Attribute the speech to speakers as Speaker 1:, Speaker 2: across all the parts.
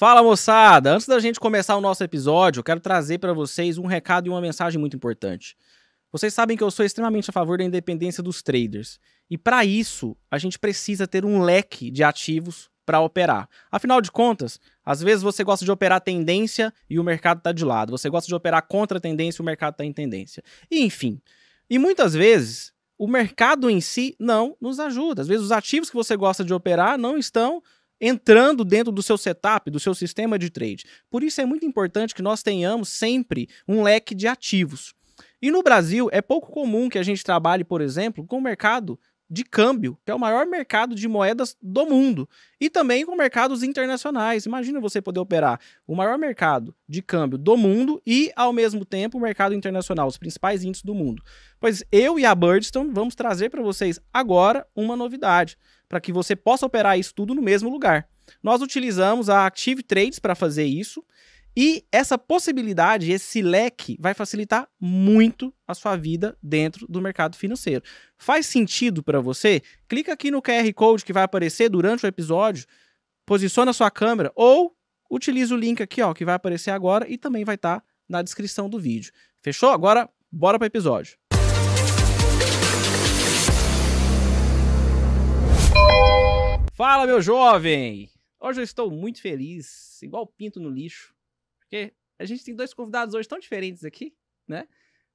Speaker 1: Fala moçada! Antes da gente começar o nosso episódio, eu quero trazer para vocês um recado e uma mensagem muito importante. Vocês sabem que eu sou extremamente a favor da independência dos traders. E para isso, a gente precisa ter um leque de ativos para operar. Afinal de contas, às vezes você gosta de operar tendência e o mercado está de lado. Você gosta de operar contra a tendência e o mercado está em tendência. E, enfim. E muitas vezes o mercado em si não nos ajuda. Às vezes os ativos que você gosta de operar não estão entrando dentro do seu setup, do seu sistema de trade. Por isso é muito importante que nós tenhamos sempre um leque de ativos. E no Brasil é pouco comum que a gente trabalhe, por exemplo, com o mercado de câmbio, que é o maior mercado de moedas do mundo, e também com mercados internacionais. Imagina você poder operar o maior mercado de câmbio do mundo e, ao mesmo tempo, o mercado internacional, os principais índices do mundo. Pois eu e a Birdstone vamos trazer para vocês agora uma novidade, para que você possa operar isso tudo no mesmo lugar. Nós utilizamos a Active Trades para fazer isso e essa possibilidade, esse leque, vai facilitar muito a sua vida dentro do mercado financeiro. Faz sentido para você? Clica aqui no QR Code que vai aparecer durante o episódio, posiciona a sua câmera ou utilize o link aqui, ó, que vai aparecer agora e também vai estar tá na descrição do vídeo. Fechou? Agora, bora para o episódio. Fala, meu jovem! Hoje eu estou muito feliz, igual pinto no lixo porque a gente tem dois convidados hoje tão diferentes aqui, né?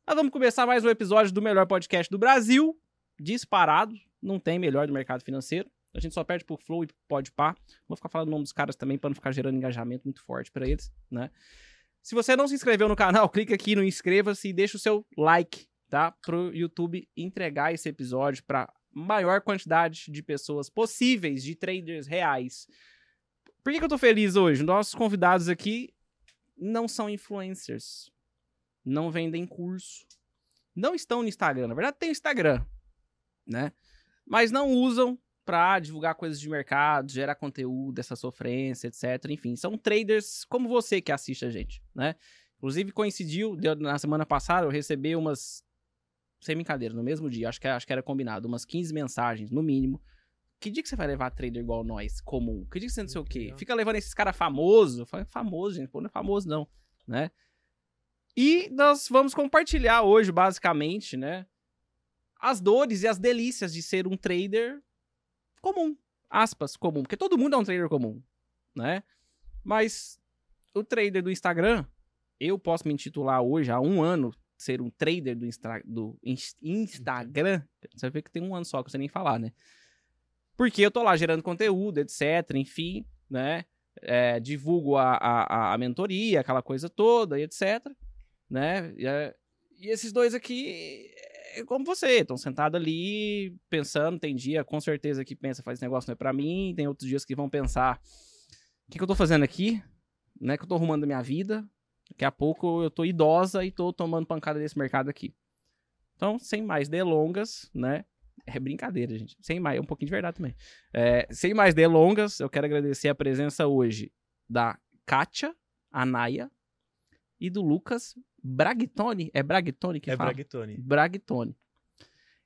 Speaker 1: Nós vamos começar mais um episódio do melhor podcast do Brasil, disparado, não tem melhor do mercado financeiro. A gente só perde por Flow e Podpah. Vou ficar falando o nome dos caras também para não ficar gerando engajamento muito forte para eles, né? Se você não se inscreveu no canal, clica aqui no inscreva-se e deixa o seu like, tá? Pro YouTube entregar esse episódio para maior quantidade de pessoas possíveis, de traders reais. Por que, que eu tô feliz hoje? Nossos convidados aqui não são influencers. Não vendem curso. Não estão no Instagram. Na verdade, tem Instagram, né? Mas não usam para divulgar coisas de mercado, gerar conteúdo, essa sofrência, etc. Enfim, são traders como você que assiste a gente, né? Inclusive coincidiu, na semana passada eu recebi umas sem brincadeira, no mesmo dia, acho que, acho que era combinado, umas 15 mensagens, no mínimo, que dia que você vai levar trader igual nós, comum? Que dia que você não sei o quê? Fica levando esses caras famosos. Fala, famoso, gente. Pô, não é famoso, não. Né? E nós vamos compartilhar hoje, basicamente, né? As dores e as delícias de ser um trader comum. Aspas, comum. Porque todo mundo é um trader comum, né? Mas o trader do Instagram, eu posso me intitular hoje, há um ano, ser um trader do, Insta do Instagram. Você vê que tem um ano só, que você nem falar, né? Porque eu tô lá gerando conteúdo, etc, enfim, né? É, divulgo a, a, a, mentoria, aquela coisa toda, etc, né? E, é, e esses dois aqui, é como você, estão sentados ali, pensando, tem dia, com certeza, que pensa, faz esse negócio não é pra mim, tem outros dias que vão pensar, o que, que eu tô fazendo aqui? Né? Que eu tô arrumando a minha vida, daqui a pouco eu tô idosa e tô tomando pancada desse mercado aqui. Então, sem mais delongas, né? É brincadeira, gente. Sem mais, é um pouquinho de verdade também. É, sem mais delongas, eu quero agradecer a presença hoje da Kátia Anaya e do Lucas Bragtoni. É Bragtoni que
Speaker 2: é
Speaker 1: fala?
Speaker 2: É Bragtoni.
Speaker 1: Bragtoni.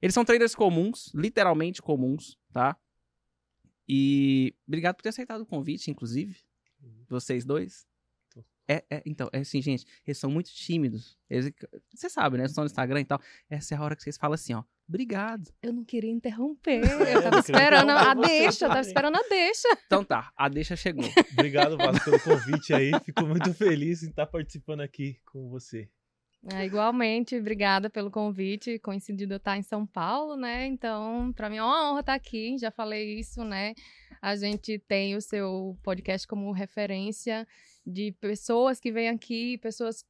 Speaker 1: Eles são traders comuns, literalmente comuns, tá? E obrigado por ter aceitado o convite, inclusive. Uhum. Vocês dois. É, é, então, é assim, gente, eles são muito tímidos. Eles, você sabe, né? Eles estão no Instagram e tal. Essa é a hora que vocês falam assim, ó. Obrigado.
Speaker 3: Eu não queria interromper. É, eu tava esperando a deixa, eu tava esperando a deixa.
Speaker 1: Então tá, a deixa chegou.
Speaker 2: Obrigado, Vasco, pelo convite aí. Fico muito feliz em estar participando aqui com você.
Speaker 3: É, igualmente, obrigada pelo convite. Coincidido eu estar em São Paulo, né? Então, para mim é uma honra estar aqui. Já falei isso, né? A gente tem o seu podcast como referência de pessoas que vêm aqui, pessoas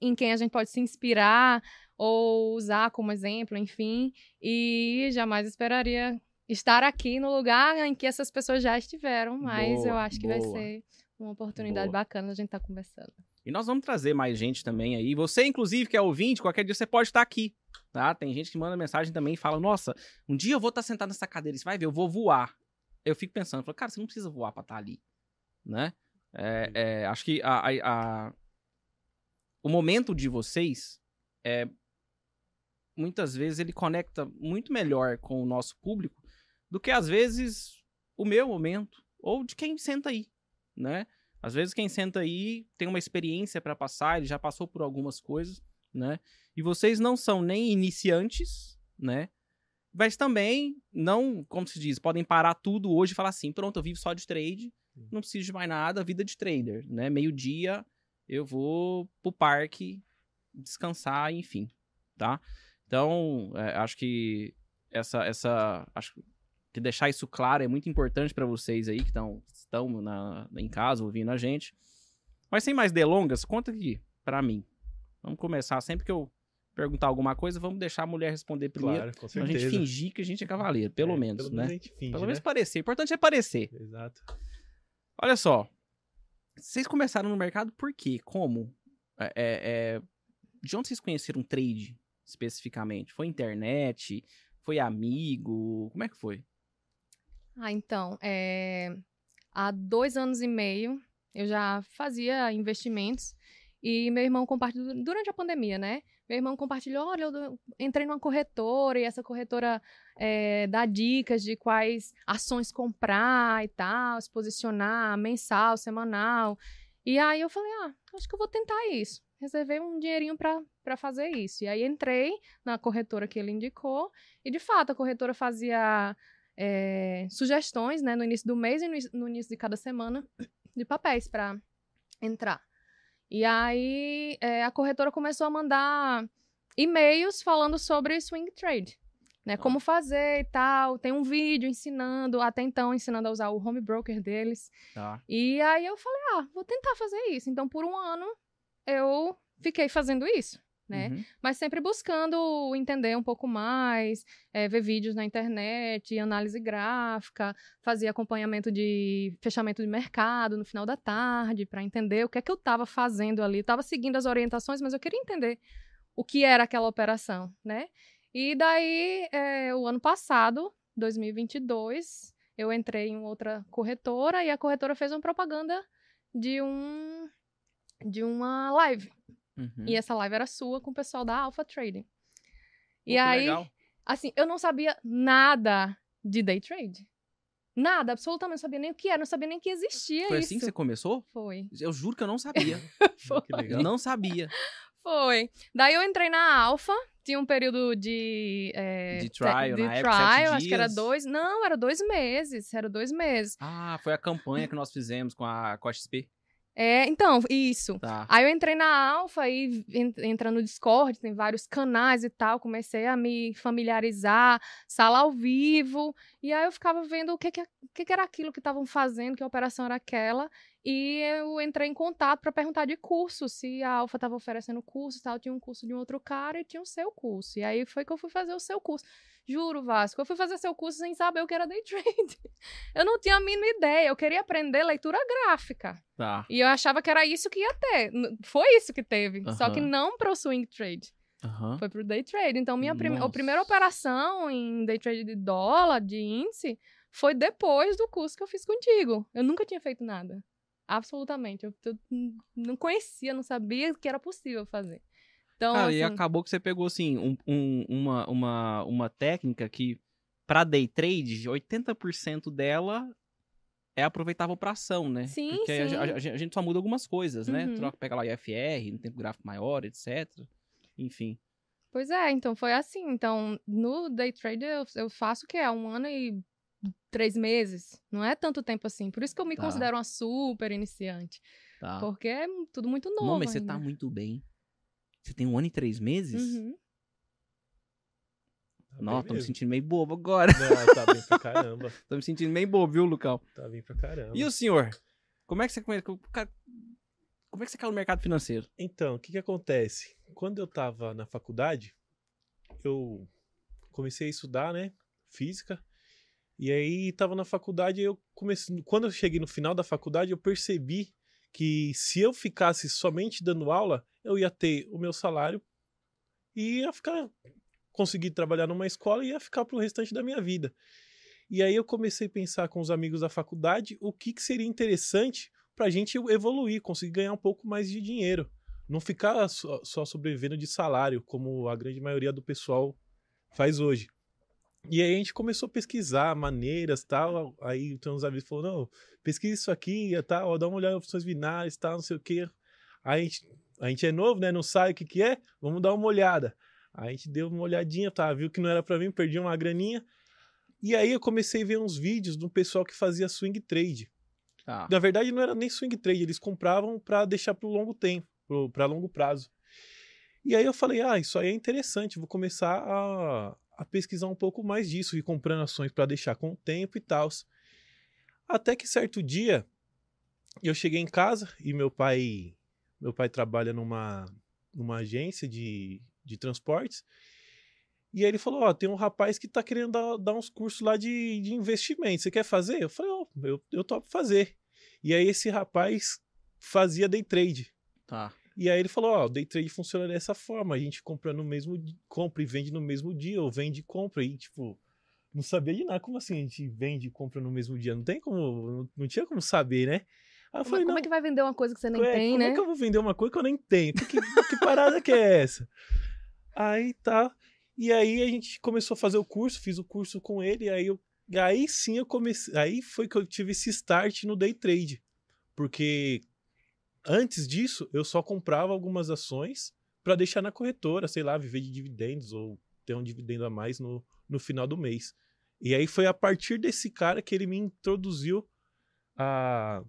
Speaker 3: em quem a gente pode se inspirar ou usar como exemplo, enfim, e jamais esperaria estar aqui no lugar em que essas pessoas já estiveram, mas boa, eu acho que boa. vai ser uma oportunidade boa. bacana a gente estar tá conversando.
Speaker 1: E nós vamos trazer mais gente também aí. Você, inclusive, que é ouvinte, qualquer dia você pode estar aqui, tá? Tem gente que manda mensagem também e fala: Nossa, um dia eu vou estar sentado nessa cadeira, você vai ver, eu vou voar. Eu fico pensando, falo, cara, você não precisa voar pra estar ali, né? É, é, acho que a, a, a, o momento de vocês é muitas vezes ele conecta muito melhor com o nosso público do que às vezes o meu momento ou de quem senta aí, né? Às vezes quem senta aí tem uma experiência para passar, ele já passou por algumas coisas, né? E vocês não são nem iniciantes, né? Mas também não, como se diz, podem parar tudo hoje e falar assim, pronto, eu vivo só de trade, não preciso de mais nada, vida de trader, né? Meio-dia eu vou pro parque descansar, enfim, tá? Então, é, acho que essa, essa, acho que deixar isso claro é muito importante para vocês aí que tão, estão na, em casa ouvindo a gente. Mas sem mais delongas, conta aqui para mim. Vamos começar sempre que eu perguntar alguma coisa, vamos deixar a mulher responder primeiro.
Speaker 2: Claro, com
Speaker 1: Pra
Speaker 2: certeza.
Speaker 1: gente fingir que a gente é cavaleiro, pelo
Speaker 2: É,
Speaker 1: menos,
Speaker 2: pelo
Speaker 1: né?
Speaker 2: Menos finge,
Speaker 1: pelo
Speaker 2: né?
Speaker 1: menos parecer. O importante é parecer.
Speaker 2: Exato.
Speaker 1: Olha só. Vocês começaram no mercado por quê? Como? É, é, é, de onde vocês conheceram trade especificamente? Foi internet? Foi amigo? Como é que foi?
Speaker 3: Ah, então, é, há dois anos e meio eu já fazia investimentos e meu irmão compartilhou, durante a pandemia, né? Meu irmão compartilhou, olha, eu entrei numa corretora e essa corretora é, dá dicas de quais ações comprar e tal, se posicionar mensal, semanal. E aí eu falei, ah, acho que eu vou tentar isso. Reservei um dinheirinho para fazer isso. E aí entrei na corretora que ele indicou e, de fato, a corretora fazia é, sugestões né, no início do mês e no, no início de cada semana de papéis para entrar. E aí é, a corretora começou a mandar e-mails falando sobre swing trade. Né, como fazer e tal. Tem um vídeo ensinando, até então ensinando a usar o home broker deles.
Speaker 1: Tá.
Speaker 3: E aí eu falei, ah, vou tentar fazer isso. Então, por um ano, eu fiquei fazendo isso, né?
Speaker 1: Uhum.
Speaker 3: Mas sempre buscando entender um pouco mais, eh, ver vídeos na internet, análise gráfica, fazer acompanhamento de fechamento de mercado no final da tarde, para entender o que é que eu estava fazendo ali. Estava seguindo as orientações, mas eu queria entender o que era aquela operação, né? E daí, eh, o ano passado, 2022, eu entrei em outra corretora e a corretora fez uma propaganda de um de uma live.
Speaker 1: Uhum.
Speaker 3: E essa live era sua com o pessoal da Alpha Trading. E aí,
Speaker 1: legal.
Speaker 3: assim, eu não sabia nada de day trade. Nada, absolutamente não sabia nem o que era, não sabia nem que existia
Speaker 1: Foi
Speaker 3: isso.
Speaker 1: assim que você começou?
Speaker 3: Foi.
Speaker 1: Eu juro que eu não sabia.
Speaker 3: Foi.
Speaker 2: Que
Speaker 1: eu
Speaker 2: legal.
Speaker 1: não sabia.
Speaker 3: Foi. Daí eu entrei na Alpha, tinha um período de. é,
Speaker 1: De trial,
Speaker 3: de
Speaker 1: na época, sete
Speaker 3: trial, acho que era dois. Não, era dois meses. Era dois meses.
Speaker 1: Ah, foi a campanha que nós fizemos com a, com a XP.
Speaker 3: É, então, isso.
Speaker 1: Tá.
Speaker 3: Aí eu entrei na Alpha e en- entra no Discord, tem vários canais e tal, comecei a me familiarizar, sala ao vivo, e aí eu ficava vendo o que, que, que era aquilo que estavam fazendo, que operação era aquela, e eu entrei em contato para perguntar de curso, se a Alpha estava oferecendo curso e tal, tinha um curso de um outro cara e tinha o seu curso, e aí foi que eu fui fazer o seu curso. Juro, Vasco, eu fui fazer seu curso sem saber o que era day trade. Eu não tinha a mínima ideia, eu queria aprender leitura gráfica.
Speaker 1: Tá.
Speaker 3: E eu achava que era isso que ia ter. Foi isso que teve. Só que não pro swing trade.
Speaker 1: Aham.
Speaker 3: Foi pro day trade. Então, minha prime- a primeira operação em day trade de dólar, de índice, foi depois do curso que eu fiz contigo. Eu nunca tinha feito nada. Absolutamente. Eu, eu não conhecia, não sabia que era possível fazer. Então,
Speaker 1: Cara, e
Speaker 3: assim,
Speaker 1: acabou que você pegou, assim, um- um- uma, uma, uma técnica que, pra day trade, 80% dela é aproveitável pra ação, né?
Speaker 3: Sim,
Speaker 1: Porque a-
Speaker 3: sim.
Speaker 1: A, a- a gente só muda algumas coisas, né?
Speaker 3: Uhum.
Speaker 1: Troca, pega lá IFR, no tempo gráfico maior, etc. Enfim.
Speaker 3: Pois é, então foi assim. Então, no day trade eu, eu faço o que é um ano e três meses. Não é tanto tempo assim. Por isso que eu me
Speaker 1: Tá.
Speaker 3: considero uma super iniciante.
Speaker 1: Tá.
Speaker 3: Porque é tudo muito novo.
Speaker 1: Não, mas você
Speaker 3: ainda.
Speaker 1: tá muito bem. Você tem um ano e três meses?
Speaker 3: Uhum.
Speaker 2: Tá
Speaker 1: Nossa, tô me sentindo meio bobo agora.
Speaker 2: Não, tá bem pra caramba.
Speaker 1: tô me sentindo meio bobo, viu, Lucão?
Speaker 2: Tá bem pra caramba.
Speaker 1: E o senhor? Como é que você Como é que você caiu no mercado financeiro?
Speaker 2: Então, o que que acontece? Quando eu tava na faculdade, eu comecei a estudar, né, física. E aí tava na faculdade, eu comecei, quando eu cheguei no final da faculdade, eu percebi que se eu ficasse somente dando aula, eu ia ter o meu salário e ia ficar conseguir trabalhar numa escola e ia ficar pro restante da minha vida. E aí eu comecei a pensar com os amigos da faculdade o que, que seria interessante para a gente evoluir, conseguir ganhar um pouco mais de dinheiro. Não ficar só, só sobrevivendo de salário, como a grande maioria do pessoal faz hoje. E aí a gente começou a pesquisar maneiras tal. Aí tem uns amigos falaram, não, pesquisa isso aqui e tal, dá uma olhada em opções binárias tal, não sei o quê. Aí a gente, a gente é novo, né? Não sabe o que, que é, vamos dar uma olhada. Aí a gente deu uma olhadinha, tá? Viu que não era para mim, perdi uma graninha. E aí eu comecei a ver uns vídeos do pessoal que fazia swing trade.
Speaker 1: Tá.
Speaker 2: Na verdade, não era nem swing trade, eles compravam para deixar para longo tempo, para longo prazo. E aí eu falei, ah, isso aí é interessante, vou começar a, a pesquisar um pouco mais disso e comprando ações para deixar com o tempo e tal. Até que certo dia eu cheguei em casa e meu pai, meu pai trabalha numa, numa agência de, de transportes. E aí ele falou: Ó, tem um rapaz que tá querendo dar, dar uns cursos lá de, de investimento. Você quer fazer? Eu falei: Ó, oh, eu, eu topo fazer. E aí esse rapaz fazia day trade.
Speaker 1: Tá.
Speaker 2: E aí ele falou: Ó, o day trade funciona dessa forma. A gente compra no mesmo compra e vende no mesmo dia, ou vende e compra. E tipo, não sabia de nada. Como assim a gente vende e compra no mesmo dia? Não tem como. Não, não tinha como saber, né?
Speaker 3: Aí eu falei, como, é que vai vender uma coisa que você nem
Speaker 2: é,
Speaker 3: tem,
Speaker 2: como
Speaker 3: né?
Speaker 2: Como é que eu vou vender uma coisa que eu nem tenho? Que, que, que parada que é essa? Aí tá. E aí a gente começou a fazer o curso, fiz o curso com ele, e aí eu aí sim eu comecei, aí foi que eu tive esse start no day trade. Porque antes disso eu só comprava algumas ações para deixar na corretora, sei lá, viver de dividendos ou ter um dividendo a mais no, no final do mês. E aí foi a partir desse cara que ele me introduziu a,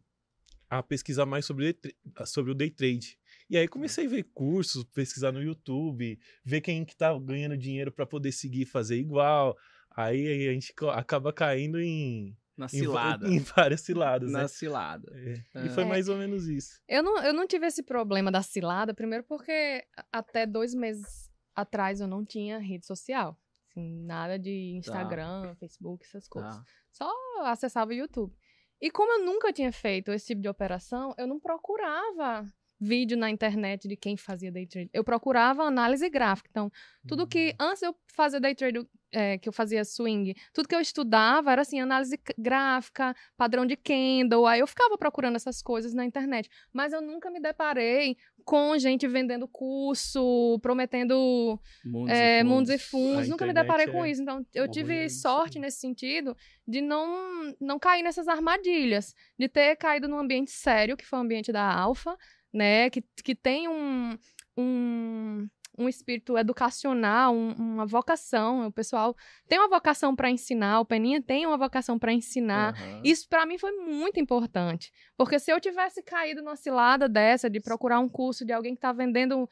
Speaker 2: a pesquisar mais sobre, sobre o day trade. E aí comecei a ver cursos, pesquisar no YouTube, ver quem que tá ganhando dinheiro para poder seguir fazer igual. Aí a gente acaba caindo em
Speaker 1: na cilada.
Speaker 2: Em, em várias ciladas,
Speaker 1: Na
Speaker 2: né?
Speaker 1: cilada.
Speaker 2: É. E foi
Speaker 3: É.
Speaker 2: mais ou menos isso.
Speaker 3: Eu não, eu não tive esse problema da cilada, primeiro porque até dois meses atrás eu não tinha rede social. Assim, nada de Instagram, Facebook, essas coisas.
Speaker 1: Tá.
Speaker 3: Só acessava o YouTube. E como eu nunca tinha feito esse tipo de operação, eu não procurava vídeo na internet de quem fazia day trade. Eu procurava análise gráfica. Então, tudo que antes de eu fazer day trade, é, que eu fazia swing, tudo que eu estudava era assim, análise gráfica, padrão de candle. Aí eu ficava procurando essas coisas na internet. Mas eu nunca me deparei com gente vendendo curso, prometendo
Speaker 1: Mundos,
Speaker 3: é,
Speaker 1: e
Speaker 3: mundos e
Speaker 1: fundos.
Speaker 3: fundos. Nunca me deparei
Speaker 2: é
Speaker 3: com isso. Então, eu tive sorte
Speaker 2: absurda.
Speaker 3: nesse sentido de não, não cair nessas armadilhas. De ter caído num ambiente sério, que foi o ambiente da Alfa, né? Que, que tem um, um, um espírito educacional, um- uma vocação. O pessoal tem uma vocação para ensinar, o Peninha tem uma vocação para ensinar.
Speaker 1: Aham.
Speaker 3: Isso para mim foi muito importante. Porque se eu tivesse caído numa cilada dessa, de procurar um curso de alguém que está vendendo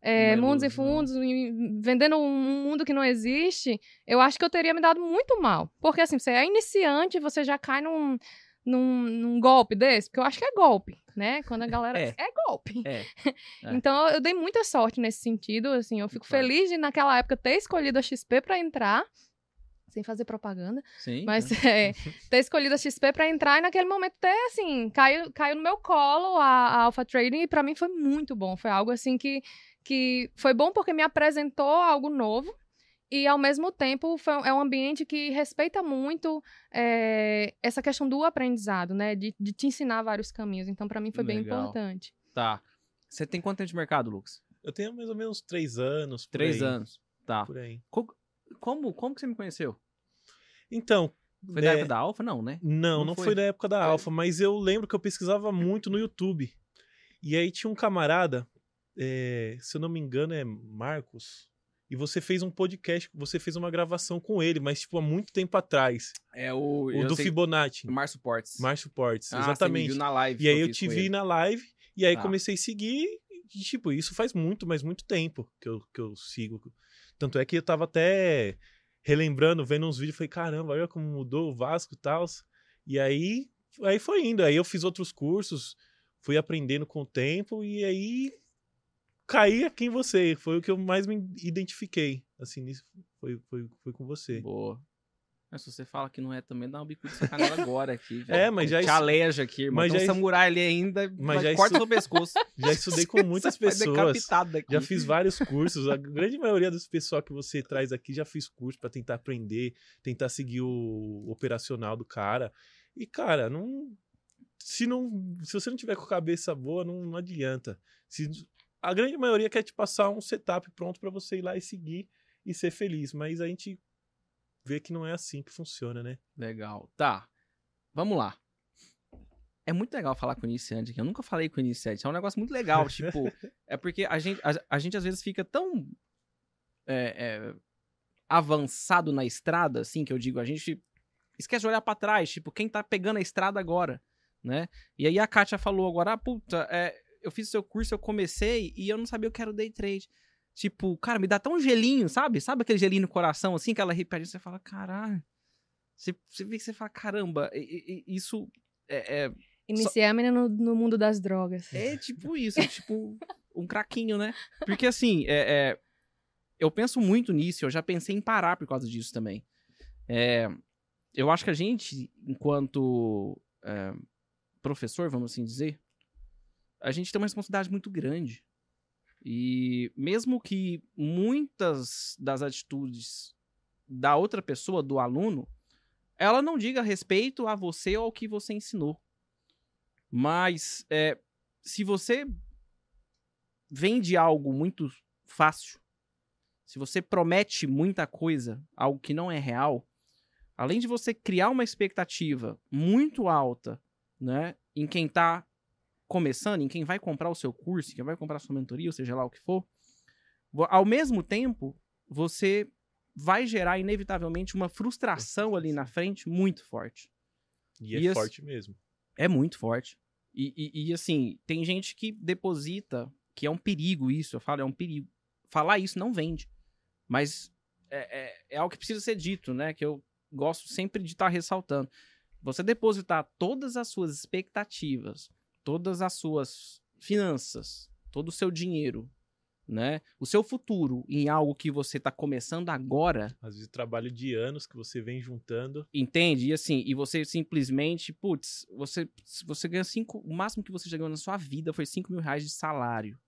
Speaker 3: é,
Speaker 1: Uma
Speaker 3: mundos e
Speaker 1: ilusão.
Speaker 3: fundos, vendendo um mundo que não existe, eu acho que eu teria me dado muito mal. Porque assim, você é iniciante, você já cai num, num, num golpe desse, porque eu acho que é golpe, né? Quando a galera.
Speaker 1: É.
Speaker 3: É, golpe.
Speaker 1: É. É.
Speaker 3: Então eu, dei muita sorte nesse sentido, assim, eu fico
Speaker 1: Claro.
Speaker 3: feliz de naquela época ter escolhido a XP para entrar. Sem fazer propaganda.
Speaker 1: Sim.
Speaker 3: Mas é, ter escolhido a XP pra entrar e naquele momento ter, assim, caiu, caiu no meu colo a, a Alpha Trading e pra mim foi muito bom. Foi algo, assim, que, que foi bom porque me apresentou algo novo e, ao mesmo tempo, foi, é um ambiente que respeita muito é, essa questão do aprendizado, né? De, de te ensinar vários caminhos. Então, pra mim, foi bem
Speaker 1: Legal.
Speaker 3: importante.
Speaker 1: Tá. Você tem quanto tempo de mercado, Lucas?
Speaker 2: Eu tenho mais ou menos três anos. por
Speaker 1: Três
Speaker 2: aí,
Speaker 1: anos. Tá.
Speaker 2: Por aí.
Speaker 1: Co- Como, como que você me conheceu?
Speaker 2: Então.
Speaker 1: Foi da
Speaker 2: é,
Speaker 1: época da Alfa? Não, né?
Speaker 2: Não,
Speaker 1: Não
Speaker 2: não
Speaker 1: foi?
Speaker 2: foi da época da
Speaker 1: Foi?
Speaker 2: Alpha, mas eu lembro que eu pesquisava muito no YouTube. E aí tinha um camarada, é, se eu não me engano é Marcos, e você fez um podcast, você fez uma gravação com ele, mas tipo há muito tempo atrás.
Speaker 1: É o.
Speaker 2: O do
Speaker 1: sei-
Speaker 2: Fibonacci,
Speaker 1: Márcio Portes.
Speaker 2: Márcio Portes,
Speaker 1: Ah, você me
Speaker 2: exatamente.
Speaker 1: viu na live.
Speaker 2: E aí eu te vi na live, e aí
Speaker 1: Tá.
Speaker 2: comecei a seguir, e tipo, isso faz muito, mas muito tempo que eu, que eu sigo. Tanto é que eu tava até relembrando, vendo uns vídeos, falei, caramba, olha como mudou o Vasco e tal. E aí, aí foi indo, aí eu fiz outros cursos, fui aprendendo com o tempo, e aí caí aqui em você, foi o que eu mais me identifiquei, assim, nisso, foi, foi, foi com você.
Speaker 1: Boa. Mas se você fala que não é também, dá um bico de sacanagem agora aqui. já.
Speaker 2: É, mas já
Speaker 1: Te
Speaker 2: isso-
Speaker 1: aleja aqui, irmão.
Speaker 2: mas
Speaker 1: Tem um
Speaker 2: já
Speaker 1: samurai ali ainda,
Speaker 2: mas já
Speaker 1: corta
Speaker 2: isso-
Speaker 1: no pescoço.
Speaker 2: Já estudei com muitas pessoas. Já fiz vários cursos. A grande maioria dos pessoal que você traz aqui já fiz curso pra tentar aprender, tentar seguir o operacional do cara. E, cara, não. Se, não, se você não tiver com a cabeça boa, não, não adianta. Se, a grande maioria quer te passar um setup pronto pra você ir lá e seguir e ser feliz. Mas a gente vê que não é assim que funciona, né?
Speaker 1: Legal. Tá. Vamos lá. É muito legal falar com o iniciante aqui. Eu nunca falei com o iniciante. É um negócio muito legal. tipo, é porque a gente, a, a gente às vezes fica tão é, é, avançado na estrada, assim, que eu digo, a gente esquece de olhar para trás. Tipo, quem tá pegando a estrada agora, né? E aí a Kátia falou agora, ah, puta, é, eu fiz o seu curso, eu comecei e eu não sabia o que era o day trade. Tipo, cara, me dá tão gelinho, sabe? Sabe aquele gelinho no coração, assim, que ela repete, você fala, caralho. Você, você vê que você fala, caramba, isso é, é
Speaker 3: Iniciar a menina no, no, mundo das drogas.
Speaker 1: É tipo isso, é tipo um craquinho, né? Porque assim, é, é, eu penso muito nisso, eu já pensei em parar por causa disso também. É, eu acho que a gente, enquanto é, professor, vamos assim dizer, a gente tem uma responsabilidade muito grande. E mesmo que muitas das atitudes da outra pessoa, do aluno, ela não diga respeito a você ou ao que você ensinou. Mas é, se você vende algo muito fácil, se você promete muita coisa, algo que não é real, além de você criar uma expectativa muito alta, né, em quem está começando, em quem vai comprar o seu curso, quem vai comprar a sua mentoria, ou seja lá o que for, ao mesmo tempo, você vai gerar inevitavelmente uma frustração ali na frente muito forte.
Speaker 2: E é e forte mesmo.
Speaker 1: É muito forte. E, e, e, assim, tem gente que deposita, que é um perigo isso, eu falo, é um perigo. Falar isso não vende. Mas é, é, é algo que precisa ser dito, né? Que eu gosto sempre de estar tá ressaltando. Você depositar todas as suas expectativas, todas as suas finanças, todo o seu dinheiro né? O seu futuro em algo que você está começando agora.
Speaker 2: Às vezes trabalho de anos que você vem juntando.
Speaker 1: Entende? E assim, e você simplesmente, putz, você, você ganha cinco. O máximo que você já ganhou na sua vida foi 5 mil reais de salário.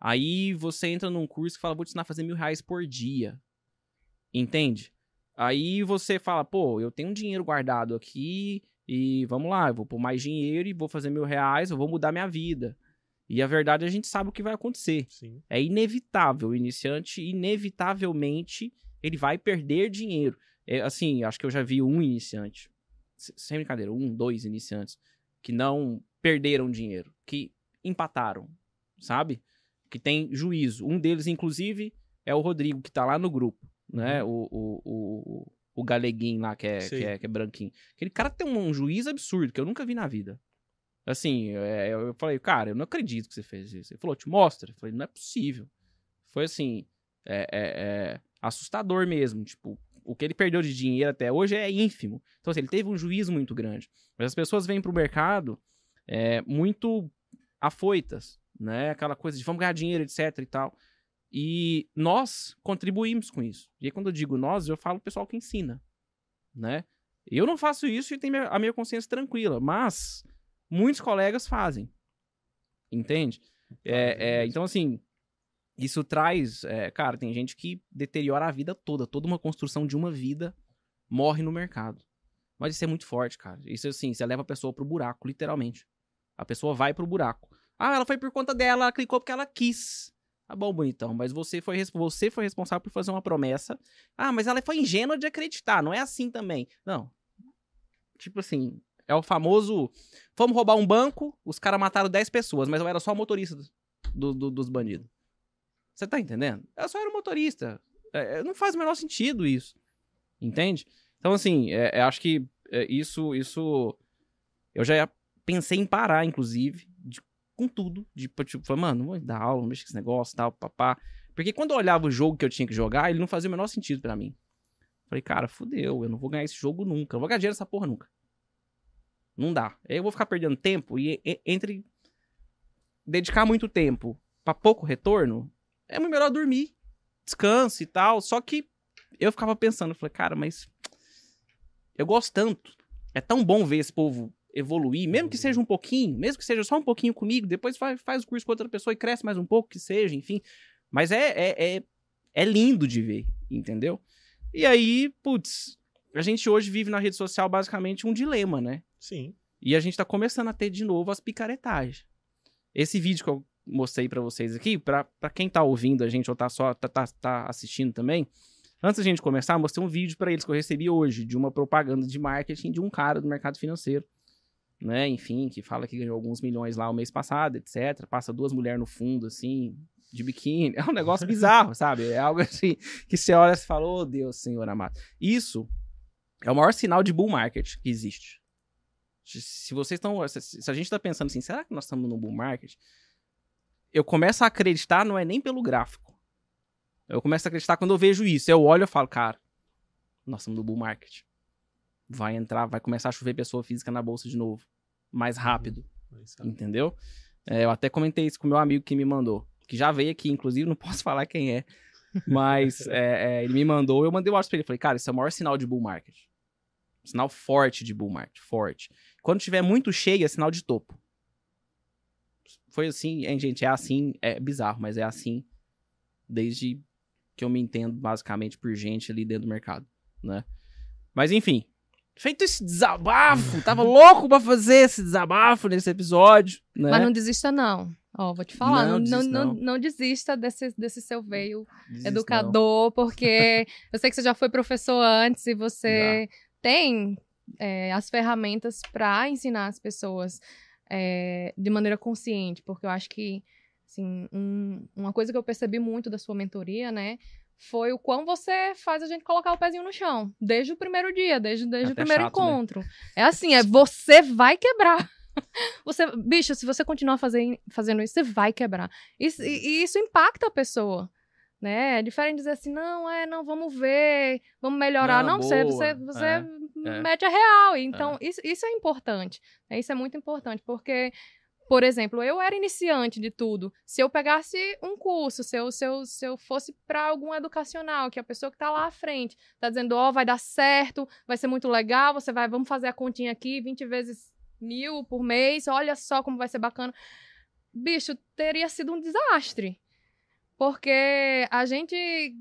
Speaker 1: Aí você entra num curso que fala, vou te ensinar a fazer mil reais por dia. Entende? Aí você fala, pô, eu tenho um dinheiro guardado aqui e vamos lá, eu vou pôr mais dinheiro e vou fazer mil reais, eu vou mudar minha vida. E a verdade a gente sabe o que vai acontecer.
Speaker 2: Sim.
Speaker 1: É inevitável. O iniciante, inevitavelmente, ele vai perder dinheiro. É, assim, acho que eu já vi um iniciante, sem brincadeira, um, dois iniciantes, que não perderam dinheiro, que empataram, sabe? Que tem juízo. Um deles, inclusive, é o Rodrigo, que tá lá no grupo, né? Uhum. O, o, o, o galeguinho lá, que é, que é, que é branquinho. Aquele cara tem um, um juízo absurdo, que eu nunca vi na vida. Assim, é, eu falei, cara, eu não acredito que você fez isso. Ele falou, te mostra. Eu falei, não é possível. Foi assim, é, é, é, assustador mesmo. Tipo, o que ele perdeu de dinheiro até hoje é ínfimo. Então, assim, ele teve um juízo muito grande. Mas as pessoas vêm pro mercado é, muito afoitas, né? Aquela coisa de vamos ganhar dinheiro, etc e tal. E nós contribuímos com isso. E aí, quando eu digo nós, eu falo o pessoal que ensina, né? Eu não faço isso e tenho a minha consciência tranquila, mas muitos colegas fazem. Entende? É, é, então, assim, isso traz. É, cara, tem gente que deteriora a vida toda. Toda uma construção de uma vida morre no mercado. Mas isso é muito forte, cara. Isso, assim, você leva a pessoa pro buraco, literalmente. A pessoa vai pro buraco. Ah, ela foi por conta dela, ela clicou porque ela quis. Tá bom, bonitão, mas você foi, você foi responsável por fazer uma promessa. Ah, mas ela foi ingênua de acreditar, não é assim também. Não. Tipo assim, é o famoso. Fomos roubar um banco, os caras mataram 10 pessoas, mas eu era só o motorista do, do, dos bandidos. Você tá entendendo? Eu só era o motorista. É, é, não faz o menor sentido isso. Entende? Então, assim, é, é acho que é, isso, isso. Eu já pensei em parar, inclusive, com tudo. De, tipo, falar, mano, vou dar aula, não mexer com esse negócio tal, papá. Porque quando eu olhava o jogo que eu tinha que jogar, ele não fazia o menor sentido para mim. Falei, cara, fudeu, eu não vou ganhar esse jogo nunca. Eu vou ganhar dinheiro nessa porra nunca. Não dá. Eu vou ficar perdendo tempo e, e entre dedicar muito tempo para pouco retorno, é melhor dormir, descanse e tal. Só que eu ficava pensando, falei, cara, mas eu gosto tanto. É tão bom ver esse povo evoluir, mesmo que seja um pouquinho, mesmo que seja só um pouquinho comigo, depois faz, faz o curso com outra pessoa e cresce mais um pouco, que seja, enfim. Mas é, é, é, é lindo de ver, entendeu? E aí, putz, a gente hoje vive na rede social basicamente um dilema, né?
Speaker 2: Sim.
Speaker 1: E a gente tá começando a ter de novo as picaretagens. Esse vídeo que eu mostrei para vocês aqui, para quem tá ouvindo a gente ou tá só tá, tá, tá assistindo também, Antes da gente começar, eu mostrei um vídeo pra eles que eu recebi hoje de uma propaganda de marketing de um cara do mercado financeiro, né? Enfim, que fala que ganhou alguns milhões lá o mês passado, etc. Passa duas mulheres no fundo, assim, de biquíni. É um negócio bizarro, sabe? É algo assim que você olha e fala, ô oh, Deus, Senhor amado. Isso é o maior sinal de bull market que existe. Se vocês estão. Se a gente está pensando assim, será que nós estamos no bull market? Eu começo a acreditar, não é nem pelo gráfico. Eu começo a acreditar quando eu vejo isso. Eu olho e falo, cara, nós estamos no bull market. Vai entrar, vai começar a chover pessoa física na bolsa de novo. Mais rápido. Uhum. Entendeu? É, eu até comentei isso com meu amigo que me mandou. Que já veio aqui, inclusive, não posso falar quem é. Mas é, é, ele me mandou, eu mandei o WhatsApp pra ele. Falei, cara, esse é o maior sinal de bull market. Sinal forte de bull market, forte. Quando tiver muito cheio, é sinal de topo. Foi assim, hein, gente, é assim, é bizarro, mas é assim desde que eu me entendo basicamente por gente ali dentro do mercado, né? Mas enfim, feito esse desabafo, tava louco para fazer esse desabafo nesse episódio, né?
Speaker 3: Mas não desista não. Ó, vou te falar, não, não, desista, não, não desista desse, desse seu veio desista, educador, porque eu sei que você já foi professor antes e você tem é, as ferramentas para ensinar as pessoas é, de maneira consciente, porque eu acho que assim, um, uma coisa que eu percebi muito da sua mentoria, né, foi o quão você faz a gente colocar o pezinho no chão, desde o primeiro dia, desde, desde é o primeiro chato, né? encontro. Né? É assim, é você vai quebrar. Você, bicho, se você continuar fazer, fazendo isso, você vai quebrar. Isso, e, e isso impacta a pessoa né? É diferente dizer assim, não, é, não, vamos ver, vamos melhorar. Não, não você, você, você é, é. mete a real. Então, é. isso, isso é importante. Né? Isso é muito importante, porque, por exemplo, eu era iniciante de tudo. Se eu pegasse um curso, se eu, se eu, se eu fosse para algum educacional, que a pessoa que está lá à frente está dizendo, ó, oh, vai dar certo, vai ser muito legal, você vai, vamos fazer a continha aqui, 20 vezes mil por mês, olha só como vai ser bacana. Bicho, teria sido um desastre. Porque a gente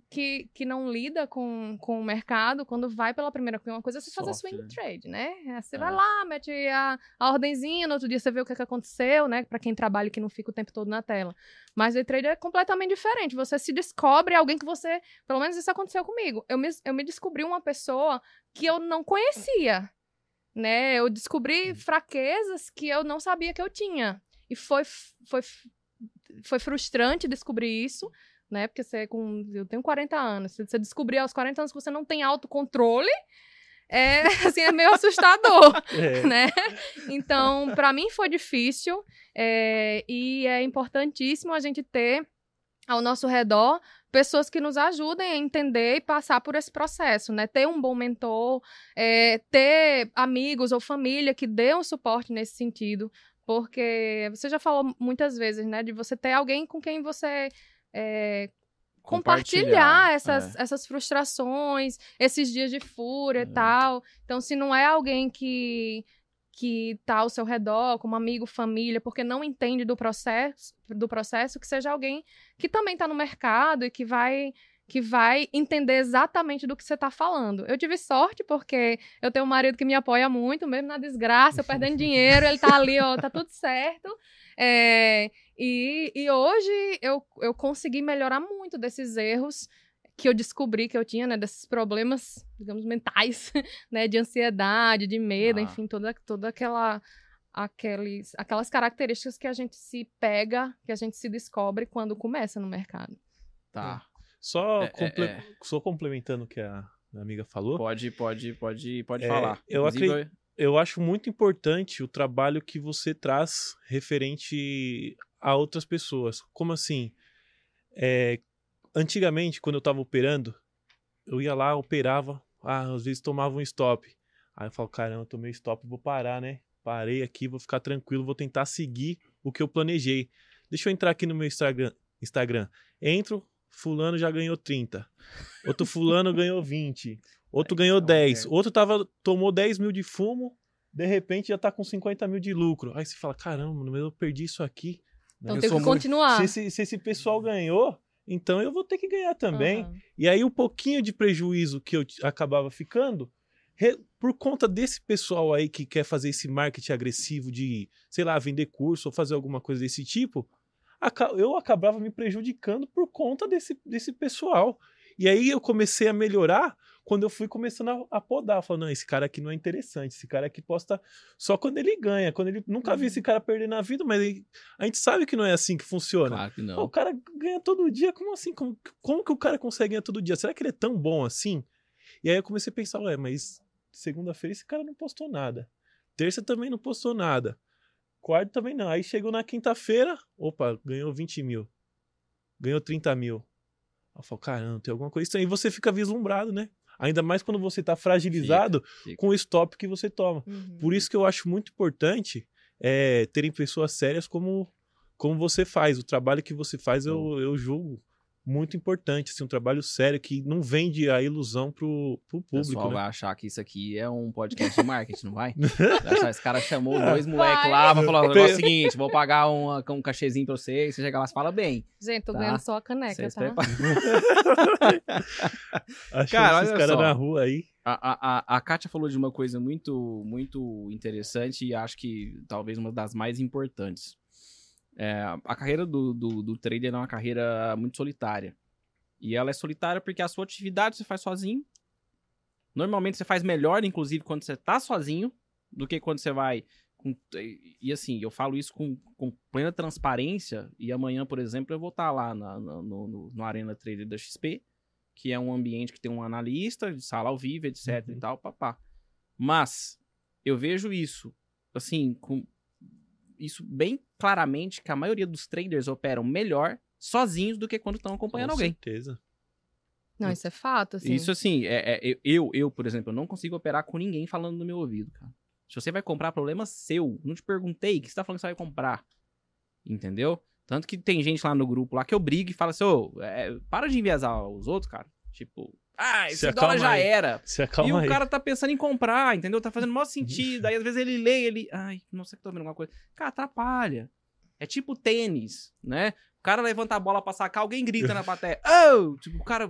Speaker 3: que, que não lida com, com o mercado, quando vai pela primeira coisa, uma coisa é você fazer swing né? trade, né? Você é. vai lá, mete a, a ordenzinha, no outro dia você vê o que, é que aconteceu, né? Para quem trabalha e que não fica o tempo todo na tela. Mas o trade é completamente diferente. Você se descobre alguém que você. Pelo menos isso aconteceu comigo. Eu me, eu me descobri uma pessoa que eu não conhecia. Né? Eu descobri fraquezas que eu não sabia que eu tinha. E foi, foi foi frustrante descobrir isso, né? Porque você com. Eu tenho 40 anos. Se você descobrir aos 40 anos que você não tem autocontrole, é assim, é meio assustador, é. né? Então, para mim foi difícil é, e é importantíssimo a gente ter ao nosso redor pessoas que nos ajudem a entender e passar por esse processo, né? Ter um bom mentor, é, ter amigos ou família que dê um suporte nesse sentido, porque você já falou muitas vezes, né? De você ter alguém com quem você é, compartilhar, compartilhar essas, é. essas frustrações, esses dias de fúria e tal. Então, se não é alguém que que tá ao seu redor, como amigo, família, porque não entende do processo, do processo, que seja alguém que também está no mercado e que vai que vai entender exatamente do que você está falando. Eu tive sorte porque eu tenho um marido que me apoia muito, mesmo na desgraça, eu perdendo dinheiro, ele tá ali, ó, tá tudo certo. É, e, e hoje eu, eu consegui melhorar muito desses erros que eu descobri que eu tinha, né, desses problemas, digamos, mentais, né, de ansiedade, de medo, ah. enfim, toda, toda aquela aqueles, aquelas características que a gente se pega, que a gente se descobre quando começa no mercado.
Speaker 2: Tá. Só, é, é comple é, só complementando o que a minha amiga falou.
Speaker 1: Pode, pode, pode, pode é, falar.
Speaker 2: Eu, acredito, eu acho muito importante o trabalho que você traz referente a outras pessoas. Como assim? É, antigamente, quando eu estava operando, eu ia lá, operava, ah, às vezes tomava um stop. Aí eu falo, caramba, tomei stop, vou parar, né? Parei aqui, vou ficar tranquilo, vou tentar seguir o que eu planejei. Deixa eu entrar aqui no meu Instagram. Instagram. Entro, fulano já ganhou 30. Outro fulano ganhou 20. Outro ganhou 10. Outro tava, tomou 10 mil de fumo, de repente já tá com 50 mil de lucro. Aí você fala, caramba, eu perdi isso aqui.
Speaker 3: Então eu tem que continuar.
Speaker 2: Se esse, se esse, pessoal ganhou, então eu vou ter que ganhar também. Uhum. E aí um pouquinho de prejuízo que eu acabava ficando, por conta desse pessoal aí que quer fazer esse marketing agressivo de, sei lá, vender curso ou fazer alguma coisa desse tipo, eu acabava me prejudicando por conta desse, desse pessoal. E aí eu comecei a melhorar quando eu fui começando a, podar. Falando, não, esse cara aqui não é interessante. Esse cara aqui posta só quando ele ganha. Quando ele nunca vi
Speaker 3: Uhum.
Speaker 2: esse cara perder na vida, mas ele- a gente sabe que não é assim que funciona.
Speaker 1: Claro que
Speaker 2: Pô,
Speaker 1: não.
Speaker 2: o cara ganha todo dia, como assim? Como, como que o cara consegue ganhar todo dia? Será que ele é tão bom assim? E aí eu comecei a pensar, ué, mas segunda-feira esse cara não postou nada. Terça também não postou nada. Quarta também não. Aí chegou na quinta-feira, opa, ganhou 20 mil. Ganhou 30 mil. Eu falo, caramba, tem alguma coisa estranha. E você fica vislumbrado, né? Ainda mais quando você tá fragilizado
Speaker 1: fica.
Speaker 2: com o stop que você toma.
Speaker 3: Uhum.
Speaker 2: Por isso que eu acho muito importante é, terem pessoas sérias como, como você faz. O trabalho que você faz eu, eu julgo muito importante. Assim, um trabalho sério que não vende a ilusão pro, pro
Speaker 1: O
Speaker 2: público.
Speaker 1: pessoal
Speaker 2: né?
Speaker 1: vai achar que isso aqui é um podcast de marketing, não vai? Vai achar, esse cara chamou dois moleques lá, vai falar, o negócio é o seguinte, vou pagar uma- um cachezinho pra você, e você chega lá e fala bem.
Speaker 3: Gente, tô
Speaker 1: Tá.
Speaker 3: ganhando só a caneca,
Speaker 1: Vocês
Speaker 3: tá?
Speaker 1: Cara,
Speaker 2: esses
Speaker 1: olha
Speaker 2: caras
Speaker 1: só.
Speaker 2: na rua aí.
Speaker 1: A, a, a, a Kátia falou de uma coisa muito, muito interessante e acho que talvez uma das mais importantes. É, a carreira do, do, do trader é uma carreira muito solitária. E ela é solitária porque a sua atividade você faz sozinho. Normalmente você faz melhor, inclusive, quando você tá sozinho, do que quando você vai. com- e e assim, eu falo isso com, com plena transparência. E amanhã, por exemplo, eu vou estar lá na, na- no, no, no Arena Trader da XP, que é um ambiente que tem um analista de sala ao vivo, etc e
Speaker 2: Uhum.
Speaker 1: tal, papá. Mas eu vejo isso, assim, com isso bem claramente que a maioria dos traders operam melhor sozinhos do que quando estão acompanhando
Speaker 2: com
Speaker 1: alguém.
Speaker 2: certeza.
Speaker 3: Não, isso é fato, assim.
Speaker 1: Isso assim, é, é, eu, eu, por exemplo, eu não consigo operar com ninguém falando no meu ouvido, cara. Se você vai comprar, problema seu. Não te perguntei o que você tá falando que você vai comprar. Entendeu? Tanto que tem gente lá no grupo lá que eu brigo e fala assim, ô, é, para de enviesar os outros, cara. Tipo, ah, esse
Speaker 2: Se
Speaker 1: dólar já
Speaker 2: aí.
Speaker 1: era.
Speaker 2: Se
Speaker 1: e
Speaker 2: acalma
Speaker 1: o
Speaker 2: aí.
Speaker 1: cara tá pensando em comprar, entendeu? Tá fazendo o maior sentido. Aí às vezes ele lê, ele. Ai, não sei que tô vendo alguma coisa. Cara, atrapalha. É tipo tênis, né? O cara levanta a bola pra sacar, alguém grita na plateia. Oh! Tipo, o cara.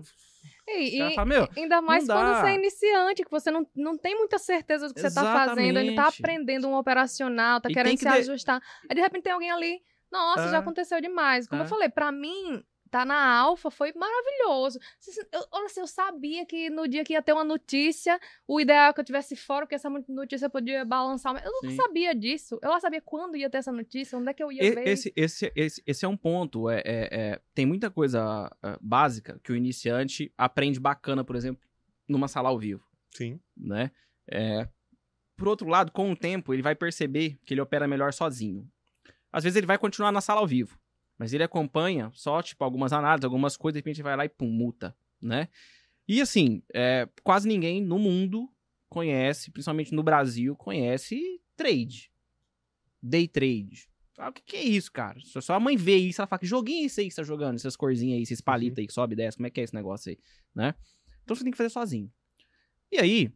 Speaker 3: E
Speaker 1: fala, meu,
Speaker 3: ainda mais quando
Speaker 1: dá.
Speaker 3: você é iniciante, que você não, não tem muita certeza do que você tá fazendo, ainda tá
Speaker 1: Exatamente.
Speaker 3: aprendendo um operacional, tá
Speaker 1: E
Speaker 3: querendo
Speaker 1: que
Speaker 3: se
Speaker 1: de-
Speaker 3: ajustar. Aí de repente tem alguém ali, nossa,
Speaker 1: É.
Speaker 3: já aconteceu demais. Como
Speaker 1: É.
Speaker 3: eu falei, pra mim, tá na alfa foi maravilhoso. Eu, olha assim, eu sabia que no dia que ia ter uma notícia, o ideal é que eu tivesse fora, porque essa notícia podia balançar. Eu não
Speaker 1: Sim.
Speaker 3: sabia disso. Eu não sabia quando ia ter essa notícia, onde é que eu ia
Speaker 1: E-
Speaker 3: ver.
Speaker 1: Esse, esse, esse, esse é um ponto. É, é- é- tem muita coisa ah, básica que o iniciante aprende bacana, por exemplo, numa sala ao vivo,
Speaker 2: Sim.
Speaker 1: né? É, por outro lado, com o tempo, ele vai perceber que ele opera melhor sozinho. Às vezes ele vai continuar na sala ao vivo, mas ele acompanha só, tipo, algumas análises, algumas coisas, de repente vai lá e pum, multa, né? E assim, é, quase ninguém no mundo conhece, principalmente no Brasil, conhece trade. Day trade. Ah, o que, que é isso, cara? Se a sua mãe vê isso, ela fala, que joguinho é esse aí que você tá jogando? Essas corzinhas aí, esses palitos aí que sobe e desce, como é que é esse negócio aí, né? Então você tem que fazer sozinho. E aí,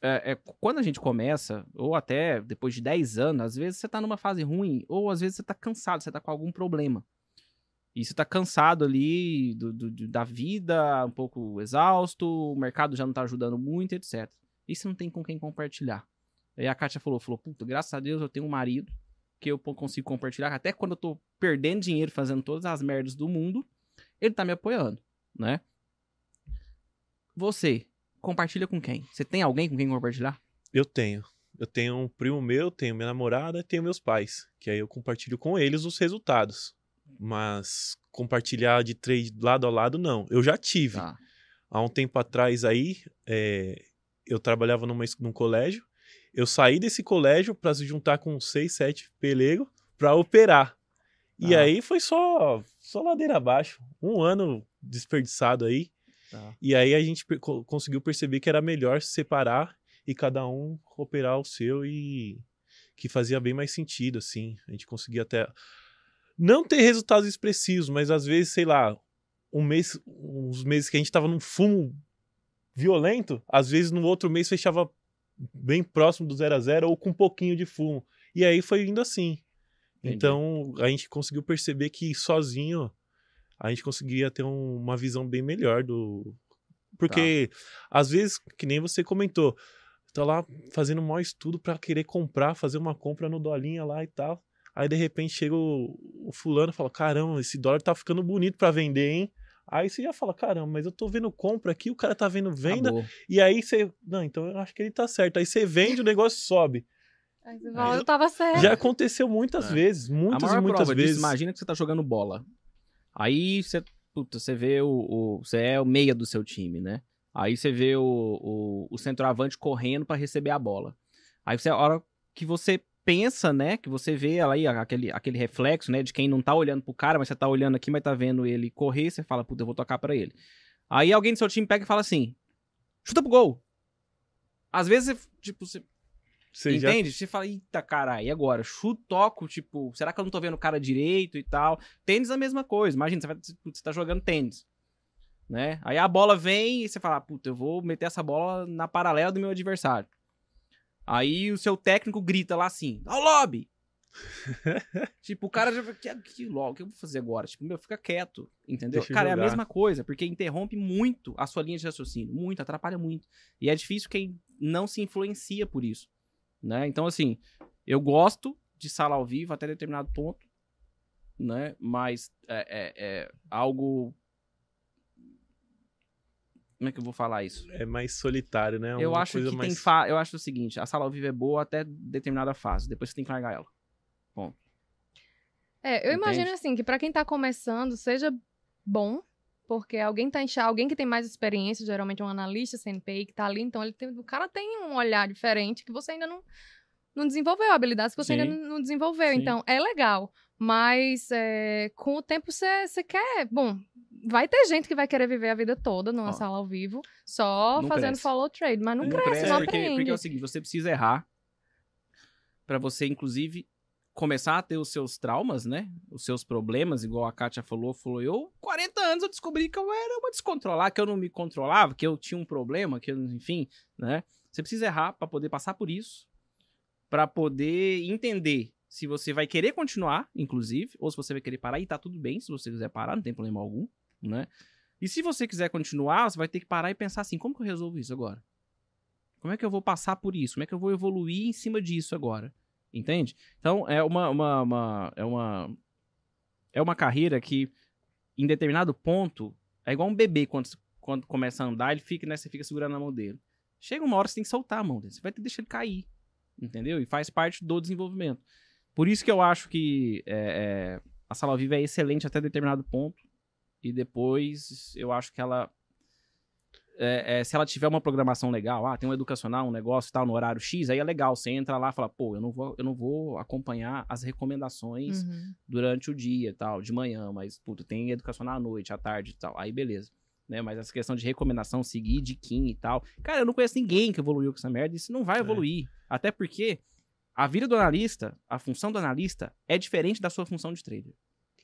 Speaker 1: é, é, quando a gente começa, ou até depois de 10 anos, às vezes você tá numa fase ruim, ou às vezes você tá cansado, você tá com algum problema. E você tá cansado ali do, do- da vida, um pouco exausto, o mercado já não tá ajudando muito, etc. E você não tem com quem compartilhar. Aí a Kátia falou, falou, puta, graças a Deus eu tenho um marido que eu consigo compartilhar, até quando eu tô perdendo dinheiro fazendo todas as merdas do mundo, ele tá me apoiando, né? Você, compartilha com quem? Você tem alguém com quem compartilhar?
Speaker 2: Eu tenho. Eu tenho um primo meu, tenho minha namorada, tenho meus pais. Que aí eu compartilho com eles os resultados. Mas compartilhar de trade lado a lado, não. Eu já tive.
Speaker 1: Tá.
Speaker 2: Há um tempo atrás aí, é, eu trabalhava numa, num colégio. Eu saí desse colégio para se juntar com seis, sete pelego para operar. E
Speaker 1: Ah.
Speaker 2: aí foi só, só ladeira abaixo. Um ano desperdiçado aí.
Speaker 1: Tá.
Speaker 2: E aí a gente conseguiu perceber que era melhor se separar e cada um operar o seu e que fazia bem mais sentido, assim. A gente conseguia até não ter resultados expressivos, mas às vezes, sei lá, um mês, uns meses que a gente tava num fumo violento, às vezes no outro mês fechava bem próximo do zero a zero ou com um pouquinho de fumo. E aí foi indo assim.
Speaker 1: Entendi.
Speaker 2: Então a gente conseguiu perceber que sozinho a gente conseguia ter um- uma visão bem melhor do. Porque às vezes, que nem você comentou, tá lá fazendo um mau estudo pra querer comprar, fazer uma compra no dolinha lá e tal. Aí de repente chega o, o fulano e fala: caramba, esse dólar tá ficando bonito pra vender, hein? Aí você já fala, caramba, mas eu tô vendo compra aqui, o cara tá vendo venda.
Speaker 1: Acabou.
Speaker 2: E aí você. Não, então eu acho que ele tá certo. Aí você vende, o negócio sobe.
Speaker 3: Aí você fala, eu tava certo.
Speaker 2: Já aconteceu muitas
Speaker 1: É.
Speaker 2: vezes,
Speaker 1: a
Speaker 2: muitas
Speaker 1: maior
Speaker 2: e muitas
Speaker 1: prova
Speaker 2: vezes.
Speaker 1: disso, imagina que você tá jogando bola. Aí você, puta, você vê o, Você é o meia do seu time, né? Aí você vê o, o, o centroavante correndo pra receber a bola. Aí você, a hora que você pensa, né? Que você vê aí aquele, aquele reflexo, né? De quem não tá olhando pro cara, mas você tá olhando aqui, mas tá vendo ele correr, você fala, puta, eu vou tocar pra ele. Aí alguém do seu time pega e fala assim: chuta pro gol. Às vezes, tipo, você
Speaker 2: Você já-
Speaker 1: Entende? Você fala, eita, caralho, e agora? Chuto, toco, tipo, será que eu não tô vendo o cara direito e tal? Tênis é a mesma coisa. Imagina, você, vai, você tá jogando tênis, né? Aí a bola vem e você fala, puta, eu vou meter essa bola na paralela do meu adversário. Aí o seu técnico grita lá assim, ó, lobby! tipo, o cara já fala, que, que logo, o que eu vou fazer agora? Tipo, meu, fica quieto, entendeu?
Speaker 2: Deixa
Speaker 1: cara, é a
Speaker 2: jogar.
Speaker 1: mesma coisa, porque interrompe muito a sua linha de raciocínio, muito, atrapalha muito. E é difícil quem não se influencia por isso né? Então, assim, eu gosto de sala ao vivo até determinado ponto, né? Mas é, é- é algo... Como é que eu vou falar isso?
Speaker 2: É mais solitário, né?
Speaker 1: eu
Speaker 2: Uma
Speaker 1: acho
Speaker 2: coisa
Speaker 1: que
Speaker 2: mais...
Speaker 1: tem fa... eu acho o seguinte, a sala ao vivo é boa até determinada fase, depois você tem que largar ela.
Speaker 3: É, eu imagino
Speaker 1: Entende?
Speaker 3: assim, que pra quem tá começando, seja bom, porque alguém tá enxergando, alguém que tem mais experiência, geralmente um analista CNPI que tá ali, então ele tem, o cara tem um olhar diferente que você ainda não, não desenvolveu, habilidades que você ainda
Speaker 1: Sim.
Speaker 3: não, não desenvolveu.
Speaker 1: Sim.
Speaker 3: Então, é legal. Mas é, com o tempo você quer. Bom, vai ter gente que vai querer viver a vida toda numa sala ao vivo, só
Speaker 1: Não
Speaker 3: fazendo
Speaker 1: cresce.
Speaker 3: follow trade, mas não,
Speaker 1: Não
Speaker 3: cresce,
Speaker 1: cresce
Speaker 3: não
Speaker 1: porque,
Speaker 3: aprende.
Speaker 1: porque é o seguinte, você precisa errar pra você, inclusive, começar a ter os seus traumas, né? Os seus problemas, igual a Kátia falou, falou, eu, 40 anos, eu descobri que eu era uma descontrolar, que eu não me controlava, que eu tinha um problema, que eu, enfim, né? Você precisa errar pra poder passar por isso, pra poder entender se você vai querer continuar, inclusive, ou se você vai querer parar, e tá tudo bem se você quiser parar, não tem problema algum, né? E se você quiser continuar, você vai ter que parar e pensar assim, como que eu resolvo isso agora? Como é que eu vou passar por isso? Como é que eu vou evoluir em cima disso agora? Entende? Então, é uma, uma, uma- é uma é uma carreira que em determinado ponto é igual um bebê quando, quando começa a andar, ele fica, né, você fica segurando a mão dele. Chega uma hora você tem que soltar a mão dele, você vai ter que deixar ele cair, entendeu? E faz parte do desenvolvimento. Por isso que eu acho que é, é, a sala ao vivo é excelente até determinado ponto e depois eu acho que ela é, é, se ela tiver uma programação legal, ah, tem um educacional, um negócio e tal, no horário X, aí é legal. Você entra lá e fala, pô, eu não vou, eu não vou acompanhar as recomendações
Speaker 3: Uhum.
Speaker 1: durante o dia e tal, de manhã, mas, puto, tem educacional à noite, à tarde e tal. Aí beleza. Né? Mas essa questão de recomendação, seguir de Kim e tal. Cara, eu não conheço ninguém que evoluiu com essa merda, isso não vai
Speaker 2: É.
Speaker 1: evoluir. Até porque a vida do analista, a função do analista é diferente da sua função de trader.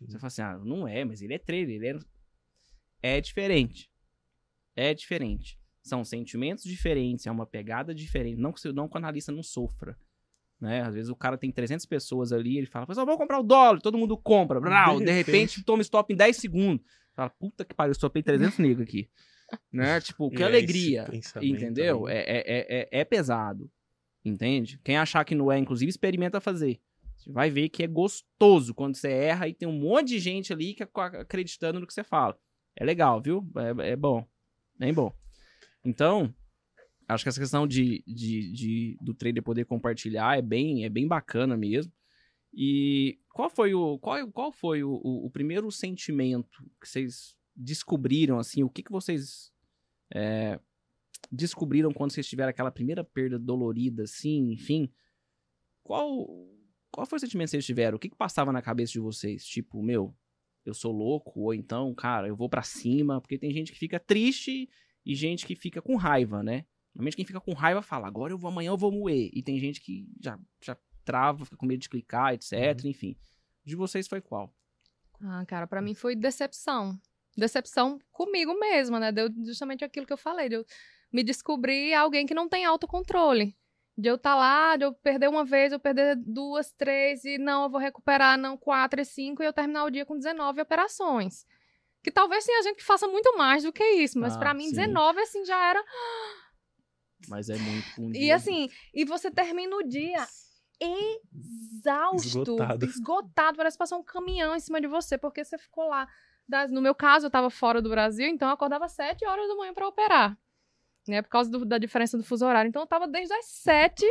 Speaker 1: Você fala assim, ah, não é, mas ele é trader, ele é... É diferente. É diferente. São sentimentos diferentes, é uma pegada diferente. Não que, não que o analista não sofra. Né? Às vezes o cara tem 300 pessoas ali, ele fala, pessoal, vamos comprar o dólar, todo mundo compra. Brau, de,
Speaker 2: De
Speaker 1: repente,
Speaker 2: repente.
Speaker 1: toma stop em 10 segundos. Fala, puta que pariu, eu stopei 300 negros aqui. né? Tipo, que
Speaker 2: é
Speaker 1: alegria. Entendeu? É, é, é, é- é pesado. Entende? Quem achar que não é, inclusive, experimenta fazer. Você vai ver que é gostoso quando você erra e tem um monte de gente ali que ac- acreditando no que você fala. É legal, viu? É, é bom. Bem bom. Então, acho que essa questão de, de, de- do trader poder compartilhar é bem, é bem bacana mesmo. E qual foi o qual, qual foi o, o, o primeiro sentimento que vocês descobriram assim? O que, que vocês é, descobriram quando vocês tiveram aquela primeira perda dolorida, assim, enfim? Qual qual foi o sentimento que vocês tiveram? O que, que passava na cabeça de vocês? Tipo, meu, eu sou louco, ou então, cara, eu vou pra cima, porque tem gente que fica triste e gente que fica com raiva, né? Normalmente quem fica com raiva fala, agora eu vou, amanhã eu vou moer. E tem gente que já, já trava, fica com medo de clicar, etc, enfim. De vocês foi qual?
Speaker 3: Ah, cara, pra mim foi decepção. Decepção comigo mesma, né? Deu justamente aquilo que eu falei, de eu me descobrir alguém que não tem autocontrole. De eu estar lá, de eu perder uma vez, eu perder duas, três, e não, eu vou recuperar, não, quatro e cinco, e eu terminar o dia com 19 operações. Que talvez tenha gente que faça muito mais do que isso, mas
Speaker 1: Ah,
Speaker 3: pra mim
Speaker 1: sim.
Speaker 3: 19, assim, já era.
Speaker 1: Mas é muito um
Speaker 3: E
Speaker 1: dia-
Speaker 3: assim, e você termina o dia exausto,
Speaker 2: Esgotado.
Speaker 3: esgotado, parece passar um caminhão em cima de você, porque você ficou lá. no meu caso, eu tava fora do Brasil, então eu acordava às 7 horas da manhã pra operar. Né, por causa do- da diferença do fuso horário. Então eu tava desde as 7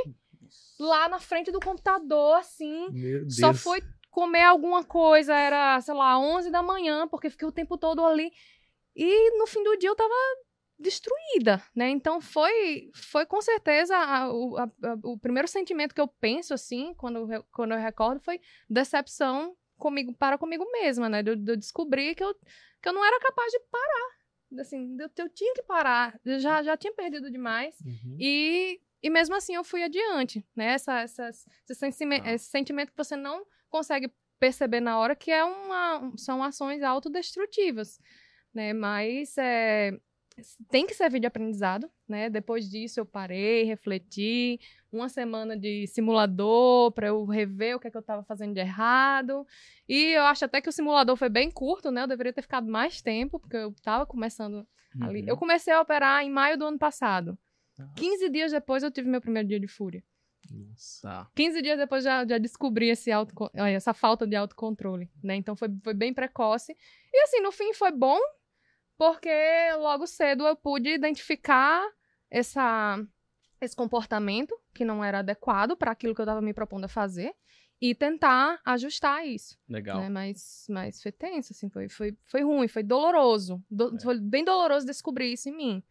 Speaker 3: lá na frente do computador, assim,
Speaker 2: Meu Deus.
Speaker 3: só foi comer alguma coisa, era, sei lá, 11 da manhã, porque fiquei o tempo todo ali. E no fim do dia eu tava destruída, né? Então foi, foi com certeza a- o, a- a- o primeiro sentimento que eu penso, assim, quando, eu quando eu recordo, foi decepção comigo, para comigo mesma, né? De, eu- de eu descobrir que eu, que eu não era capaz de parar. Assim, eu, eu tinha que parar. Eu já, já tinha perdido demais.
Speaker 2: Uhum.
Speaker 3: E, e mesmo assim eu fui adiante, né? Essa, essas- esse, sentime-
Speaker 1: Tá.
Speaker 3: esse sentimento que você não consegue perceber na hora que é uma, são ações autodestrutivas, né? Mas é, tem que servir de aprendizado, né? Depois disso eu parei, refleti, uma semana de simulador para eu rever o que, é que eu estava fazendo de errado. E eu acho até que o simulador foi bem curto, né? Eu deveria ter ficado mais tempo, porque eu estava começando ali.
Speaker 1: Uhum.
Speaker 3: Eu comecei a operar em maio do ano passado.
Speaker 1: Ah.
Speaker 3: 15 dias depois eu tive meu primeiro dia de fúria.
Speaker 2: Nossa.
Speaker 1: Tá.
Speaker 3: 15 dias depois já, já descobri esse auto, essa falta de autocontrole, né? Então foi, foi bem precoce. E assim, no fim foi bom, porque logo cedo eu pude identificar essa, esse comportamento que não era adequado para aquilo que eu estava me propondo a fazer e tentar ajustar isso.
Speaker 1: Legal.
Speaker 3: Né? Mas, mas foi tenso, assim, foi, foi, foi ruim, foi doloroso. Do-
Speaker 1: É.
Speaker 3: Foi bem doloroso descobrir isso em mim.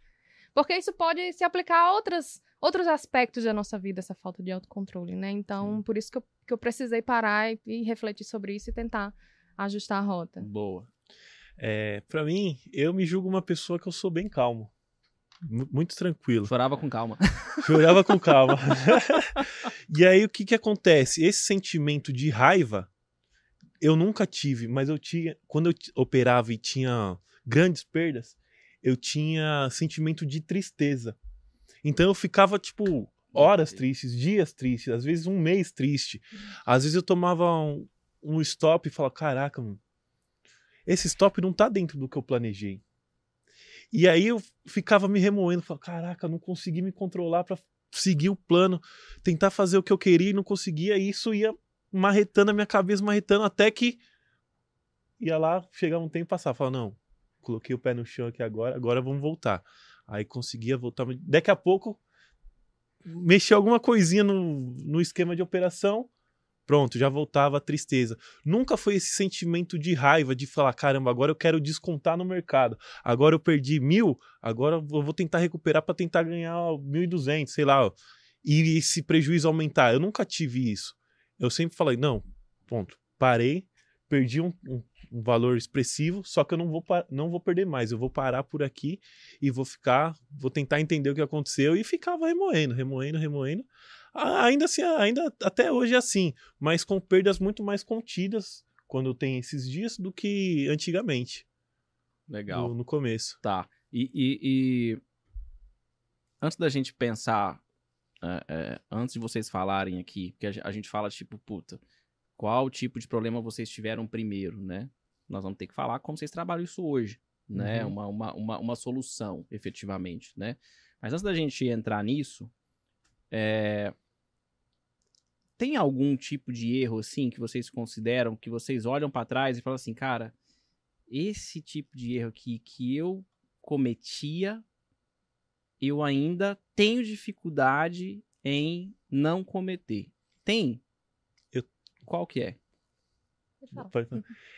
Speaker 3: Porque isso pode se aplicar a outras, outros aspectos da nossa vida, essa falta de autocontrole, né? Então, por isso que eu, que eu precisei parar e, e refletir sobre isso e tentar ajustar a rota.
Speaker 1: Boa.
Speaker 2: É, pra mim, eu me julgo uma pessoa que eu sou bem calmo. Mu- Muito tranquilo.
Speaker 1: Chorava com calma.
Speaker 2: Chorava com calma. e aí, o que que acontece? Esse sentimento de raiva, eu nunca tive, mas eu tinha. Quando eu operava e tinha grandes perdas, eu tinha sentimento de tristeza. Então eu ficava, tipo, horas tristes, dias tristes, às vezes um mês triste. Às vezes eu tomava um, um stop e falava: caraca, mano, esse stop não tá dentro do que eu planejei. E aí eu ficava me remoendo, falava, caraca, não consegui me controlar pra seguir o plano, tentar fazer o que eu queria e não conseguia, e isso ia marretando a minha cabeça, marretando, até que ia lá, chegava um tempo e passava, falava, não, coloquei o pé no chão aqui agora, agora vamos voltar. Aí conseguia voltar, daqui a pouco mexia alguma coisinha no, no esquema de operação, pronto, já voltava a tristeza. Nunca foi esse sentimento de raiva, de falar, caramba, agora eu quero descontar no mercado. Agora eu perdi mil, agora eu vou tentar recuperar para tentar ganhar 1.200, sei lá. E esse prejuízo aumentar. Eu nunca tive isso. Eu sempre falei, não, ponto, parei, perdi um, um- um valor expressivo, só que eu não vou, não vou perder mais. Eu vou parar por aqui e vou ficar, vou tentar entender o que aconteceu e ficava remoendo, remoendo, remoendo. Ah, Ainda assim, ainda até hoje é assim, mas com perdas muito mais contidas quando tem esses dias do que antigamente,
Speaker 1: Legal.
Speaker 2: no, no começo.
Speaker 1: Tá. E, e- e antes da gente pensar, é, é, antes de vocês falarem aqui, porque a gente fala tipo, puta, qual tipo de problema vocês tiveram primeiro, né? Nós vamos ter que falar como vocês trabalham isso hoje, né?
Speaker 2: Uhum.
Speaker 1: Uma, uma, uma, uma solução, efetivamente, né? Mas antes da gente entrar nisso, é, tem algum tipo de erro, assim, que vocês consideram, que vocês olham pra trás e falam assim, cara, esse tipo de erro aqui que eu cometia, eu ainda tenho dificuldade em não cometer. Tem?
Speaker 2: Eu-
Speaker 1: Qual que é?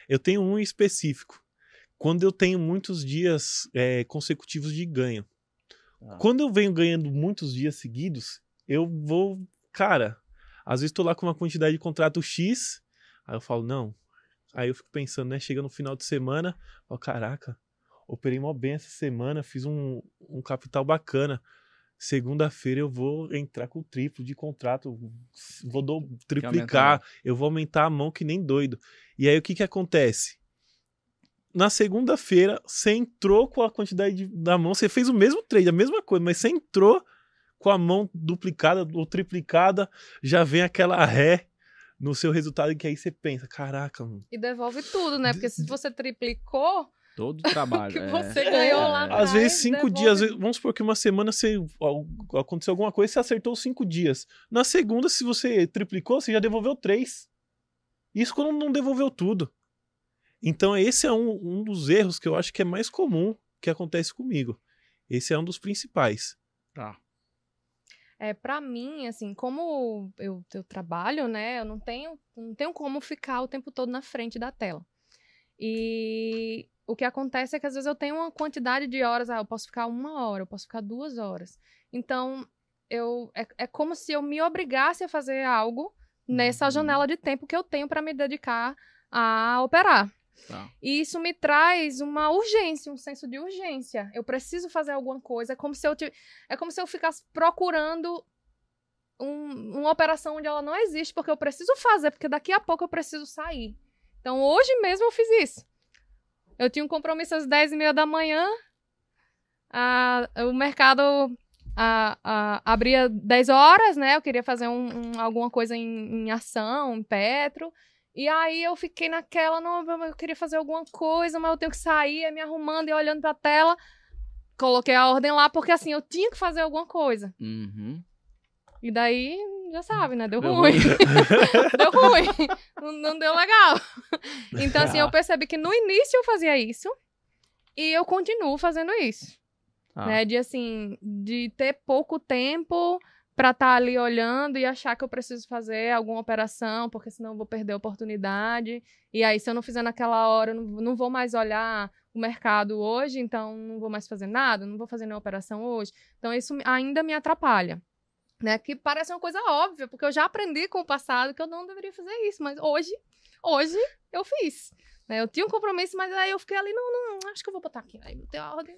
Speaker 2: Eu tenho um específico. Quando eu tenho muitos dias é, consecutivos de ganho.
Speaker 1: Ah.
Speaker 2: Quando eu venho ganhando muitos dias seguidos, eu vou. Cara, às vezes tô lá com uma quantidade de contrato X, aí eu falo, não. Aí eu fico pensando, né? Chega no final de semana, ó, caraca, operei mó bem essa semana, fiz um, um capital bacana. Segunda-feira eu vou entrar com o triplo de contrato, vou do, triplicar, eu vou aumentar a mão que nem doido. E aí o que que acontece? Na segunda-feira, você entrou com a quantidade de- da mão, você fez o mesmo trade, a mesma coisa, mas você entrou com a mão duplicada ou triplicada, já vem aquela ré no seu resultado que aí você pensa, caraca, mano.
Speaker 3: E devolve tudo, né? Porque se você triplicou,
Speaker 1: Todo o trabalho.
Speaker 3: que
Speaker 1: é.
Speaker 3: você ganhou lá
Speaker 1: É.
Speaker 3: atrás.
Speaker 2: Às vezes cinco
Speaker 3: devolve.
Speaker 2: dias, vamos supor que uma semana você aconteceu alguma coisa, você acertou cinco dias. Na segunda, se você triplicou, você já devolveu três. Isso quando não devolveu tudo. Então esse é um, um dos erros que eu acho que é mais comum que acontece comigo. Esse é um dos principais.
Speaker 1: Tá.
Speaker 3: É, para mim, assim, como eu, eu trabalho, né, eu não tenho, não tenho como ficar o tempo todo na frente da tela. E o que acontece é que às vezes eu tenho uma quantidade de horas, ah, eu posso ficar uma hora, eu posso ficar duas horas. Então, eu é, é como se eu me obrigasse a fazer algo nessa
Speaker 1: Uhum.
Speaker 3: janela de tempo que eu tenho para me dedicar a operar.
Speaker 1: Tá.
Speaker 3: E isso me traz uma urgência, um senso de urgência. Eu preciso fazer alguma coisa. É como se eu, tiv- é como se eu ficasse procurando um- uma operação onde ela não existe, porque eu preciso fazer, porque daqui a pouco eu preciso sair. Então, hoje mesmo eu fiz isso. Eu tinha um compromisso às 10 e meia da manhã. Ah, o mercado ah, ah, abria 10 horas, né? Eu queria fazer um- um- alguma coisa em, em ação, em Petro. E aí eu fiquei naquela, não, eu queria fazer alguma coisa, mas eu tenho que sair, me arrumando e olhando pra tela. Coloquei a ordem lá, porque assim, eu tinha que fazer alguma coisa.
Speaker 1: Uhum.
Speaker 3: E daí, já sabe, né? Deu,
Speaker 1: Deu
Speaker 3: ruim.
Speaker 1: ruim.
Speaker 3: deu ruim. Não, não deu legal. Então, assim, eu
Speaker 1: Ah.
Speaker 3: percebi que no início eu fazia isso. E eu continuo fazendo isso.
Speaker 1: Tá.
Speaker 3: Né? De assim, de ter pouco tempo pra estar ali olhando e achar que eu preciso fazer alguma operação, porque senão eu vou perder a oportunidade. E aí, se eu não fizer naquela hora, eu não, não vou mais olhar o mercado hoje, então não vou mais fazer nada, não vou fazer nenhuma operação hoje. Então, isso ainda me atrapalha. Né? Que parece uma coisa óbvia, porque eu já aprendi com o passado que eu não deveria fazer isso, mas hoje, hoje eu fiz. Né? Eu tinha um compromisso, mas aí eu fiquei ali, não, não, acho que eu vou botar aqui. Aí botei a ordem,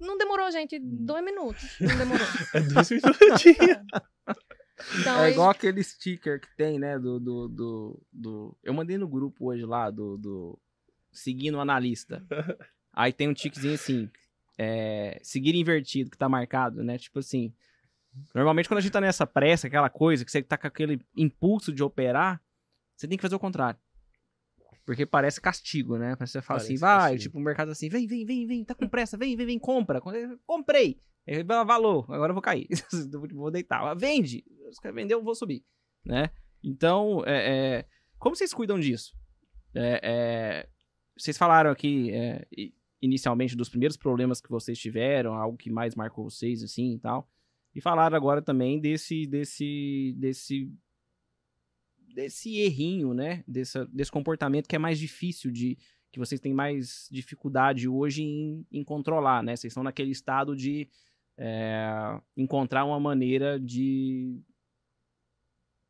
Speaker 3: não demorou, gente, dois minutos. Não demorou.
Speaker 2: É dois minutinhos.
Speaker 3: Então,
Speaker 1: é
Speaker 3: aí-
Speaker 1: igual aquele sticker que tem, né? Do, do, do, do- Eu mandei no grupo hoje lá, do, do... Seguindo o analista. Aí tem um tiquezinho assim. É... Seguir invertido, que tá marcado, né? Tipo assim. Normalmente quando a gente tá nessa pressa, aquela coisa, que você tá com aquele impulso de operar, você tem que fazer o contrário. Porque parece castigo, né? Que você fala assim,
Speaker 2: Parece
Speaker 1: vai,
Speaker 2: castigo.
Speaker 1: tipo, o mercado assim, vem, vem, vem, vem, tá com pressa, vem, vem, vem, compra. Comprei. Ah, valor, agora eu vou cair. vou deitar. Ah, Vende. Se quer vender, eu vou subir. Né? Então, é, é, como vocês cuidam disso? É, é, vocês falaram aqui é, inicialmente dos primeiros problemas que vocês tiveram, algo que mais marcou vocês, assim e tal. E falaram agora também desse, desse, desse, desse errinho, né? Dessa, desse comportamento que é mais difícil de, que vocês têm mais dificuldade hoje em, em controlar, né? Vocês estão naquele estado de é, encontrar uma maneira de.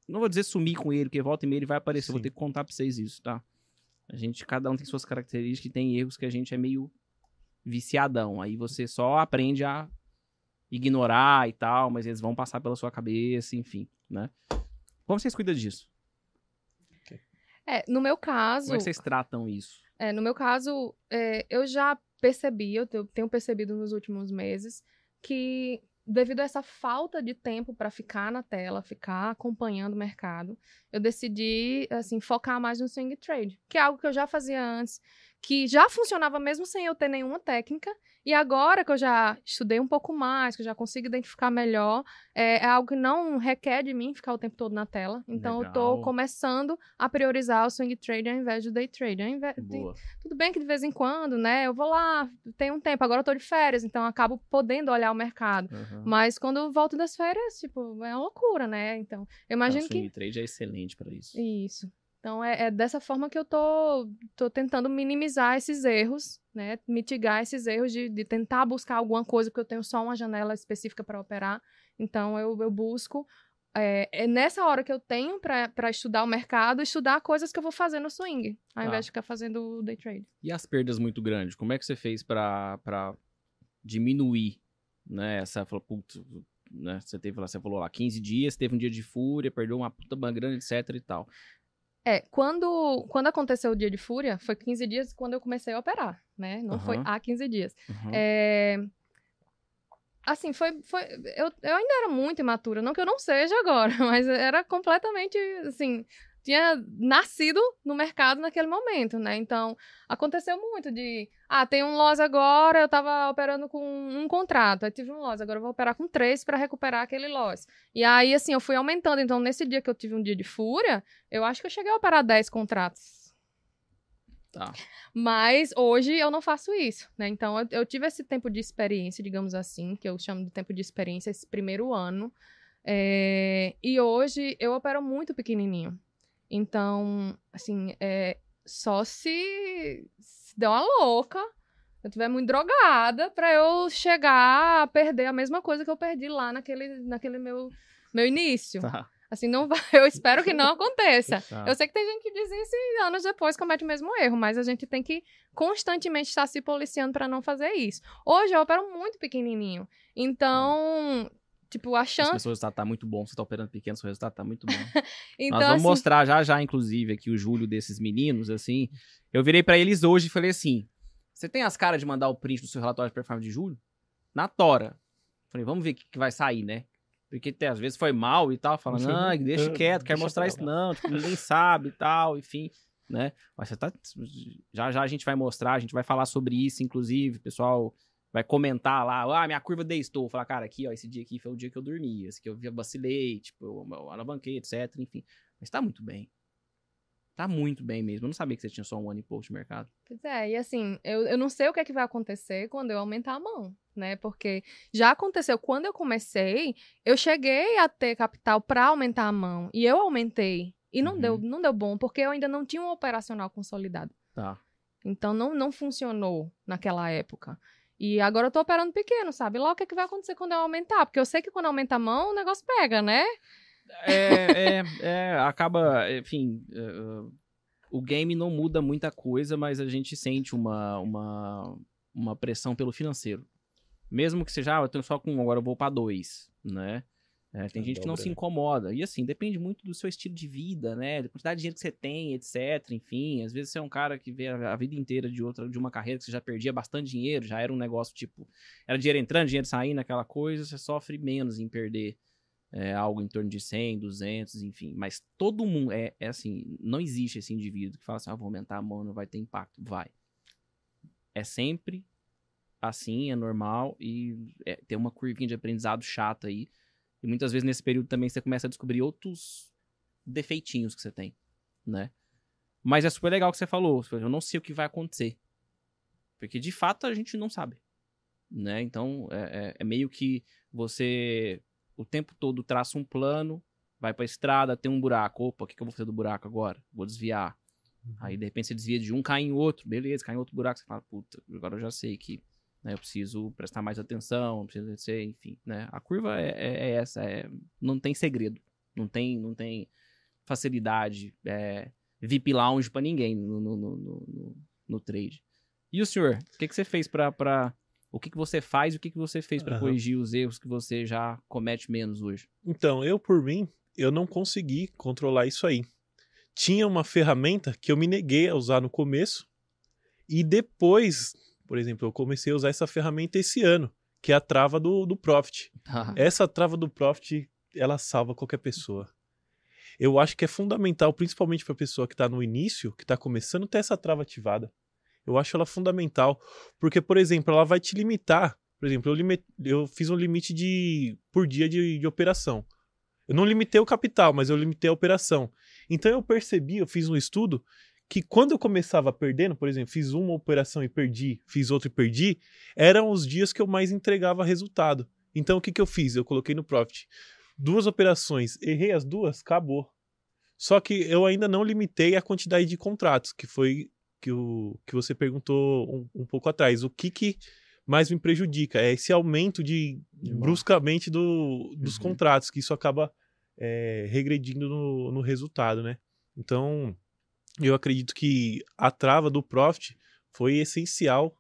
Speaker 1: Não vou dizer sumir com ele, porque volta e meia ele vai aparecer. eu Vou
Speaker 2: Sim.
Speaker 1: ter que contar pra vocês isso, tá? A gente, cada um tem suas características e tem erros que a gente é meio viciadão. Aí você só aprende a ignorar e tal, mas eles vão passar pela sua cabeça, enfim, né? Como vocês cuidam disso?
Speaker 3: É, no meu caso,
Speaker 1: Como é que vocês tratam isso?
Speaker 3: É, no meu caso, é, eu já percebi, eu te- eu tenho percebido nos últimos meses, que devido a essa falta de tempo para ficar na tela, ficar acompanhando o mercado, eu decidi assim focar mais no swing trade, que é algo que eu já fazia antes, que já funcionava mesmo sem eu ter nenhuma técnica. E agora que eu já estudei um pouco mais, que eu já consigo identificar melhor, é, é algo que não requer de mim ficar o tempo todo na tela. Então eu tô
Speaker 1: Legal.
Speaker 3: começando a priorizar o swing trade ao invés do day trade. Invés, tudo bem que de vez em quando, né? Eu vou lá, tem um tempo, agora eu tô de férias, então eu acabo podendo olhar o mercado.
Speaker 1: Uhum.
Speaker 3: Mas quando eu volto das férias, tipo, é uma loucura, né? Então, eu imagino
Speaker 1: Não,
Speaker 3: que.
Speaker 1: swing trade é excelente pra isso.
Speaker 3: Isso. Então é, é dessa forma que eu tô, tô tentando minimizar esses erros, né? Mitigar esses erros de, de tentar buscar alguma coisa, porque eu tenho só uma janela específica para operar. Então eu, eu busco. É, é nessa hora que eu tenho para estudar o mercado, estudar coisas que eu vou fazer no swing, ao
Speaker 1: Tá.
Speaker 3: invés de ficar fazendo o day trade.
Speaker 1: E as perdas muito grandes, como é que você fez pra diminuir, né? Essa, falou, putz, né? Você teve você falou lá, 15 dias, teve um dia de fúria, perdeu uma puta grana, etc e tal.
Speaker 3: É, quando, quando aconteceu o dia de fúria, foi 15 dias quando eu comecei a operar, né? Não foi
Speaker 1: Aham.
Speaker 3: há 15 dias.
Speaker 1: Uhum.
Speaker 3: É, Assim, foi. foi eu, eu ainda era muito imatura. Não que eu não seja agora, mas era completamente, assim. Tinha nascido no mercado naquele momento, né? Então, aconteceu muito de, ah, tem um loss agora, eu tava operando com um contrato, aí tive um loss, agora eu vou operar com três para recuperar aquele loss. E aí, assim, eu fui aumentando. Então, nesse dia que eu tive um dia de fúria, eu acho que eu cheguei a operar 10 contratos.
Speaker 1: Tá.
Speaker 3: Mas hoje eu não faço isso, né? Então, eu, eu tive esse tempo de experiência, digamos assim, que eu chamo de tempo de experiência, esse primeiro ano. É, e hoje eu opero muito pequenininho. Então, assim, é, só se, se der uma louca, eu estiver muito drogada, para eu chegar a perder a mesma coisa que eu perdi lá naquele, naquele meu, meu início.
Speaker 1: Tá.
Speaker 3: Assim, não vai, eu espero que não aconteça.
Speaker 1: Tá.
Speaker 3: Eu sei que tem gente que diz isso e anos depois comete o mesmo erro, mas a gente tem que constantemente estar se policiando para não fazer isso. Hoje eu opero muito pequenininho. Então, tipo, a
Speaker 1: Esse
Speaker 3: chance.
Speaker 1: seu resultado tá muito bom. Você tá operando pequeno, seu resultado tá muito bom.
Speaker 3: Então,
Speaker 1: Nós vamos
Speaker 3: assim,
Speaker 1: mostrar já já, inclusive, aqui o Júlio desses meninos, assim. Eu virei pra eles hoje e falei assim: você tem as caras de mandar o print do seu relatório de performance de julho? Na tora. Falei, vamos ver o que, que vai sair, né? Porque até às vezes foi mal e tal, falando,
Speaker 2: Não
Speaker 1: não, deixa quieto, quero
Speaker 2: deixa
Speaker 1: mostrar isso
Speaker 2: lá."
Speaker 1: não, tipo, ninguém sabe e tal, enfim, né? Mas você tá. Já já a gente vai mostrar, a gente vai falar sobre isso, inclusive, o pessoal vai comentar lá, ah, minha curva destou. Falar, cara, aqui, ó, esse dia aqui foi o dia que eu dormi, esse que eu vacilei, tipo, eu, eu alavanquei, etc, enfim. Mas tá muito bem. Tá muito bem mesmo. Eu não sabia que você tinha só um ano e pouco de mercado.
Speaker 3: Pois é, e assim, eu, eu não sei o que é que vai acontecer quando eu aumentar a mão, né? Porque já aconteceu, quando eu comecei, eu cheguei a ter capital para aumentar a mão. E eu aumentei. E não,
Speaker 1: Uhum.
Speaker 3: deu, não deu bom, porque eu ainda não tinha um operacional consolidado.
Speaker 1: Tá.
Speaker 3: Então não, não funcionou naquela época. E agora eu tô operando pequeno, sabe? Lá o que, é que vai acontecer quando eu aumentar? Porque eu sei que quando aumenta a mão, o negócio pega, né?
Speaker 1: É, é, é, acaba, enfim, é, o game não muda muita coisa, mas a gente sente uma, uma, uma pressão pelo financeiro. Mesmo que seja, ah, eu tenho só com um, agora eu vou pra dois, né? É, tem
Speaker 2: É,
Speaker 1: gente que não se incomoda. E assim, depende muito do seu estilo de vida, né? Da quantidade de dinheiro que você tem, etc. Enfim, às vezes você é um cara que vê a a vida inteira de outra, de uma carreira que você já perdia bastante dinheiro, já era um negócio tipo, era dinheiro entrando, dinheiro saindo, aquela coisa, você sofre menos em perder é, algo em torno de 100, 200, enfim. Mas todo mundo, é, é assim, não existe esse indivíduo que fala assim, ah, vou aumentar a mão, não vai ter impacto. Vai. É sempre assim, é normal e é, tem uma curvinha de aprendizado chata aí. E muitas vezes nesse período também você começa a descobrir outros defeitinhos que você tem, né? Mas é super legal o que você falou. Eu não sei o que vai acontecer. Porque de fato a gente não sabe. Né? Então é, é- é meio que você o tempo todo traça um plano, vai pra estrada, tem um buraco. Opa, o que, que eu vou fazer do buraco agora? Vou desviar. Aí de repente você desvia de um, cai em outro. Beleza, cai em outro buraco. Você fala, puta, agora eu já sei que né, eu preciso prestar mais atenção, preciso ser, enfim, né? A curva é, é- é essa, é, não tem segredo, não tem, não tem facilidade, é, VIP lounge pra ninguém no, no, no, no- no- trade. E o senhor, o que, que você fez pra, pra o que, que você faz e o que, que você fez pra
Speaker 2: Aham.
Speaker 1: corrigir os erros que você já comete menos hoje?
Speaker 2: Então, eu por mim, eu não consegui controlar isso aí. Tinha uma ferramenta que eu me neguei a usar no começo e depois, por exemplo, eu comecei a usar essa ferramenta esse ano, que é a trava do, do Profit.
Speaker 1: Tá.
Speaker 2: Essa trava do Profit, ela salva qualquer pessoa. Eu acho que é fundamental, principalmente para a pessoa que está no início, que está começando, ter essa trava ativada. Eu acho ela fundamental, porque, por exemplo, ela vai te limitar. Por exemplo, eu, eu fiz um limite de por dia de, de operação. Eu não limitei o capital, mas eu limitei a operação. Então eu percebi, eu fiz um estudo, que quando eu começava perdendo, por exemplo, fiz uma operação e perdi, fiz outra e perdi, eram os dias que eu mais entregava resultado. Então o que, que eu fiz? Eu coloquei no Profit. Duas operações, errei as duas, acabou. Só que eu ainda não limitei a quantidade de contratos, que foi que, o, que você perguntou um, um pouco atrás. O que, que mais me prejudica? É esse aumento de,
Speaker 1: De
Speaker 2: bruscamente do, dos
Speaker 1: Uhum.
Speaker 2: contratos, que isso acaba é, regredindo no, no resultado, né? Então, eu acredito que a trava do Profit foi essencial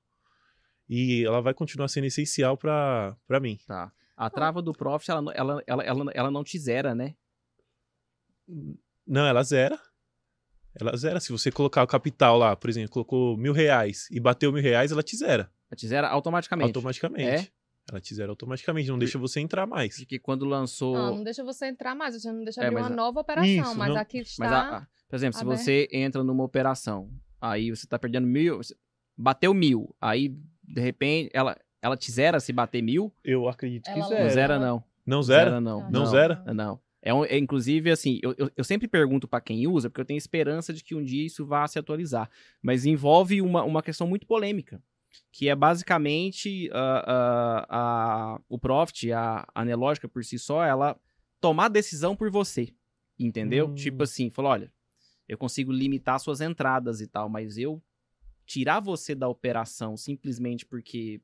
Speaker 2: e ela vai continuar sendo essencial para mim.
Speaker 1: Tá. A trava do Profit, ela, não- ela, ela, ela, ela não te zera, né?
Speaker 2: Não, ela zera. Ela zera. Se você colocar o capital lá, por exemplo, colocou mil reais e bateu mil reais, ela te zera
Speaker 1: Ela te zera automaticamente.
Speaker 2: automaticamente.
Speaker 1: É?
Speaker 2: Ela te zera automaticamente, não deixa você entrar mais.
Speaker 1: Porque quando lançou.
Speaker 3: Não, não deixa você entrar mais, você não deixa
Speaker 1: É,
Speaker 3: abrir uma
Speaker 1: a-
Speaker 3: nova operação,
Speaker 2: Isso,
Speaker 3: mas
Speaker 2: não-
Speaker 3: aqui está.
Speaker 1: Mas, a- a- por exemplo, se
Speaker 3: aberto.
Speaker 1: você entra numa operação, aí você tá perdendo mil, você- bateu mil, aí de repente ela, ela te zera se bater mil?
Speaker 2: Eu acredito que
Speaker 3: Ela
Speaker 1: Não
Speaker 2: zera.
Speaker 1: zera,
Speaker 3: Ela-
Speaker 1: não.
Speaker 2: Não zera?
Speaker 1: Zera, não.
Speaker 2: Não zera?
Speaker 1: É, Não. É, um- é, inclusive, assim, eu, eu, eu sempre pergunto pra quem usa, porque eu tenho esperança de que um dia isso vá se atualizar. Mas envolve uma, uma questão muito polêmica, que é basicamente ah, ah, a, o Profit, a Anelógica por si só, ela tomar decisão por você. Entendeu?
Speaker 2: Hum.
Speaker 1: Tipo assim, falou: olha, eu consigo limitar suas entradas e tal, mas eu tirar você da operação simplesmente porque.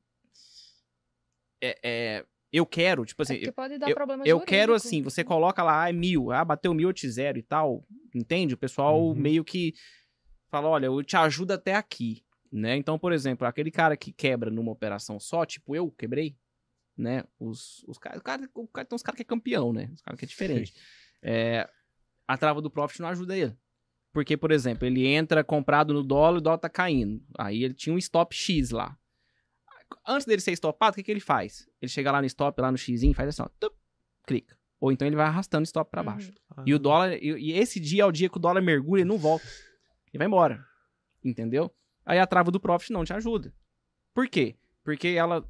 Speaker 1: É, é, eu quero, tipo assim,
Speaker 3: É pode dar
Speaker 1: eu-
Speaker 3: problema
Speaker 1: eu quero assim, você coloca lá, ah, é mil, ah, bateu mil, eu te zero e tal, entende? O pessoal
Speaker 2: Uhum.
Speaker 1: meio que fala, olha, eu te ajudo até aqui, né? Então, por exemplo, aquele cara que quebra numa operação só, tipo eu quebrei, né? Os, os caras, cara, o cara, tem uns caras que é campeão, né? Os caras que é diferente. É, a trava do profit não ajuda ele. Porque, por exemplo, ele entra comprado no dólar, o dólar tá caindo. Aí ele tinha um stop X lá. Antes dele ser stopado, o que, que ele faz? Ele chega lá no stop, lá no X, faz assim, ó, tup, clica. Ou então ele vai arrastando o stop pra
Speaker 3: Uhum.
Speaker 1: baixo.
Speaker 2: Ah,
Speaker 1: E o dólar, e, e esse dia é o dia que o dólar mergulha e não volta. E vai embora. Entendeu? Aí a trava do profit não te ajuda. Por quê? Porque ela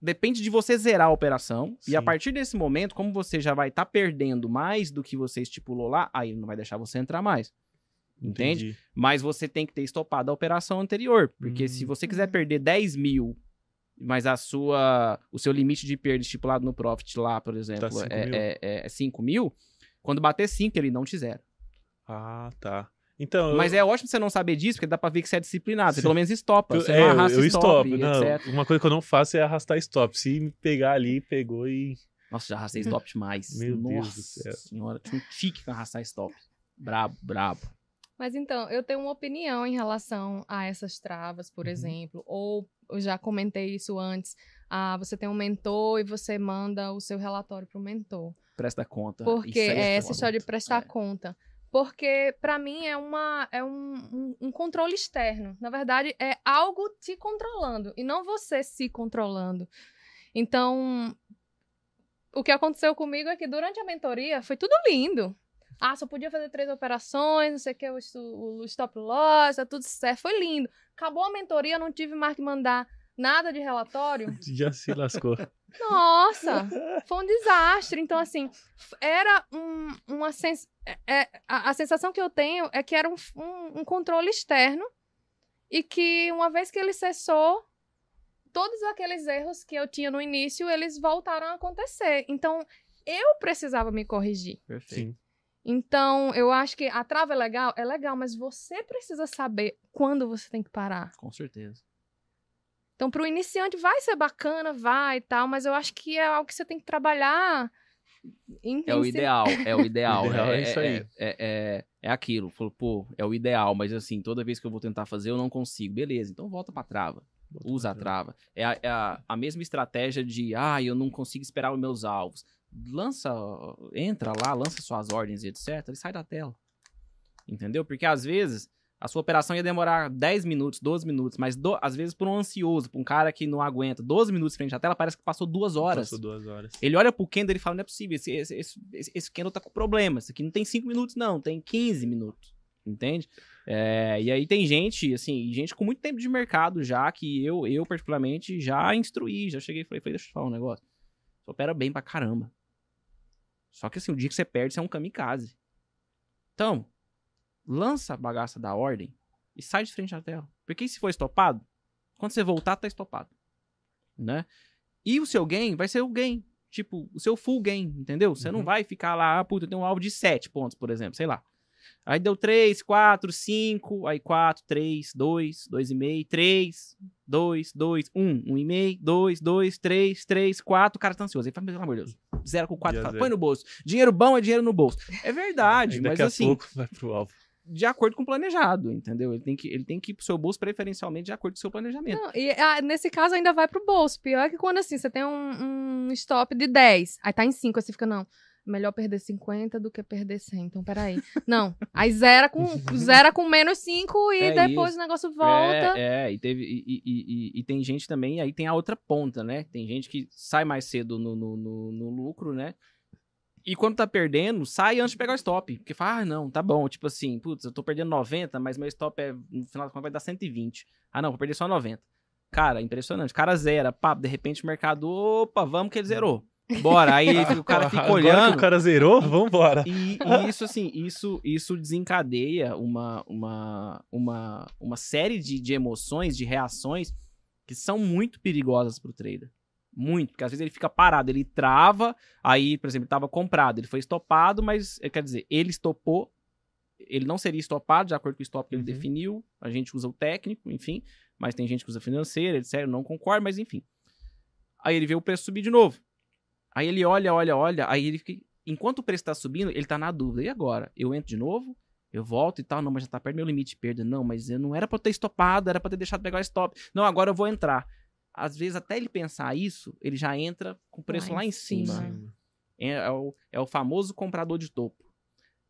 Speaker 1: depende de você zerar a operação e a
Speaker 2: Sim.
Speaker 1: partir desse momento, como você já vai estar perdendo mais do que você estipulou lá, aí ele não vai deixar você entrar mais. Entende?
Speaker 2: entendi.
Speaker 1: Mas você tem que ter estopado a operação anterior. Porque
Speaker 2: Hum.
Speaker 1: se você quiser
Speaker 3: Uhum.
Speaker 1: perder 10 mil, mas a sua, o seu limite de perda estipulado no Profit lá, por exemplo,
Speaker 2: 5
Speaker 1: é,
Speaker 2: mil?
Speaker 1: é, é 5 mil, quando bater 5, ele não te zera.
Speaker 2: Ah, tá. Então,
Speaker 1: Mas
Speaker 2: eu,
Speaker 1: é ótimo você não saber disso, porque dá pra ver que você é disciplinado. Você
Speaker 2: Sim.
Speaker 1: pelo menos estopa.
Speaker 2: eu,
Speaker 1: Você
Speaker 2: é,
Speaker 1: não arrasta
Speaker 2: eu
Speaker 1: stop,
Speaker 2: stop. Não,
Speaker 1: etc.
Speaker 2: uma coisa que eu não faço é arrastar stop. Se me pegar ali, pegou e.
Speaker 1: Nossa, já arrastei stop demais.
Speaker 2: Meu Deus
Speaker 1: Nossa
Speaker 2: do céu.
Speaker 1: senhora, tinha um tique com arrastar stop. Brabo, brabo.
Speaker 3: Mas então, eu tenho uma opinião em relação a essas travas, por
Speaker 2: Uhum.
Speaker 3: exemplo. Ou eu já comentei isso antes. Ah, você tem um mentor e você manda o seu relatório pro mentor.
Speaker 1: Presta conta.
Speaker 3: Porque
Speaker 1: Isso aí
Speaker 3: é essa história de prestar
Speaker 1: É.
Speaker 3: conta. Porque, pra mim, é, uma, é um, um, um controle externo. Na verdade, é algo te controlando e não você se controlando. Então, o que aconteceu comigo é que durante a mentoria foi tudo lindo. Ah, só podia fazer três operações, não sei o que, o, o stop loss, tá tudo certo. Foi lindo. Acabou a mentoria, não tive mais que mandar nada de relatório.
Speaker 2: Já se lascou.
Speaker 3: Nossa, foi um desastre. Então, assim, era um- uma sens é- é- a, a sensação que eu tenho é que era um, um- um controle externo e que uma vez que ele cessou, todos aqueles erros que eu tinha no início, eles voltaram a acontecer. Então, eu precisava me corrigir.
Speaker 1: Perfeito.
Speaker 2: Sim.
Speaker 3: Então, eu acho que a trava é legal, é legal, mas você precisa saber quando você tem que parar.
Speaker 1: Com certeza.
Speaker 3: Então, para o iniciante vai ser bacana, vai e tal, mas eu acho que é algo que você tem que trabalhar. Em,
Speaker 1: É o
Speaker 3: em
Speaker 1: ideal, é o ideal.
Speaker 2: O ideal
Speaker 1: é,
Speaker 2: é isso aí.
Speaker 1: É, é, é, é aquilo. Falou, pô, é o ideal, mas assim, toda vez que eu vou tentar fazer, eu não consigo. Beleza, então volta pra trava. Usa a trava. É a, é a, a mesma estratégia de, ah, eu não consigo esperar os meus alvos. Lança, entra lá, lança suas ordens e etc. E sai da tela. Entendeu? Porque às vezes a sua operação ia demorar 10 minutos, 12 minutos, mas do- às vezes por um ansioso, por um cara que não aguenta 12 minutos frente à tela, parece que passou duas horas.
Speaker 2: Passou duas horas.
Speaker 1: Ele olha pro Kendall e fala: não é possível, esse, esse, esse, esse, Kendall tá com problema. Isso aqui não tem 5 minutos, não, tem 15 minutos. Entende? É, e aí tem gente, assim, gente com muito tempo de mercado já, que eu, eu particularmente, já instruí, já cheguei e falei, falei, deixa eu te falar um negócio. Você opera bem pra caramba. Só que assim, o dia que você perde, você é um kamikaze. Então, lança a bagaça da ordem e sai de frente à tela. Porque se for estopado, quando você voltar, tá estopado. Né? E o seu gain vai ser o gain. Tipo, o seu full gain, entendeu? Você não
Speaker 2: Uhum.
Speaker 1: vai ficar lá, ah, puta, eu tenho um alvo de 7 pontos, por exemplo, sei lá. Aí deu 3, 4, 5, aí 4, 3, 2, 2,5, 3, 2, 2, 1, 1,5, 2, 2, 3, 3, 4. O cara tá ansioso. Ele fala, pelo amor de Deus, zero com 4,
Speaker 2: Já
Speaker 1: fala, põe no bolso. Dinheiro bom é dinheiro no bolso. É verdade, mas
Speaker 2: daqui a
Speaker 1: assim,
Speaker 2: pouco vai pro alvo.
Speaker 1: De acordo com o planejado, entendeu? Ele tem, que, ele tem que ir pro seu bolso preferencialmente de acordo com o seu planejamento.
Speaker 3: Não, e ah, nesse caso ainda vai pro bolso. Pior é que quando assim, você tem um, um stop de 10, aí tá em 5, aí você fica, não. melhor perder 50 do que perder 100. Então, peraí. Não, aí zera com, zera com menos 5 e
Speaker 1: É
Speaker 3: depois
Speaker 1: isso.
Speaker 3: o negócio volta.
Speaker 1: É, é, e, teve, e, e- e- e tem gente também, aí tem a outra ponta, né? Tem gente que sai mais cedo no, no, no- no lucro, né? E quando tá perdendo, sai antes de pegar o stop. Porque fala, ah, não, tá bom. Tipo assim, putz, eu tô perdendo 90, mas meu stop é, no final da conta vai dar 120. Ah, não, vou perder só 90. Cara, impressionante. O cara zera, pá, de repente o mercado, opa, vamos que ele zerou. Bora. Aí o cara fica
Speaker 2: Agora
Speaker 1: olhando.
Speaker 2: que o cara zerou, vambora.
Speaker 1: E, e isso, assim, isso, isso desencadeia uma, uma, uma, uma série de, de emoções, de reações que são muito perigosas pro trader. Muito, porque às vezes ele fica parado, ele trava, aí, por exemplo, estava comprado, ele foi estopado, mas, eh, quer dizer, ele estopou, ele não seria estopado de acordo com o stop que ele
Speaker 2: Uhum.
Speaker 1: definiu, a gente usa o técnico, enfim, mas tem gente que usa financeira, etc, não concordo, mas enfim. Aí ele vê o preço subir de novo. Aí ele olha, olha, olha, aí ele fica, enquanto o preço tá subindo, ele tá na dúvida. E agora? Eu entro de novo? Eu volto e tal? Não, mas já tá perto do meu limite de perda. Não, mas eu não era eu ter estopado, era pra ter deixado pegar o stop. Não, agora eu vou entrar. Às vezes, até ele pensar isso, ele já entra com o preço
Speaker 3: Lá
Speaker 1: lá,
Speaker 3: em
Speaker 1: cima.
Speaker 3: cima.
Speaker 1: É, é o, é o famoso comprador de topo.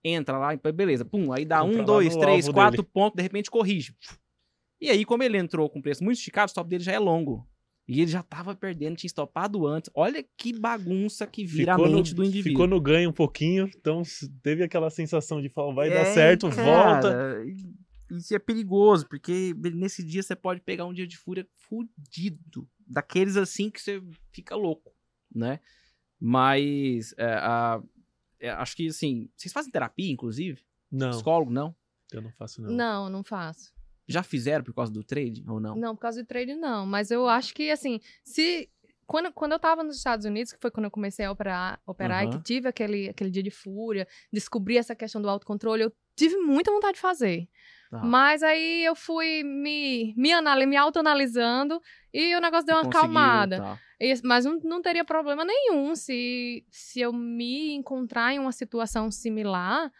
Speaker 1: Entra lá, e beleza, pum, aí dá
Speaker 2: Compra
Speaker 1: um, dois,
Speaker 2: no
Speaker 1: três, quatro
Speaker 2: dele.
Speaker 1: pontos, de repente corrige. E aí, como ele entrou com preço muito esticado, o stop dele já é longo. E ele já tava perdendo, tinha estopado antes. Olha que bagunça que vira
Speaker 2: Ficou
Speaker 1: a
Speaker 2: no-
Speaker 1: mente do indivíduo.
Speaker 2: Ficou no ganho um pouquinho, então teve aquela sensação de falar, vai dar
Speaker 1: É,
Speaker 2: certo, volta.
Speaker 1: cara, e- Isso é perigoso, porque nesse dia você pode pegar um dia de fúria fudido. Daqueles assim que você fica louco, né? Mas é, a- é, acho que assim. Vocês fazem terapia, inclusive?
Speaker 2: Não,
Speaker 1: Psicólogo, não?
Speaker 2: eu não faço não.
Speaker 3: Não, não faço.
Speaker 1: Já fizeram por causa do trade ou não?
Speaker 3: Não, por causa do trade, não. Mas eu acho que, assim, se. Quando, quando eu tava nos Estados Unidos, que foi quando eu comecei a operar, operar e
Speaker 1: Aham.
Speaker 3: que tive aquele, aquele dia de fúria, descobri essa questão do autocontrole, eu tive muita vontade de fazer. Mas aí eu fui me, me, anali- me autoanalisando e o negócio deu uma acalmada.
Speaker 1: tá.
Speaker 3: Mas não, não teria problema nenhum se, se eu me encontrar em uma situação similar,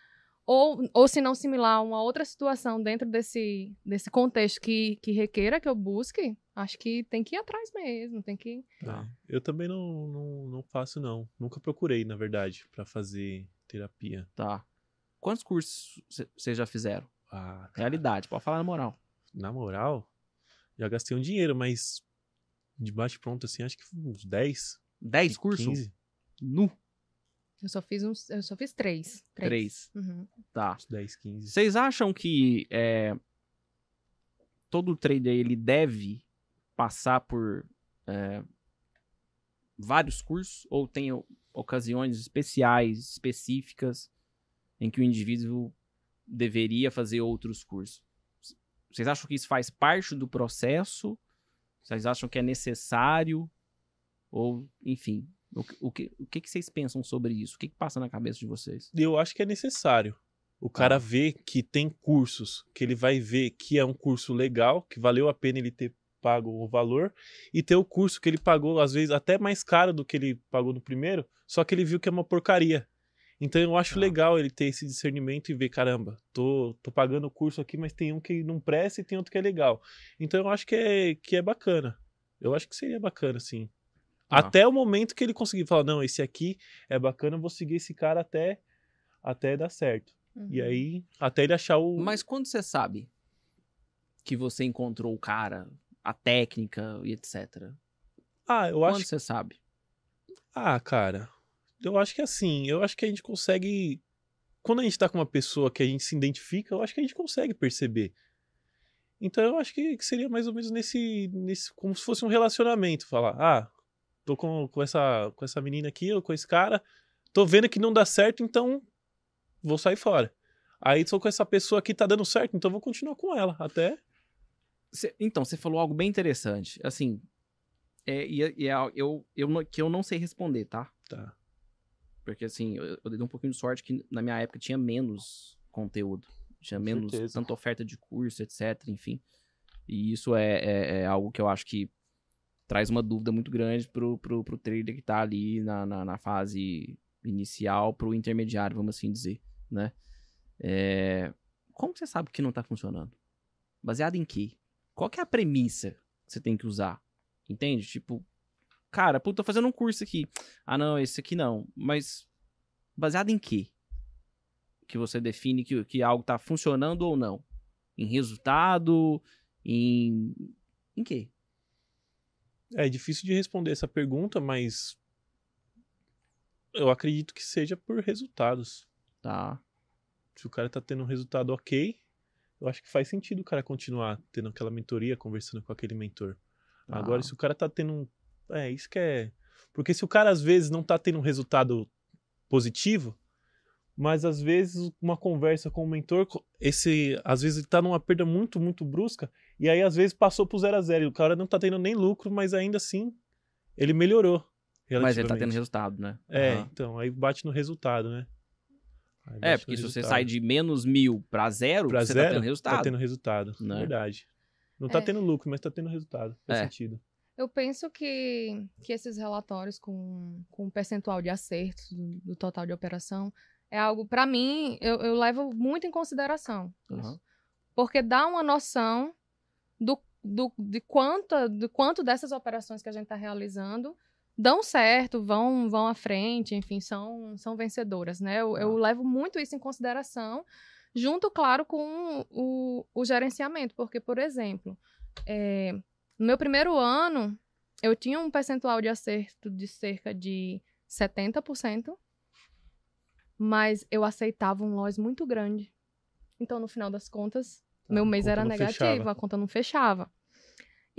Speaker 3: ou, ou se não similar, uma outra situação dentro desse, desse contexto que, que requeira que eu busque. Acho que tem que ir atrás mesmo, tem que.
Speaker 2: É, Eu também não, não, não faço não. Nunca procurei, na verdade, pra fazer terapia.
Speaker 1: Tá. Quantos cursos vocês já fizeram?
Speaker 2: Cara,
Speaker 1: Realidade, pode falar na moral.
Speaker 2: na moral, já gastei um dinheiro, mas de bate pronto assim, acho que uns 10,
Speaker 1: 10 cursos?
Speaker 2: 15,
Speaker 1: Nu.
Speaker 3: Eu só fiz uns. Eu só fiz três.
Speaker 1: Três.
Speaker 3: Uhum.
Speaker 1: Tá.
Speaker 2: uns 10, 15.
Speaker 1: Vocês acham que é, todo trader ele deve passar por é, vários cursos ou tem ocasiões especiais, específicas em que o indivíduo deveria fazer outros cursos? Vocês acham que isso faz parte do processo? Vocês acham que é necessário? Ou, enfim, o, que- o, que, o que, que vocês pensam sobre isso? O que, que passa na cabeça de vocês?
Speaker 2: Eu acho que é necessário. O cara vê que tem cursos, que ele vai ver que é um curso legal, que valeu a pena ele ter pago o valor, e ter o curso que ele pagou, às vezes, até mais caro do que ele pagou no primeiro, só que ele viu que é uma porcaria. Então eu acho
Speaker 1: Tá.
Speaker 2: legal ele ter esse discernimento e ver, caramba, tô, tô pagando o curso aqui, mas tem um que não presta e tem outro que é legal. Então eu acho que é, que é bacana. Eu acho que seria bacana, sim.
Speaker 1: Tá.
Speaker 2: Até o momento que ele conseguir falar, não, esse aqui é bacana, eu vou seguir esse cara até, até dar certo. E
Speaker 3: Uhum.
Speaker 2: aí, até ele achar o.
Speaker 1: Mas quando você sabe que você encontrou o cara, a técnica e etc.
Speaker 2: Ah, eu
Speaker 1: Quando
Speaker 2: acho.
Speaker 1: você sabe?
Speaker 2: Ah, cara. Eu acho que assim, eu acho que a gente consegue. Quando a gente tá com uma pessoa que a gente se identifica, eu acho que a gente consegue perceber. Então eu acho que que seria mais ou menos nesse. nesse como se fosse um relacionamento. Falar, ah, tô com, com, essa, com essa menina aqui, ou com esse cara, tô vendo que não dá certo, então vou sair fora. Aí tô com essa pessoa aqui, tá dando certo, então vou continuar com ela. Até.
Speaker 1: Cê- então, você falou algo bem interessante. Assim, é, e, é- e é eu, eu, não- que eu não sei responder, tá?
Speaker 2: Tá.
Speaker 1: Porque assim, eu, eu dei um pouquinho de sorte que na minha época tinha menos conteúdo. Tinha
Speaker 2: Com
Speaker 1: menos,
Speaker 2: certeza.
Speaker 1: tanta oferta de curso, etc, enfim. E isso é, é, é algo que eu acho que traz uma dúvida muito grande pro, pro, pro trader que tá ali na, na, na fase inicial pro intermediário, vamos assim dizer, né? É, Como você sabe que não tá funcionando? Baseado em quê? Qual que é a premissa que você tem que usar? Entende? Tipo, cara, pô, tô fazendo um curso aqui. Ah, não, esse aqui não. Mas Baseado em quê? Que você define que, que algo tá funcionando ou não? Em resultado? Em. Em quê?
Speaker 2: É difícil de responder essa pergunta, mas eu acredito que seja por resultados.
Speaker 1: Tá.
Speaker 2: Se o cara tá tendo um resultado ok, eu acho que faz sentido o cara continuar tendo aquela mentoria, conversando com aquele mentor.
Speaker 1: tá.
Speaker 2: Agora, se o cara tá tendo um. É, isso que é. Porque se o cara às vezes não tá tendo um resultado positivo, mas às vezes uma conversa com o mentor, esse às vezes ele tá numa perda muito, muito brusca, e aí às vezes passou pro zero a zero, e o cara não tá tendo nem lucro, mas ainda assim ele melhorou.
Speaker 1: Mas ele tá tendo resultado, né?
Speaker 2: É,
Speaker 1: Aham.
Speaker 2: então, aí bate no resultado, né?
Speaker 1: É, porque se você sai de menos mil pra zero,
Speaker 2: pra
Speaker 1: você
Speaker 2: zero,
Speaker 1: tá tendo resultado.
Speaker 2: Tá tendo resultado,
Speaker 1: Né?
Speaker 2: verdade. Não tá
Speaker 3: É.
Speaker 2: tendo lucro, mas tá tendo resultado. Faz
Speaker 1: É.
Speaker 2: sentido.
Speaker 3: Eu penso que, que esses relatórios com, com o percentual de acertos do, do total de operação é algo, para mim, eu, eu levo muito em consideração.
Speaker 1: Aham.
Speaker 3: Porque dá uma noção do, do, de, quanto, de quanto dessas operações que a gente está realizando dão certo, vão, vão à frente, enfim, são, são vencedoras, né? Eu, eu levo muito isso em consideração, junto, claro, com o, o gerenciamento, porque, por exemplo, é, no meu primeiro ano, eu tinha um percentual de acerto de cerca de 70%, mas eu aceitava um loss muito grande. Então, no final das contas,
Speaker 2: Tá,
Speaker 3: meu mês era negativo,
Speaker 2: fechava.
Speaker 3: a conta não fechava.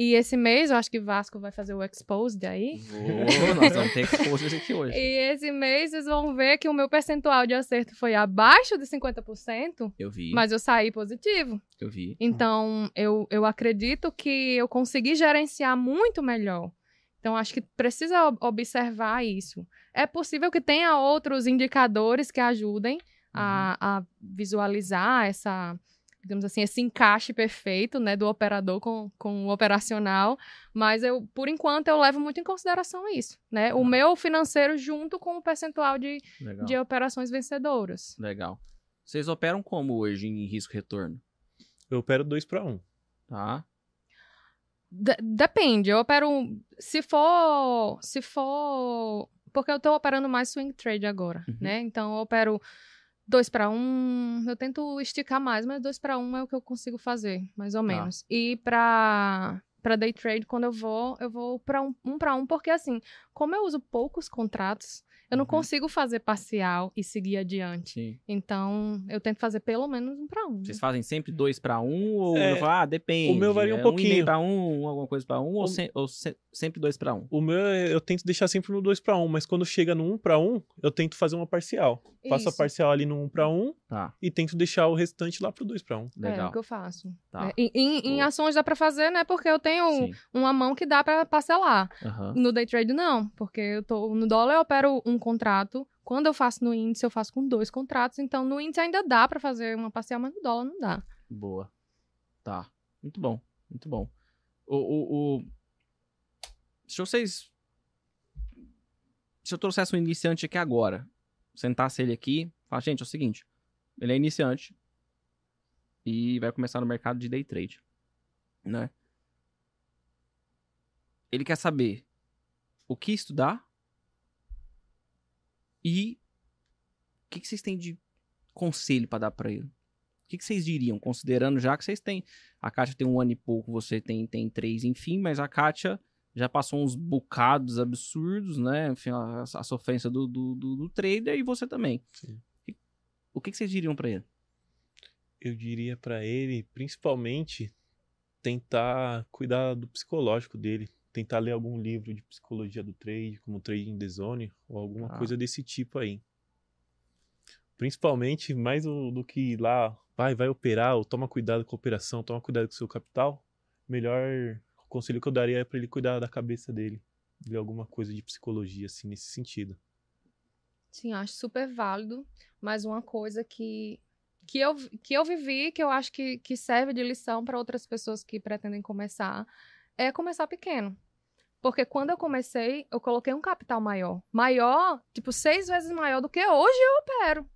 Speaker 3: E esse mês, eu acho que Vasco vai fazer o Exposed aí.
Speaker 1: Vou, nós vamos ter exposures aqui hoje.
Speaker 3: E esse mês vocês vão ver que o meu percentual de acerto foi abaixo de 50%,
Speaker 1: Eu vi,
Speaker 3: mas eu saí positivo.
Speaker 1: eu vi.
Speaker 3: Então, eu, eu acredito que eu consegui gerenciar muito melhor. Então, acho que precisa ob- observar isso. É possível que tenha outros indicadores que ajudem a, a visualizar essa, digamos assim, esse encaixe perfeito, né, do operador com, com o operacional, mas eu, por enquanto, eu levo muito em consideração isso, né, o meu financeiro junto com o percentual de,
Speaker 1: Legal.
Speaker 3: de operações vencedoras.
Speaker 1: Legal. Vocês operam como hoje em risco-retorno?
Speaker 2: Eu opero 2 para 1. Um.
Speaker 1: Tá?
Speaker 3: De- depende, eu opero. Se for. Se for. Porque eu tô operando mais swing trade agora,
Speaker 1: Uhum.
Speaker 3: né? Então eu opero 2 para 1. Um, eu tento esticar mais, mas 2 para 1 um é o que eu consigo fazer, mais ou
Speaker 1: Tá.
Speaker 3: menos. E pra. Pra day trade, quando eu vou, eu vou pra um, um para um, porque assim, como eu uso poucos contratos, eu não
Speaker 1: Uhum.
Speaker 3: consigo fazer parcial e seguir adiante.
Speaker 1: Sim.
Speaker 3: Então, eu tento fazer pelo menos um para um.
Speaker 1: Vocês fazem sempre dois pra um ou
Speaker 2: É,
Speaker 1: eu falo, ah, depende.
Speaker 2: o meu varia um
Speaker 1: é Um
Speaker 2: pouquinho.
Speaker 1: meio pra um, alguma coisa pra um, ou,
Speaker 2: O-
Speaker 1: se- ou se- sempre dois pra um?
Speaker 2: O meu é- eu tento deixar sempre no 2 para 1, um, mas quando chega no 1 um para 1, um, eu tento fazer uma parcial. Faço a
Speaker 3: Isso.
Speaker 2: parcial ali no 1 um para 1 um,
Speaker 1: Tá,
Speaker 2: e tento deixar o restante lá pro 2 para 1. Um.
Speaker 3: É,
Speaker 1: legal.
Speaker 3: o que eu faço.
Speaker 1: Tá.
Speaker 3: É, Em, em- em ações dá pra fazer, né? Porque eu tenho
Speaker 1: Sim.
Speaker 3: uma mão que dá pra parcelar.
Speaker 1: Aham.
Speaker 3: No day trade, não. Porque eu tô no dólar, eu opero um contrato. Quando eu faço no índice, eu faço com dois contratos. Então, no índice ainda dá pra fazer uma parcial, mas no dólar não dá.
Speaker 1: Boa. Tá. Muito bom. Muito bom. O, o, o... Se vocês. Se eu trouxesse um iniciante aqui agora, sentasse ele aqui, fala, gente, é o seguinte. Ele é iniciante e vai começar no mercado de day trade, né? Ele quer saber o que estudar e o que, que vocês têm de conselho pra dar pra ele. O que, que vocês diriam, considerando já que vocês têm. A Kátia tem um ano e pouco, você tem, tem três, enfim, mas a Kátia já passou uns bocados absurdos, né? Enfim, a, a sofrência do, do, do, do trader e você também.
Speaker 2: Sim.
Speaker 1: O que, que vocês diriam pra ele?
Speaker 2: Eu diria para ele, principalmente, tentar cuidar do psicológico dele. Tentar ler algum livro de psicologia do trade, como Trading the Zone, ou alguma
Speaker 1: Tá.
Speaker 2: coisa desse tipo aí. Principalmente, mais do, do que ir lá, vai, vai operar, ou toma cuidado com a operação, toma cuidado com o seu capital. Melhor o conselho que eu daria é para ele cuidar da cabeça dele. Ler alguma coisa de psicologia, assim, nesse sentido.
Speaker 3: Sim, acho super válido. Mas uma coisa que, que, eu, que eu vivi, que eu acho que, que serve de lição para outras pessoas que pretendem começar, é começar pequeno. Porque quando eu comecei, eu coloquei um capital maior. Maior, tipo, seis vezes maior do que hoje eu opero.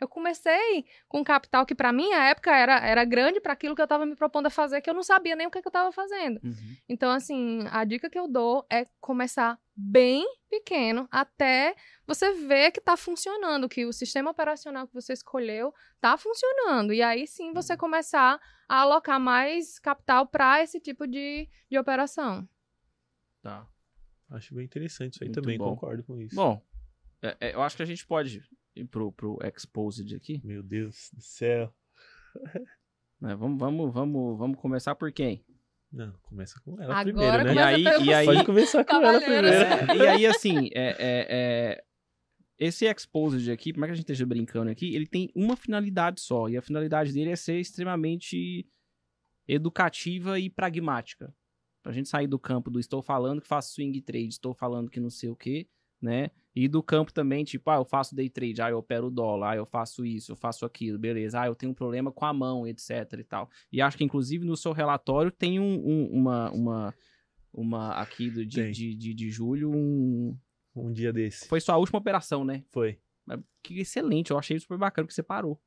Speaker 3: Eu comecei com um capital que, para mim, a época era, era grande para aquilo que eu estava me propondo a fazer, que eu não sabia nem o que, que eu estava fazendo.
Speaker 1: Uhum.
Speaker 3: Então, assim, a dica que eu dou é começar bem pequeno até você ver que está funcionando, que o sistema operacional que você escolheu está funcionando. E aí sim você começar a alocar mais capital para esse tipo de, de operação.
Speaker 1: Tá.
Speaker 2: Acho bem interessante isso aí
Speaker 1: Muito
Speaker 2: também,
Speaker 1: bom.
Speaker 2: concordo com isso.
Speaker 1: Bom, é- é, eu acho que a gente pode ir pro, pro Exposed aqui.
Speaker 2: Meu Deus do céu.
Speaker 1: né? Vamos, vamos, vamos, vamos começar por quem?
Speaker 2: Não, começa com ela
Speaker 3: Agora
Speaker 2: primeiro, né?
Speaker 1: E aí, e aí,
Speaker 2: Pode começar com ela primeiro.
Speaker 1: É, e aí, assim, é, é- é, esse Exposed aqui, por mais que a gente esteja brincando aqui, ele tem uma finalidade só. E a finalidade dele é ser extremamente educativa e pragmática. Pra gente sair do campo do estou falando que faço swing trade, estou falando que não sei o quê, né? E do campo também, tipo, ah, eu faço day trade, ah, eu opero o dólar, ah, eu faço isso, eu faço aquilo, beleza. Ah, eu tenho um problema com a mão, etc e tal. E acho que, inclusive, no seu relatório tem um- um- uma, uma, uma aqui do, de, de, de, de julho, um,
Speaker 2: Um dia desse.
Speaker 1: foi sua última operação, né?
Speaker 2: Foi.
Speaker 1: Mas que excelente, eu achei super bacana que você parou.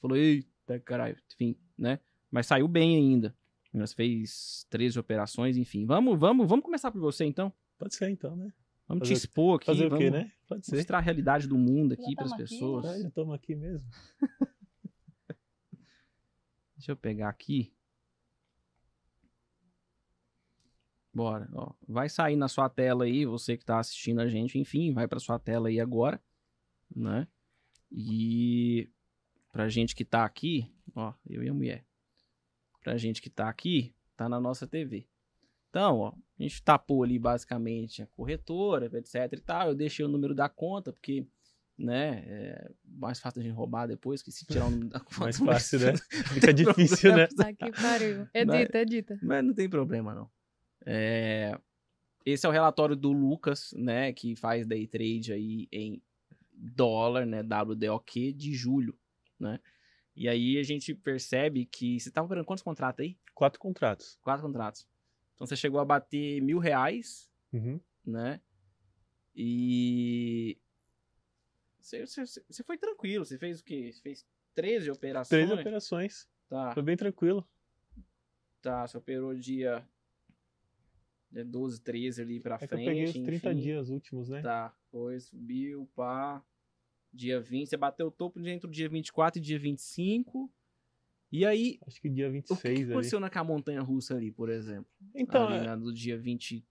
Speaker 1: Falou, eita, caralho, enfim, né? Mas saiu bem ainda. Nós fez 13 operações, enfim. Vamos, vamos, vamos começar por você então.
Speaker 2: Pode ser então, né?
Speaker 1: Vamos
Speaker 2: Fazer
Speaker 1: te expor aqui,
Speaker 2: Fazer o
Speaker 1: vamos
Speaker 2: quê, né? Pode ser.
Speaker 1: mostrar a realidade do mundo aqui para as
Speaker 3: tamo aqui,
Speaker 1: pessoas.
Speaker 2: Ah, estamos aqui mesmo.
Speaker 1: Deixa eu pegar aqui. Bora, ó. Vai sair na sua tela aí, você que tá assistindo a gente, enfim, vai pra sua tela aí agora, né? E pra gente que tá aqui, ó, eu e a mulher. Pra gente que tá aqui, tá na nossa TV. Então, ó, a gente tapou ali basicamente a corretora, etc e tal. Eu deixei o número da conta, porque, né, é mais fácil a gente roubar depois que se tirar o número da conta.
Speaker 2: Mais
Speaker 1: mas-
Speaker 2: fácil, né? Fica difícil, né?
Speaker 3: Que pariu. Edita, edita.
Speaker 1: Mas não tem problema, não. É, Esse é o relatório do Lucas, né? Que faz day trade aí em dólar, né? WDOQ de julho, né? E aí a gente percebe que... Você tava operando quantos contratos aí?
Speaker 2: Quatro contratos.
Speaker 1: Quatro contratos. Então você chegou a bater mil reais,
Speaker 2: Uhum.
Speaker 1: né? E... Você, você- você foi tranquilo. Você fez o quê? Você fez 13 operações?
Speaker 2: Três operações.
Speaker 1: Tá.
Speaker 2: Foi bem tranquilo.
Speaker 1: Tá, você operou dia, dia 12, 13 ali pra
Speaker 2: É que eu
Speaker 1: frente.
Speaker 2: peguei os 30
Speaker 1: enfim.
Speaker 2: dias últimos, né?
Speaker 1: Tá, foi, subiu, pá. Dia 20, você bateu o topo entre o dia 24 e dia 25. E aí,
Speaker 2: Acho que dia
Speaker 1: o que,
Speaker 2: 26
Speaker 1: que
Speaker 2: ali.
Speaker 1: aconteceu naquela montanha russa ali, por exemplo?
Speaker 2: Então,
Speaker 1: ali
Speaker 2: é,
Speaker 1: do dia 20,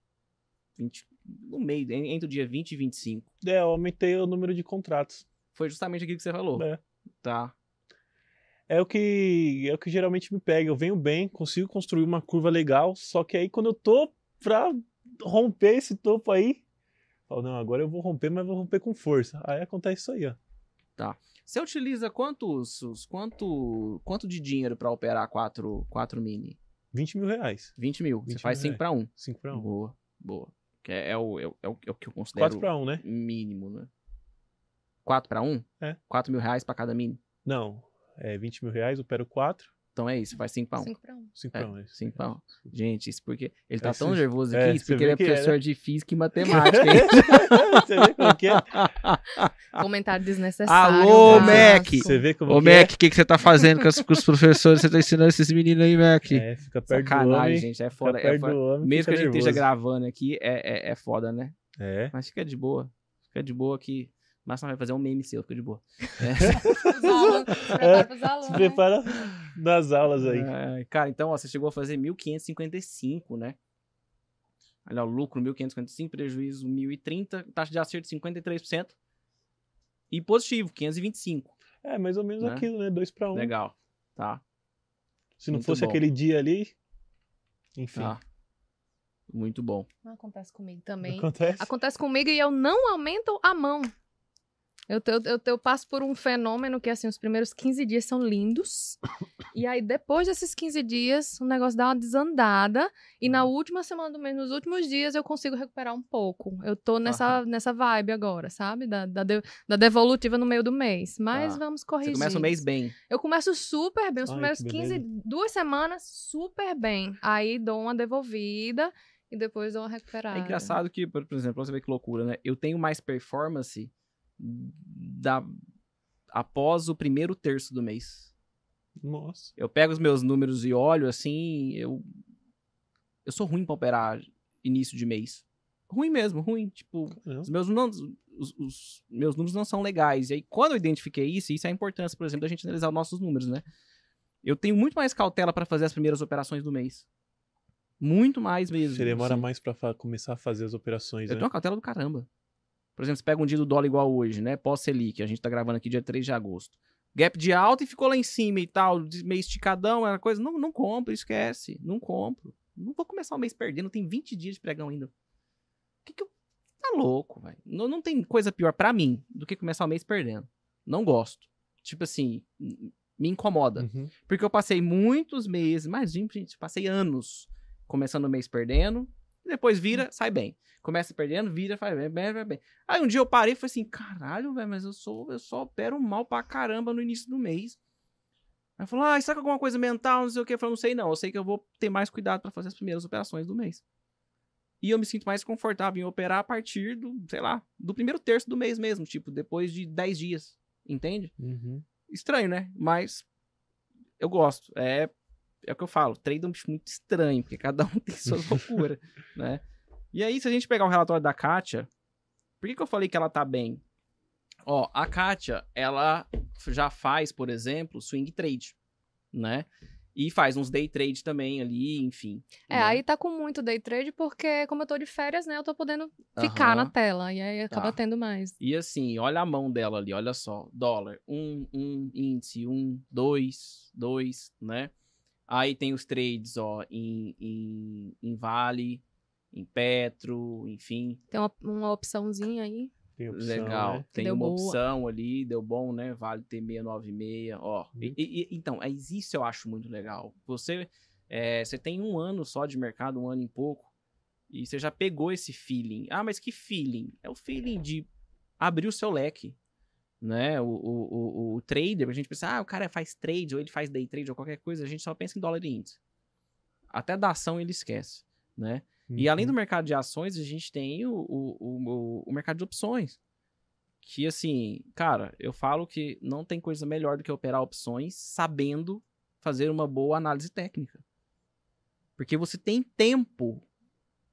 Speaker 1: 20. No meio, en- entre o dia 20 e 25.
Speaker 2: é, eu aumentei o número de contratos.
Speaker 1: Foi justamente aquilo que você falou.
Speaker 2: É.
Speaker 1: Tá.
Speaker 2: É o que é o que geralmente me pega. Eu venho bem, consigo construir uma curva legal, só que aí quando eu tô pra romper esse topo aí, eu falo, não, agora eu vou romper, mas vou romper com força. Aí acontece isso aí, ó.
Speaker 1: Você utiliza quantos. os- Quanto, quanto de dinheiro pra operar 4, quatro mini?
Speaker 2: 20 mil reais.
Speaker 1: 20 mil.
Speaker 2: 20
Speaker 1: você faz
Speaker 2: mil
Speaker 1: 5 para 1.
Speaker 2: 5 pra 1.
Speaker 1: Boa, boa. Que é, é o, é, o, é o é o que eu considero
Speaker 2: 4 pra 1, né?
Speaker 1: mínimo, né? 4 para 1?
Speaker 2: É.
Speaker 1: 4 mil reais pra cada mini.
Speaker 2: Não, é 20 mil reais, opero 4.
Speaker 1: Então é isso, faz 5 para 1.
Speaker 3: 5 para 1.
Speaker 2: 5
Speaker 1: É,
Speaker 2: pra 1. é.
Speaker 1: cinco pra um. Gente, isso porque. Ele tá
Speaker 2: É,
Speaker 1: tão nervoso
Speaker 2: é,
Speaker 1: aqui, isso
Speaker 2: cê
Speaker 1: porque ele é
Speaker 2: é,
Speaker 1: professor
Speaker 2: né?
Speaker 1: de física e matemática. hein?
Speaker 2: Você vê como que é?
Speaker 3: Comentário desnecessário.
Speaker 1: Alô. Mac!
Speaker 2: Você vê como
Speaker 1: Ô,
Speaker 2: que é?
Speaker 1: Mac, o que, que você tá fazendo com, as- com os professores? Você tá ensinando esses meninos aí, Mac?
Speaker 2: É, fica perto do
Speaker 1: Sacanagem,
Speaker 2: homem.
Speaker 1: gente. É
Speaker 2: Fica
Speaker 1: foda. É
Speaker 2: perto
Speaker 1: foda.
Speaker 2: do homem,
Speaker 1: Mesmo que a gente esteja
Speaker 2: nervoso.
Speaker 1: gravando aqui, é, é, é foda, né?
Speaker 2: É.
Speaker 1: Mas fica de boa. Fica de boa que. Mas vai fazer um meme seu, fica de boa. É.
Speaker 3: Os alunos, se prepara pros alunos,
Speaker 2: Se
Speaker 3: né?
Speaker 2: prepara nas aulas aí.
Speaker 1: Ai, cara, então, ó, você chegou a fazer 1.555, né? Olha, o lucro 1.555, prejuízo 1.030, taxa de acerto 53%. E positivo, 525.
Speaker 2: É, mais ou menos
Speaker 1: Né?
Speaker 2: aquilo, né? 2 pra 1.
Speaker 1: Legal. Tá,
Speaker 2: Se não
Speaker 1: Muito
Speaker 2: fosse
Speaker 1: bom.
Speaker 2: aquele dia ali. Enfim.
Speaker 1: tá. Muito bom.
Speaker 3: Não acontece comigo também.
Speaker 2: Acontece.
Speaker 3: Acontece comigo e eu não aumento a mão. Eu, te- eu, eu passo por um fenômeno que, assim, os primeiros 15 dias são lindos. e aí, depois desses 15 dias, o negócio dá uma desandada. E na última semana do mês, nos últimos dias, eu consigo recuperar um pouco. Eu tô nessa, nessa vibe agora, sabe? Da, da, de- da devolutiva no meio do mês. Mas
Speaker 1: Tá.
Speaker 3: vamos
Speaker 1: Você
Speaker 3: corrigir.
Speaker 1: começa o mês bem.
Speaker 3: Eu começo super bem. Os
Speaker 2: Ai,
Speaker 3: primeiros
Speaker 2: que
Speaker 3: 15,
Speaker 2: beleza.
Speaker 3: duas semanas, super bem. Aí dou uma devolvida e depois dou uma recuperada.
Speaker 1: É engraçado que, por exemplo, você vê que loucura, né? Eu tenho mais performance da... após o primeiro terço do mês.
Speaker 2: Nossa.
Speaker 1: Eu pego os meus números e olho assim, eu. Eu sou ruim pra operar início de mês. Ruim mesmo, ruim. Tipo,
Speaker 2: Não.
Speaker 1: os meus, não, os, os meus números não são legais. E aí, quando eu identifiquei isso, isso é a importância, por exemplo, da gente analisar os nossos números, né? Eu tenho muito mais cautela para fazer as primeiras operações do mês. Muito mais mesmo.
Speaker 2: Você demora
Speaker 1: assim.
Speaker 2: mais pra fa- começar a fazer as operações,
Speaker 1: Eu
Speaker 2: né?
Speaker 1: tenho uma cautela do caramba. Por exemplo, você pega um dia do dólar igual hoje, né? Pós-Selic, a gente tá gravando aqui dia 3 de agosto. Gap de alta e ficou lá em cima e tal, meio esticadão, era coisa. Não, não compro, esquece. Não compro. Não vou começar o mês perdendo, tem 20 dias de pregão ainda. Que que eu. Tá louco, velho. Não, não tem coisa pior pra mim do que começar o mês perdendo. Não gosto. Tipo assim, me incomoda.
Speaker 2: Uhum.
Speaker 1: Porque eu passei muitos meses, mais gente, passei anos começando o mês perdendo, depois vira, sai bem. Começa perdendo, vira, faz bem, bem, bem, bem. Aí um dia eu parei e falei assim, caralho, velho, mas eu sou, eu só opero mal pra caramba no início do mês. Aí falou, ah, será que alguma coisa mental, não sei o que? Eu falei, não sei não, eu sei que eu vou ter mais cuidado pra fazer as primeiras operações do mês. E eu me sinto mais confortável em operar a partir do, sei lá, do primeiro terço do mês mesmo, tipo, depois de 10 dias, entende?
Speaker 2: Uhum.
Speaker 1: estranho, né? Mas eu gosto. É, é o que eu falo. Trade é um bicho muito estranho, porque cada um tem suas loucuras, né? E aí, se a gente pegar o relatório da Kátia, por que, que eu falei que ela tá bem? Ó, a Kátia, ela já faz, por exemplo, swing trade, né? E faz uns day trade também ali, enfim.
Speaker 3: É,
Speaker 1: né?
Speaker 3: aí tá com muito day trade, porque como eu tô de férias, né, eu tô podendo ficar na
Speaker 1: Aham.
Speaker 3: tela. E aí acaba
Speaker 1: Tá.
Speaker 3: tendo mais.
Speaker 1: E assim, olha a mão dela ali, olha só. Dólar, um, um, índice, um, dois, dois, né? Aí tem os trades, ó, em, em, em Vale, em Petro, enfim.
Speaker 3: Tem uma, uma opçãozinha aí.
Speaker 2: Tem opção,
Speaker 1: Legal.
Speaker 2: né?
Speaker 1: Tem
Speaker 3: Deu
Speaker 1: uma
Speaker 3: boa.
Speaker 1: opção ali, deu bom, né? Vale T696, ó. E-
Speaker 2: Uhum.
Speaker 1: e- e- então, é isso eu acho muito legal. Você, é, você tem um ano só de mercado, um ano e pouco, e você já pegou esse feeling. Ah, mas que feeling? É o feeling de abrir o seu leque, né? O, o, o, o trader, a gente pensa, ah, o cara faz trade, ou ele faz day trade, ou qualquer coisa, a gente só pensa em dólar e índice. Até da ação ele esquece, né? E além do
Speaker 2: Uhum.
Speaker 1: mercado de ações, a gente tem o, o, o, mercado de opções. Que, assim, cara, eu falo que não tem coisa melhor do que operar opções sabendo fazer uma boa análise técnica. Porque você tem tempo,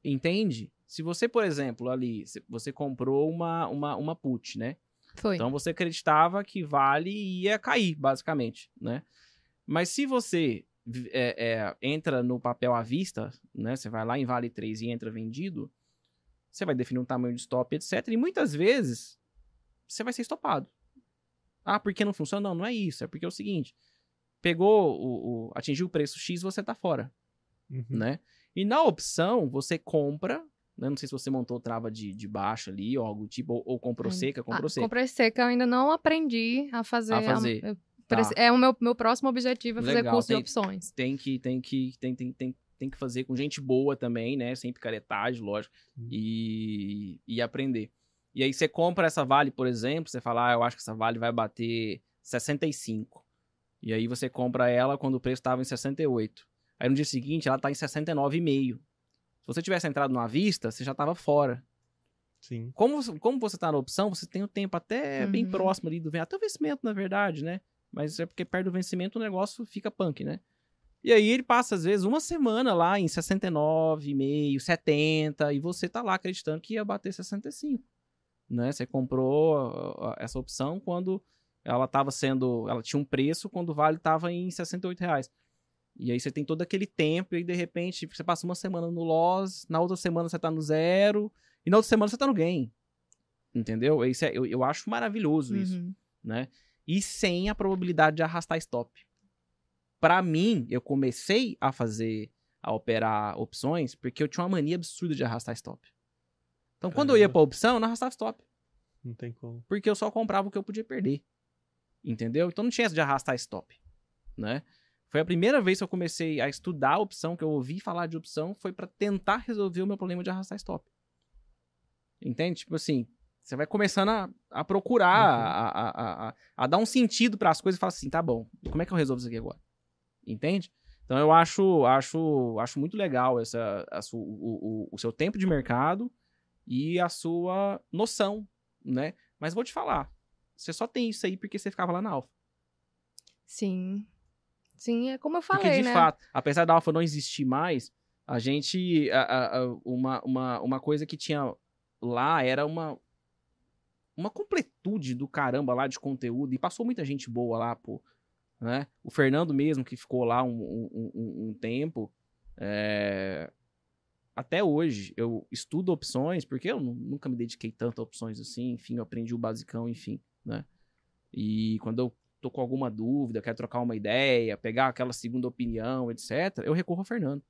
Speaker 1: entende? Se você, por exemplo, ali, você comprou uma, uma, uma put, né?
Speaker 3: Foi.
Speaker 1: Então você acreditava que Vale ia cair, basicamente, né? Mas se você é, é, entra no papel à vista, né? Você vai lá em Vale 3 e entra vendido, você vai definir um tamanho de stop, etc. E muitas vezes você vai ser estopado. Ah, por que não funciona? Não, não é isso. É porque é o seguinte: pegou o, o- atingiu o preço X, você tá fora
Speaker 2: Uhum.
Speaker 1: né? E na opção, você compra? Não sei se você montou trava de, de baixo ali, ou algo tipo, ou, ou comprou
Speaker 3: Hum.
Speaker 1: seca, comprou
Speaker 3: ah,
Speaker 1: seca.
Speaker 3: comprei seca, eu ainda não aprendi a fazer.
Speaker 1: A fazer.
Speaker 3: eu
Speaker 1: Tá.
Speaker 3: É o meu, meu próximo objetivo, é fazer
Speaker 1: Legal,
Speaker 3: curso
Speaker 1: tem-
Speaker 3: de opções.
Speaker 1: Tem que, tem que, tem, tem, tem, tem que fazer com gente boa também, né? Sem picaretagem, lógico.
Speaker 2: Hum.
Speaker 1: E, e aprender. E aí você compra essa Vale, por exemplo, você fala, ah, eu acho que essa Vale vai bater 65. E aí você compra ela quando o preço estava em 68. Aí no dia seguinte ela tá em 69,5. Se você tivesse entrado numa vista, você já tava fora.
Speaker 2: Sim.
Speaker 1: Como, você- como você tá na opção, você tem o tempo até bem
Speaker 3: Uhum.
Speaker 1: próximo ali do vencimento. Até o vencimento, na verdade, né? Mas é porque perto do vencimento o negócio fica punk, né? E aí ele passa, às vezes, uma semana lá em 69,5, 70, e você tá lá acreditando que ia bater 65. Né? Você comprou essa opção quando ela tava sendo. Ela tinha um preço quando o vale tava em 68 reais. E aí você tem todo aquele tempo, e aí, de repente você passa uma semana no loss, na outra semana você tá no zero, e na outra semana você tá no gain. Entendeu? Isso é, eu, eu acho maravilhoso isso
Speaker 3: Uhum.
Speaker 1: né? E sem a probabilidade de arrastar stop. Pra mim, eu comecei a fazer, a operar opções, porque eu tinha uma mania absurda de arrastar stop. Então, quando eu ia pra opção, eu não arrastava stop,
Speaker 2: Não tem como.
Speaker 1: porque eu só comprava o que eu podia perder. Entendeu? Então não tinha essa de arrastar stop, né? Foi a primeira vez que eu comecei a estudar a opção, que eu ouvi falar de opção, foi pra tentar resolver o meu problema de arrastar stop. Entende? Tipo assim, você vai começando a, a procurar,
Speaker 2: Uhum.
Speaker 1: a, a, a, a, a dar um sentido para as coisas e falar assim, tá bom, como é que eu resolvo isso aqui agora? Entende? Então eu acho, acho, acho muito legal essa, a su- o, o, o seu tempo de mercado e a sua noção, né? Mas vou te falar, você só tem isso aí porque você ficava lá na Alfa.
Speaker 3: Sim. Sim, é como eu
Speaker 1: Porque
Speaker 3: falei,
Speaker 1: de
Speaker 3: né?
Speaker 1: fato, apesar da Alfa não existir mais, A gente. a- a- uma, uma, uma coisa que tinha lá era uma. Uma completude do caramba lá de conteúdo. E passou muita gente boa lá, pô. Né? O Fernando mesmo, que ficou lá um, um, um- um tempo. é, Até hoje, eu estudo opções, porque eu nu- nunca me dediquei tanto a opções assim. Enfim, eu aprendi o basicão, enfim, né? E quando eu tô com alguma dúvida, quero trocar uma ideia, pegar aquela segunda opinião, etc., eu recorro ao Fernando.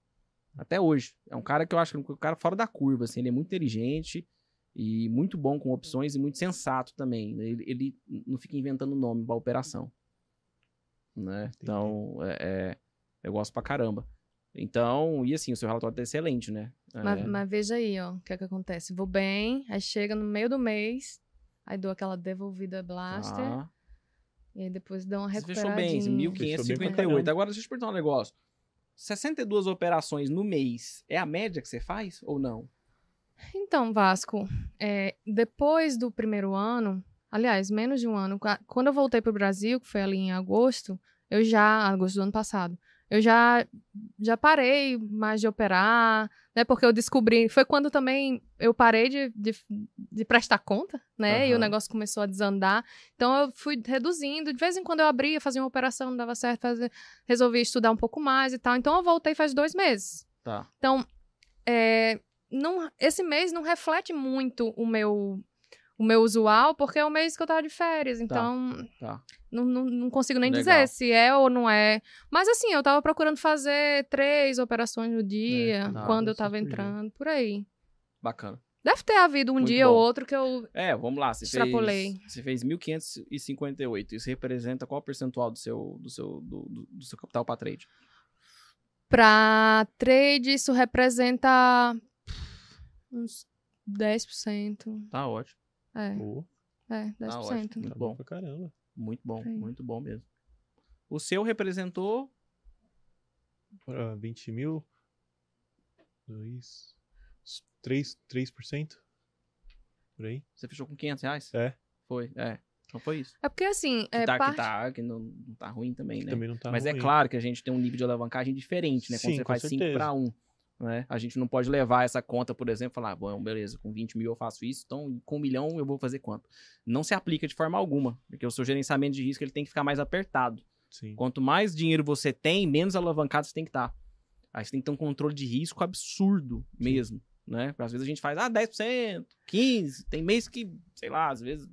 Speaker 1: Até hoje. É um cara que eu acho que é um cara fora da curva, assim, ele é muito inteligente e muito bom com opções e muito sensato também. né? Ele, ele não fica inventando nome pra operação. Né? Então, é, é, eu gosto pra caramba. Então, e assim, o seu relatório tá excelente, né?
Speaker 3: Mas,
Speaker 1: É,
Speaker 3: mas veja aí, ó, o que é que acontece. Vou bem, aí chega no meio do mês, aí dou aquela devolvida blaster,
Speaker 1: tá.
Speaker 3: E aí depois dou uma
Speaker 1: Você fechou
Speaker 3: recuperadinha.
Speaker 1: bem,
Speaker 2: Fechou bem pra
Speaker 1: 1558.
Speaker 2: caramba.
Speaker 1: Agora, deixa eu te perguntar um negócio. 62 operações no mês é a média que você faz ou não?
Speaker 3: Então, Vasco, é, depois do primeiro ano, aliás, menos de um ano, qua- quando eu voltei pro Brasil, que foi ali em agosto, eu já, agosto do ano passado, eu já, já parei mais de operar, né, porque eu descobri, foi quando também eu parei de, de, de prestar conta, né, e o negócio começou a desandar, então eu fui reduzindo, de vez em quando eu abria, fazia uma operação, não dava certo, fazia, resolvi estudar um pouco mais e tal, então eu voltei faz dois meses.
Speaker 1: Tá.
Speaker 3: Então, é, não, esse mês não reflete muito o meu o meu usual, porque é o mês que eu tava de férias. Então,
Speaker 1: Tá.
Speaker 3: não, não, não consigo nem
Speaker 1: Legal.
Speaker 3: dizer se é ou não é. Mas assim, eu tava procurando fazer três operações no dia,
Speaker 1: tá.
Speaker 3: quando eu tava entrando, por aí.
Speaker 1: Bacana.
Speaker 3: Deve ter havido um
Speaker 1: Muito
Speaker 3: dia
Speaker 1: bom.
Speaker 3: ou outro que eu.
Speaker 1: É, vamos lá. Você
Speaker 3: Extrapolei.
Speaker 1: fez, você fez 1.558. Isso representa qual percentual do seu, do seu, do, do- seu capital para trade?
Speaker 3: Pra trade, isso representa uns 10%.
Speaker 1: Tá ótimo.
Speaker 3: É,
Speaker 2: Pô,
Speaker 3: é, 10%.
Speaker 1: Tá ótimo.
Speaker 2: tá
Speaker 1: Muito
Speaker 2: bom pra caramba.
Speaker 1: Muito bom,
Speaker 3: Sim.
Speaker 1: muito bom mesmo. O seu representou.
Speaker 2: Pra 20 mil. Dois. Três, 3%? Por aí?
Speaker 1: Você fechou com 500 reais?
Speaker 2: É.
Speaker 1: Foi, é. Então foi isso.
Speaker 3: É porque assim,
Speaker 1: Que
Speaker 3: é
Speaker 1: tá,
Speaker 3: parte...
Speaker 1: que tá, que não, não tá ruim também, né?
Speaker 2: Também não tá
Speaker 1: Mas é
Speaker 2: ruim.
Speaker 1: claro que a gente tem um nível de alavancagem diferente, né? Quando
Speaker 2: Sim,
Speaker 1: você
Speaker 2: com
Speaker 1: faz 5
Speaker 2: certeza.
Speaker 1: para 1. Né? A gente não pode levar essa conta, por exemplo, e falar, bom, beleza, com 20 mil eu faço isso, então com um milhão eu vou fazer quanto? Não se aplica de forma alguma, porque o seu gerenciamento de risco ele tem que ficar mais apertado.
Speaker 2: Sim.
Speaker 1: Quanto mais dinheiro você tem, menos alavancado você tem que estar. Aí você tem que ter um controle de risco absurdo mesmo, né? Às vezes a gente faz, ah, 10%, 15%, tem mês que, sei lá, às vezes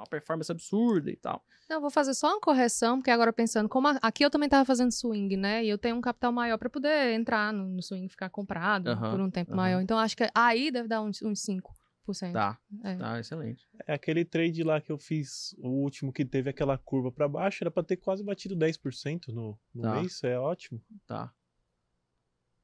Speaker 1: uma performance absurda e tal.
Speaker 3: Não, vou fazer só uma correção, porque agora pensando, como a- aqui eu também tava fazendo swing, né? E eu tenho um capital maior pra poder entrar no, no swing, ficar comprado por um tempo maior. Então acho que aí deve dar uns, uns 5%.
Speaker 1: Tá,
Speaker 3: É.
Speaker 1: tá, excelente.
Speaker 2: É aquele trade lá que eu fiz, o último que teve aquela curva pra baixo, era pra ter quase batido 10% no, no
Speaker 1: Tá.
Speaker 2: mês. É ótimo.
Speaker 1: Tá.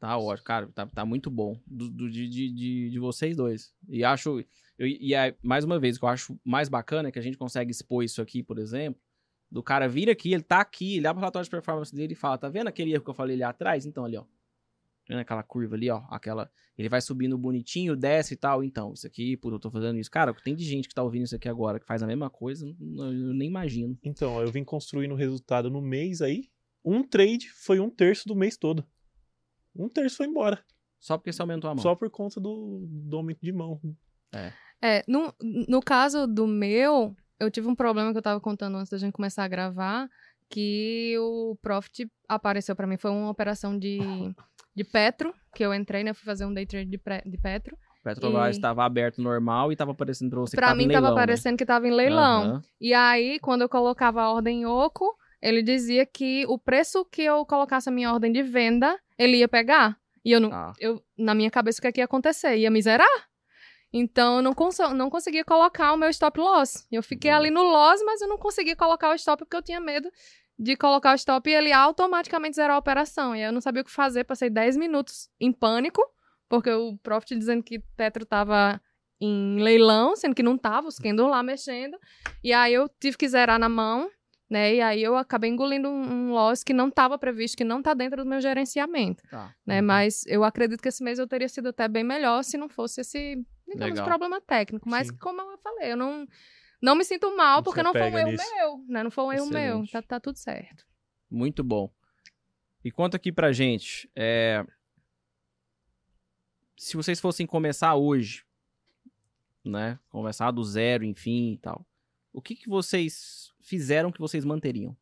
Speaker 1: Tá ótimo, cara. Tá, tá muito bom. Do, do- de, de, de, vocês dois. E acho. eu- e é, mais uma vez, o que eu acho mais bacana é que a gente consegue expor isso aqui, por exemplo. Do cara vir aqui, ele tá aqui, ele abre o relatório de performance dele e fala: tá vendo aquele erro que eu falei ali atrás? Então, ali, ó. Tá Vendo aquela curva ali, ó? Aquela. Ele vai subindo bonitinho, desce e tal. Então, isso aqui, pô, eu tô fazendo isso. Cara, tem de gente que tá ouvindo isso aqui agora, que faz a mesma coisa, eu, nem imagino.
Speaker 2: Então, eu vim construindo resultado no mês aí. Um trade foi um terço do mês todo. Um terço foi embora.
Speaker 1: Só porque você aumentou a mão.
Speaker 2: Só por conta do, do aumento de mão.
Speaker 3: É, no, no caso do meu, eu tive um problema que eu tava contando antes da gente começar a gravar, que o Profit apareceu pra mim. Foi uma operação de, de Petro, que eu entrei, né? Eu fui fazer um day trade de, pre- de Petro.
Speaker 1: Petrobras
Speaker 3: E-
Speaker 1: estava aberto normal e tava aparecendo pra você que
Speaker 3: pra
Speaker 1: tava
Speaker 3: mim
Speaker 1: em
Speaker 3: tava
Speaker 1: leilão, né?
Speaker 3: aparecendo que tava em leilão.
Speaker 1: Aham.
Speaker 3: E aí, quando eu colocava a ordem em oco, ele dizia que o preço que eu colocasse a minha ordem de venda, ele ia pegar. E eu não.
Speaker 1: Tá.
Speaker 3: Eu, na minha cabeça, o que, é que ia acontecer? Ia me zerar. Então, eu não, conso- não conseguia colocar o meu stop loss. Eu fiquei
Speaker 1: Boa.
Speaker 3: ali no loss, mas eu não conseguia colocar o stop porque eu tinha medo de colocar o stop e ele automaticamente zerar a operação. E eu não sabia o que fazer. Passei 10 minutos em pânico, porque o Profit dizendo que Petro tava em leilão, sendo que não tava, os candles lá mexendo. E aí eu tive que zerar na mão, né? E aí eu acabei engolindo um, um loss que não estava previsto, que não tá dentro do meu gerenciamento,
Speaker 1: Tá.
Speaker 3: né? Mas eu acredito que esse mês eu teria sido até bem melhor se não fosse esse, digamos,
Speaker 1: Legal.
Speaker 3: problema técnico. Mas
Speaker 2: Sim.
Speaker 3: como eu falei, eu não, não me sinto mal,
Speaker 2: Não
Speaker 3: porque não foi um erro
Speaker 2: nisso.
Speaker 3: meu, né? Não foi um erro meu.
Speaker 1: Excelente.
Speaker 3: Tá, tá tudo certo.
Speaker 1: Muito bom. E conta aqui pra gente, é, se vocês fossem começar hoje, né? Começar do zero, enfim e tal. O que, que vocês fizeram que vocês manteriam?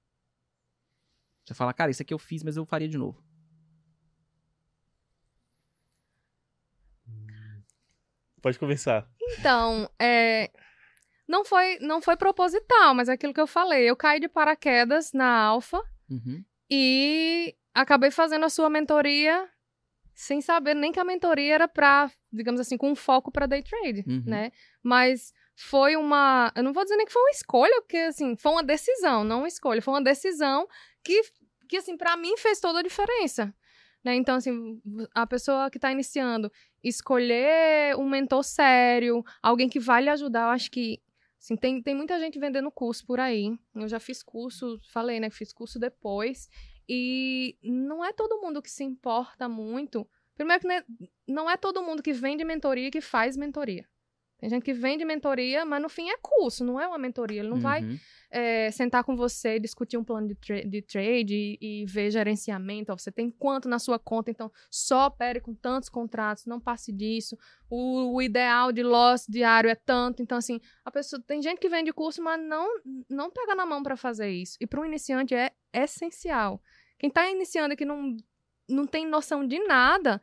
Speaker 1: Você fala, cara, isso aqui eu fiz, mas eu faria de novo.
Speaker 2: Pode começar.
Speaker 3: Então, é, não foi não foi proposital, mas é aquilo que eu falei. Eu caí de paraquedas na Alfa
Speaker 1: Uhum.
Speaker 3: e acabei fazendo a sua mentoria sem saber nem que a mentoria era para, digamos assim, com um foco para day trade,
Speaker 1: Uhum.
Speaker 3: né? Mas foi uma, eu não vou dizer nem que foi uma escolha, porque assim, foi uma decisão, não uma escolha, foi uma decisão que que assim para mim fez toda a diferença. Né? Então, assim, a pessoa que está iniciando, escolher um mentor sério, alguém que vai lhe ajudar, eu acho que assim, tem, tem muita gente vendendo curso por aí. Eu já fiz curso, falei, né? Fiz curso depois. E não é todo mundo que se importa muito. Primeiro que né, não é todo mundo que vende mentoria que faz mentoria. Tem gente que vende mentoria, mas no fim é curso, não é uma mentoria. Ele não vai
Speaker 1: Uhum.
Speaker 3: é, sentar com você, discutir um plano de, tra- de trade e, e ver gerenciamento. Ó, você tem quanto na sua conta, então só opere com tantos contratos, não passe disso. O, o ideal de loss diário é tanto. Então, assim, a pessoa tem gente que vende curso, mas não, não pega na mão para fazer isso. E para um iniciante é essencial. Quem está iniciando e que não, não tem noção de nada,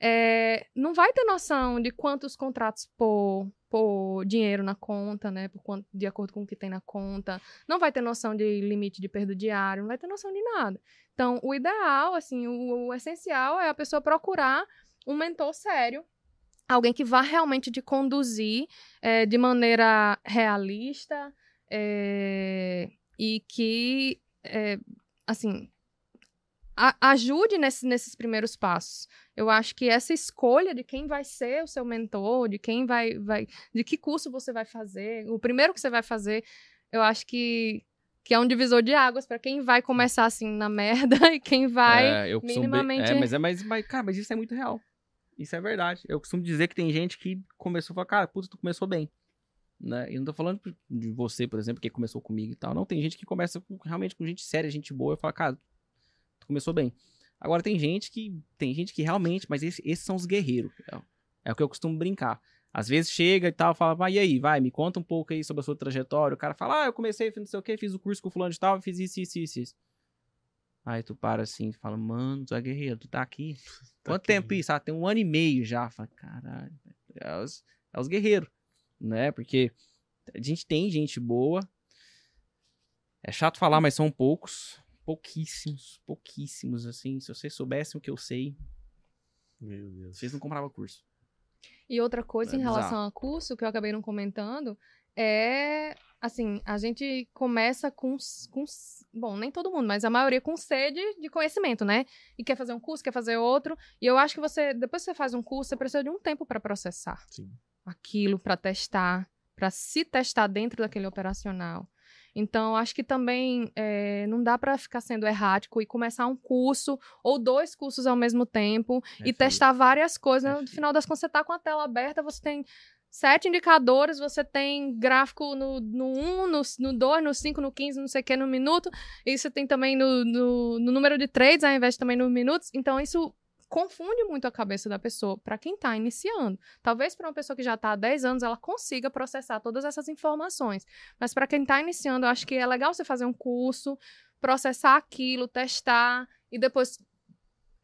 Speaker 3: é, não vai ter noção de quantos contratos por, por dinheiro na conta, né? Por quanto, de acordo com o que tem na conta. Não vai ter noção de limite de perda diário, não vai ter noção de nada. Então, o ideal, assim, o, o essencial é a pessoa procurar um mentor sério, alguém que vá realmente te conduzir é, de maneira realista é, e que, é, assim, a- ajude nesse- nesses primeiros passos. Eu acho que essa escolha de quem vai ser o seu mentor, de quem vai, vai de que curso você vai fazer, o primeiro que você vai fazer, eu acho que, que é um divisor de águas para quem vai começar assim na merda e quem vai.
Speaker 1: É, bem-
Speaker 3: minimamente-
Speaker 1: É, mas, é, mas, mas, cara, mas isso é muito real. Isso é verdade. Eu costumo dizer que tem gente que começou a falar, cara, puta, tu começou bem. Né? E não tô falando de você, por exemplo, que começou comigo e tal. Não, tem gente que começa com- realmente com gente séria, gente boa, e fala, cara, começou bem. Agora tem gente que. Tem gente que realmente, mas esse- esses são os guerreiros. É, é o que eu costumo brincar. Às vezes chega e tal, fala, vai, e aí, vai, me conta um pouco aí sobre a sua trajetória. O cara fala, ah, eu comecei, não sei o quê, fiz o curso com o fulano de tal, fiz isso, isso, isso, isso. Aí tu para assim e fala, mano, tu é guerreiro, tu tá aqui.
Speaker 2: Tá
Speaker 1: Quanto
Speaker 2: aqui.
Speaker 1: tempo isso? Ah, tem um ano e meio já. Fala, caralho, é os, é os guerreiros, né? Porque a gente tem gente boa. É chato falar, mas são poucos. Pouquíssimos, pouquíssimos, assim. Se vocês soubessem o que eu sei,
Speaker 2: Meu Deus.
Speaker 1: vocês não compravam curso.
Speaker 3: E outra coisa
Speaker 1: É
Speaker 3: em relação
Speaker 1: bizarro.
Speaker 3: a curso, que eu acabei não comentando, é assim, a gente começa com, s- com s- bom, nem todo mundo, mas a maioria com sede de conhecimento, né? E quer fazer um curso, quer fazer outro. E eu acho que você, depois que você faz um curso, você precisa de um tempo para processar
Speaker 2: Sim.
Speaker 3: aquilo, para testar, para se testar dentro daquele operacional. Então, acho que também é, não dá para ficar sendo errático e começar um curso ou dois cursos ao mesmo tempo
Speaker 1: É
Speaker 3: e testar várias coisas.
Speaker 1: É
Speaker 3: no final das contas, você tá com a tela aberta, você tem sete indicadores, você tem gráfico no, no 1, no, no 2, no 5, no 15, não sei o que, no minuto. E você tem também no, no, no número de trades, ao invés de também nos minutos. Então, isso confunde muito a cabeça da pessoa para quem está iniciando. Talvez para uma pessoa que já está há 10 anos ela consiga processar todas essas informações. Mas para quem está iniciando, eu acho que é legal você fazer um curso, processar aquilo, testar e depois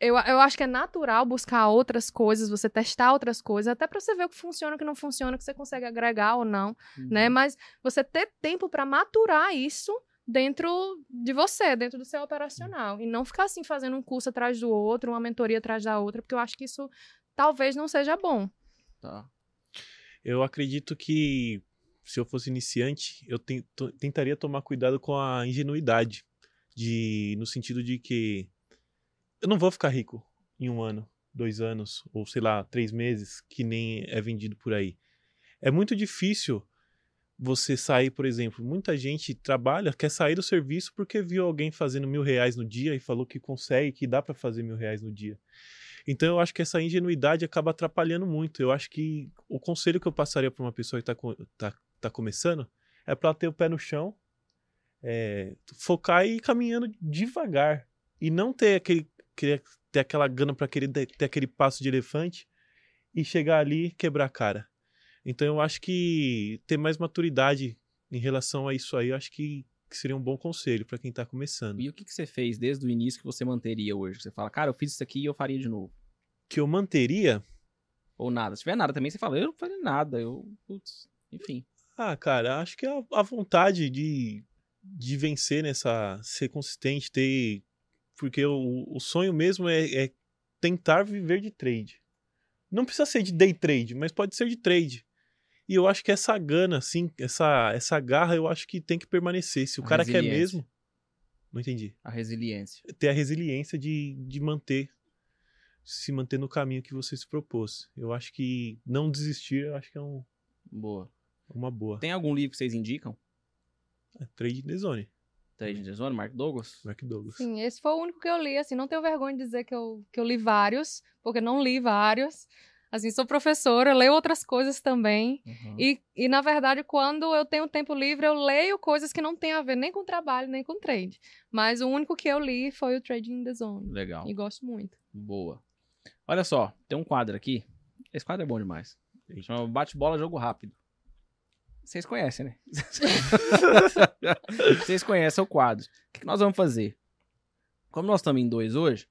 Speaker 3: eu, eu acho que é natural buscar outras coisas, você testar outras coisas, até para você ver o que funciona, o que não funciona, o que você consegue agregar ou não,
Speaker 1: Uhum.
Speaker 3: né? Mas você ter tempo para maturar isso dentro de você, dentro do seu operacional. E não ficar assim fazendo um curso atrás do outro, uma mentoria atrás da outra, porque eu acho que isso talvez não seja bom.
Speaker 1: Tá.
Speaker 2: Eu acredito que se eu fosse iniciante, eu tentaria tomar cuidado com a ingenuidade. De, no sentido de que eu não vou ficar rico em um ano, dois anos, ou sei lá, três meses, que nem é vendido por aí. É muito difícil você sair, por exemplo, muita gente trabalha, quer sair do serviço porque viu alguém fazendo mil reais no dia e falou que consegue, que dá para fazer mil reais no dia. Então eu acho que essa ingenuidade acaba atrapalhando muito. Eu acho que o conselho que eu passaria para uma pessoa que está tá, tá começando é para ter o pé no chão, é, focar e ir caminhando devagar e não ter aquele, ter aquela gana para querer ter aquele passo de elefante e chegar ali e quebrar a cara. Então eu acho que ter mais maturidade em relação a isso aí, eu acho que, que seria um bom conselho para quem tá começando.
Speaker 1: E o que, que você fez desde o início que você manteria hoje? Você fala, cara, eu fiz isso aqui e eu faria de novo.
Speaker 2: Que eu manteria,
Speaker 1: Ou nada. Se tiver nada também, você fala, eu não falei nada. Eu, putz, enfim.
Speaker 2: ah, cara, acho que a, a vontade de, de vencer nessa, ser consistente, ter. Porque o, o sonho mesmo é, é tentar viver de trade. Não precisa ser de day trade, mas pode ser de trade. E eu acho que essa gana, assim, essa, essa garra, eu acho que tem que permanecer. Se o
Speaker 1: A
Speaker 2: cara quer mesmo. Não entendi.
Speaker 1: A resiliência.
Speaker 2: Ter a resiliência de, de manter. Se manter no caminho que você se propôs. Eu acho que não desistir, eu acho que é um-
Speaker 1: Boa.
Speaker 2: uma boa.
Speaker 1: Tem algum livro que vocês indicam?
Speaker 2: É, trade in the zone.
Speaker 1: Trade in the Zone, Mark Douglas?
Speaker 2: Mark Douglas.
Speaker 3: Sim, esse foi o único que eu li, assim, não tenho vergonha de dizer que eu, que eu li vários, porque não li vários. Assim, sou professora, leio outras coisas também.
Speaker 1: Uhum.
Speaker 3: E, e, na verdade, quando eu tenho tempo livre, eu leio coisas que não têm a ver nem com trabalho, nem com trade. Mas o único que eu li foi o Trading in the Zone.
Speaker 1: Legal.
Speaker 3: E gosto muito.
Speaker 1: Boa. Olha só, tem um quadro aqui. Esse quadro é bom demais. Chama Bate-bola Jogo Rápido. Vocês conhecem, né? Vocês conhecem o quadro. O que que nós vamos fazer? Como nós estamos em dois hoje,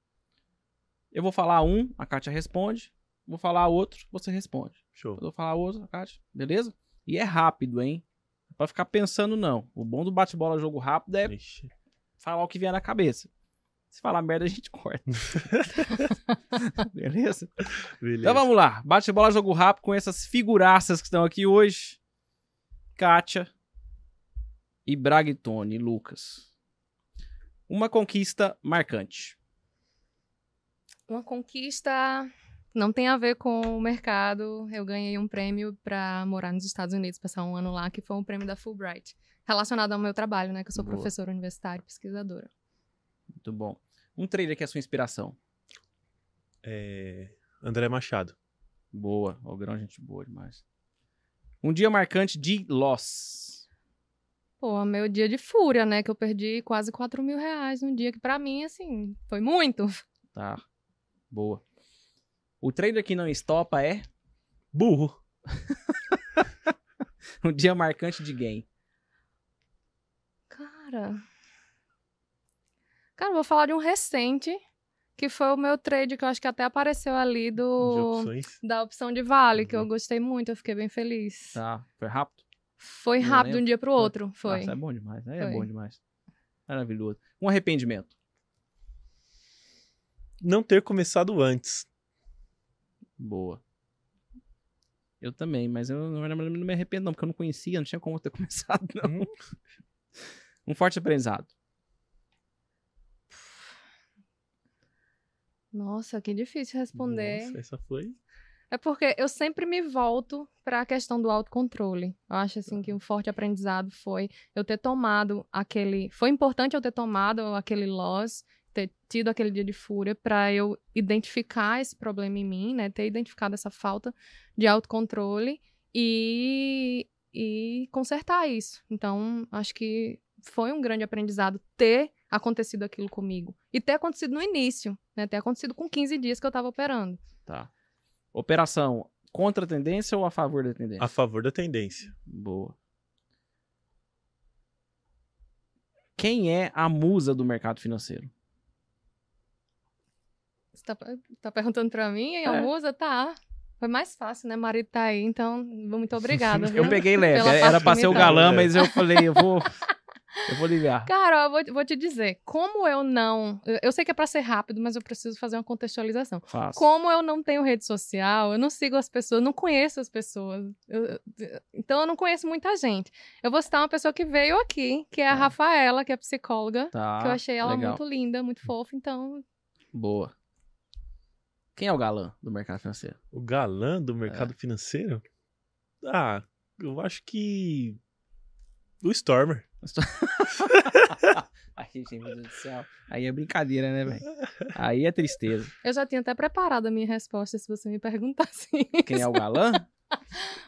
Speaker 1: eu vou falar um, a Kátia responde. Vou falar outro, você responde.
Speaker 2: Show.
Speaker 1: Eu vou falar outro, Kátia. Beleza? E é rápido, hein? Não é pra ficar pensando, não. O bom do bate-bola jogo rápido é
Speaker 2: Ixi.
Speaker 1: falar o que vier na cabeça. Se falar merda, a gente corta. Beleza?
Speaker 2: Beleza.
Speaker 1: Então vamos lá. Bate-bola, jogo rápido com essas figuraças que estão aqui hoje. Kátia e Bragtone, Lucas. Uma conquista marcante.
Speaker 3: Uma conquista não tem a ver com o mercado. Eu ganhei um prêmio para morar nos Estados Unidos, passar um ano lá, que foi um prêmio da Fulbright. Relacionado ao meu trabalho, né? Que eu sou
Speaker 1: Boa.
Speaker 3: professora universitária e pesquisadora.
Speaker 1: Muito bom. Um trailer que é a sua inspiração.
Speaker 2: É, André Machado.
Speaker 1: Boa. O grão, gente boa demais. Um dia marcante de loss.
Speaker 3: Pô, meu dia de fúria, né? Que eu perdi quase 4 mil reais num dia que pra mim, assim, foi muito.
Speaker 1: Tá. Boa. O trailer que não estopa é
Speaker 2: Burro.
Speaker 1: um dia marcante de game.
Speaker 3: Cara. Cara, eu vou falar de um recente, que foi o meu trade, que eu acho que até apareceu ali do. Da opção de vale, que eu
Speaker 2: Uhum.
Speaker 3: gostei muito, eu fiquei bem feliz.
Speaker 1: Tá. Foi rápido?
Speaker 3: Foi
Speaker 1: Não
Speaker 3: rápido de um dia pro outro, foi.
Speaker 1: isso é bom demais. Aí é bom demais. Maravilhoso. Um arrependimento.
Speaker 2: Não ter começado antes.
Speaker 1: Boa. Eu também, mas eu não me arrependo, não, porque eu não conhecia, não tinha como eu ter começado, não.
Speaker 2: Hum.
Speaker 1: Um forte aprendizado.
Speaker 3: Nossa, que difícil responder.
Speaker 2: Nossa, essa foi.
Speaker 3: É porque eu sempre me volto para a questão do autocontrole. Eu acho assim que um forte aprendizado foi eu ter tomado aquele, foi importante eu ter tomado aquele loss, ter tido aquele dia de fúria para eu identificar esse problema em mim, né, ter identificado essa falta de autocontrole e e consertar isso. Então, acho que foi um grande aprendizado ter acontecido aquilo comigo. E ter acontecido no início, né? Ter acontecido com 15 dias que eu tava operando.
Speaker 1: Tá. Operação contra a tendência ou a favor da tendência?
Speaker 2: A favor da tendência.
Speaker 1: Boa. Quem é a musa do mercado financeiro?
Speaker 3: Você tá, tá perguntando pra mim, hein,
Speaker 1: É.
Speaker 3: Almusa? Tá. Foi mais fácil, né? Marido tá aí, então muito obrigada.
Speaker 1: Eu peguei leve. Era pra ser o galã, mas eu falei, eu vou. Eu vou ligar.
Speaker 3: Cara, eu vou, vou te dizer, como eu não. Eu, sei que é pra ser rápido, mas eu preciso fazer uma contextualização.
Speaker 1: Faço.
Speaker 3: Como eu não tenho rede social, eu não sigo as pessoas, não conheço as pessoas. eu- eu- então eu não conheço muita gente. Eu vou citar uma pessoa que veio aqui, que é a
Speaker 1: Tá.
Speaker 3: Rafaela, que é psicóloga.
Speaker 1: Tá.
Speaker 3: que eu achei ela
Speaker 1: legal.
Speaker 3: muito linda, muito fofa, então.
Speaker 1: Boa. Quem é o galã do mercado financeiro?
Speaker 2: O galã do mercado
Speaker 1: É.
Speaker 2: financeiro? Ah, eu acho que. O Stormer.
Speaker 1: Ai, gente, meu Deus do céu. Aí é brincadeira, né, velho? Aí é tristeza.
Speaker 3: Eu já tinha até preparado a minha resposta se você me perguntasse.
Speaker 1: Quem é o galã?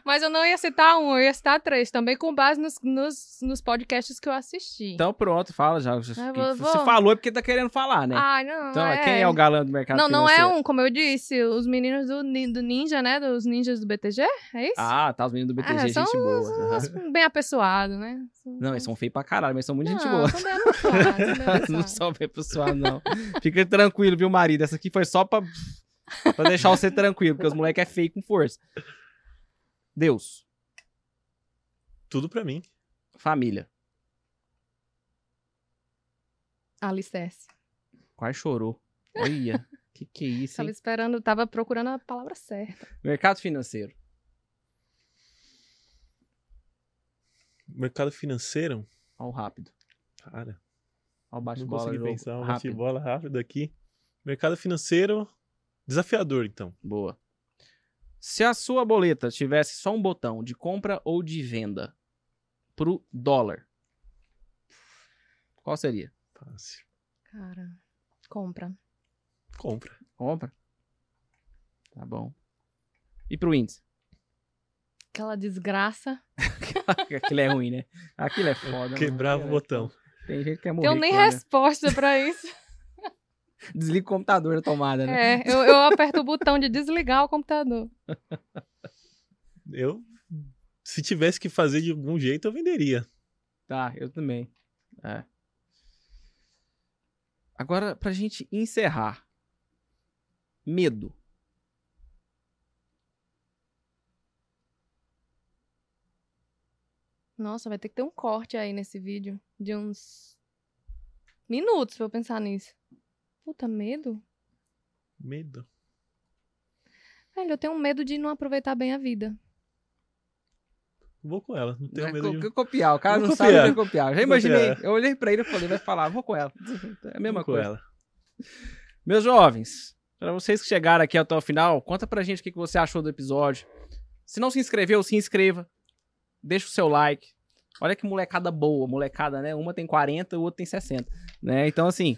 Speaker 3: Mas eu não ia citar um, eu ia citar três, também com base nos, nos, nos podcasts que eu assisti.
Speaker 1: Então pronto, fala já. Você
Speaker 3: Eu vou-
Speaker 1: você
Speaker 3: vou.
Speaker 1: falou é porque tá querendo falar, né?
Speaker 3: Ai, não.
Speaker 1: então,
Speaker 3: é...
Speaker 1: quem é o galã do mercado
Speaker 3: Não, não é um, como eu disse, os meninos do, do Ninja, né? Dos ninjas do BTG, é isso?
Speaker 1: Ah, tá, os meninos do BTG,
Speaker 3: Ah,
Speaker 1: gente
Speaker 3: são
Speaker 1: boa.
Speaker 3: os-
Speaker 1: Aham.
Speaker 3: os Bem apessoados, né?
Speaker 1: Não, eles são feios pra caralho, mas são muito gente
Speaker 3: Não,
Speaker 1: boa.
Speaker 3: são bem apessoados, são
Speaker 1: não
Speaker 3: apessoados.
Speaker 1: são bem pessoal, não. Fica tranquilo, viu, marido? Essa aqui foi só pra, pra deixar você tranquilo, porque os moleques é feio com força. Deus,
Speaker 2: Tudo pra mim.
Speaker 1: família.
Speaker 3: Alicerce.
Speaker 1: Quase chorou. Olha, que que é isso,
Speaker 3: Tava
Speaker 1: hein?
Speaker 3: esperando, tava procurando a palavra certa.
Speaker 1: Mercado financeiro.
Speaker 2: Mercado financeiro,
Speaker 1: Ó o rápido.
Speaker 2: cara,
Speaker 1: Ó o
Speaker 2: não
Speaker 1: bate-bola.
Speaker 2: consegui pensar um
Speaker 1: rápido.
Speaker 2: bola rápido aqui. Mercado financeiro, desafiador, então.
Speaker 1: Boa. Se a sua boleta tivesse só um botão de compra ou de venda pro dólar, qual seria?
Speaker 2: Fácil.
Speaker 3: Cara, compra.
Speaker 2: Compra.
Speaker 1: Compra? Tá bom. E pro índice?
Speaker 3: Aquela desgraça.
Speaker 1: Aquilo é ruim, né? Aquilo é foda.
Speaker 2: Quebrava
Speaker 1: mano.
Speaker 2: o botão.
Speaker 1: Tem gente que quer morrer.
Speaker 3: Tenho nem
Speaker 1: com, né?
Speaker 3: resposta pra isso.
Speaker 1: Desliga o computador na tomada, né?
Speaker 3: É, eu, eu aperto o botão de desligar o computador.
Speaker 2: Eu, se tivesse que fazer de algum jeito, eu venderia.
Speaker 1: Tá, eu também. É. Agora, pra gente encerrar. Medo.
Speaker 3: Nossa, vai ter que ter um corte aí nesse vídeo. De uns minutos pra eu pensar nisso. Puta, medo?
Speaker 2: Medo.
Speaker 3: Velho, eu tenho medo de não aproveitar bem a vida.
Speaker 2: Vou com ela. Não tenho
Speaker 1: Né?
Speaker 2: medo
Speaker 1: Co-
Speaker 2: de...
Speaker 1: copiar, o cara
Speaker 2: Vou
Speaker 1: não
Speaker 2: copiar.
Speaker 1: sabe nem copiar. Já imaginei.
Speaker 2: copiar.
Speaker 1: Eu olhei pra ele e falei, vai falar, vou com ela. É a mesma
Speaker 2: Vou com
Speaker 1: coisa.
Speaker 2: ela.
Speaker 1: Meus jovens, para vocês que chegaram aqui até o final, conta pra gente o que que você achou do episódio. Se não se inscreveu, se inscreva. Deixa o seu like. Olha que molecada boa, molecada, né? Uma tem 40, o outro tem 60, né? Então, assim,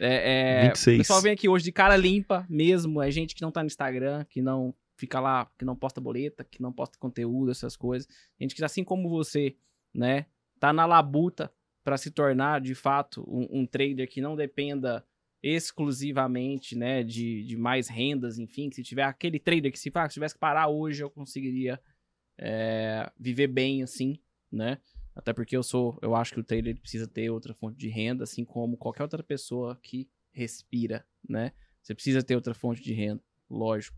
Speaker 1: é, é,
Speaker 2: 26.
Speaker 1: o pessoal vem aqui hoje de cara limpa mesmo. É gente que não tá no Instagram, que não fica lá, que não posta boleta, que não posta conteúdo, essas coisas. Gente que, assim como você, né? Tá na labuta para se tornar, de fato, um, um trader que não dependa exclusivamente, né, de, de mais rendas, enfim, que se tiver aquele trader que se, ah, se tivesse que parar hoje, eu conseguiria é, viver bem, assim, né, até porque eu sou, eu acho que o trader precisa ter outra fonte de renda, assim como qualquer outra pessoa que respira, né, você precisa ter outra fonte de renda, lógico.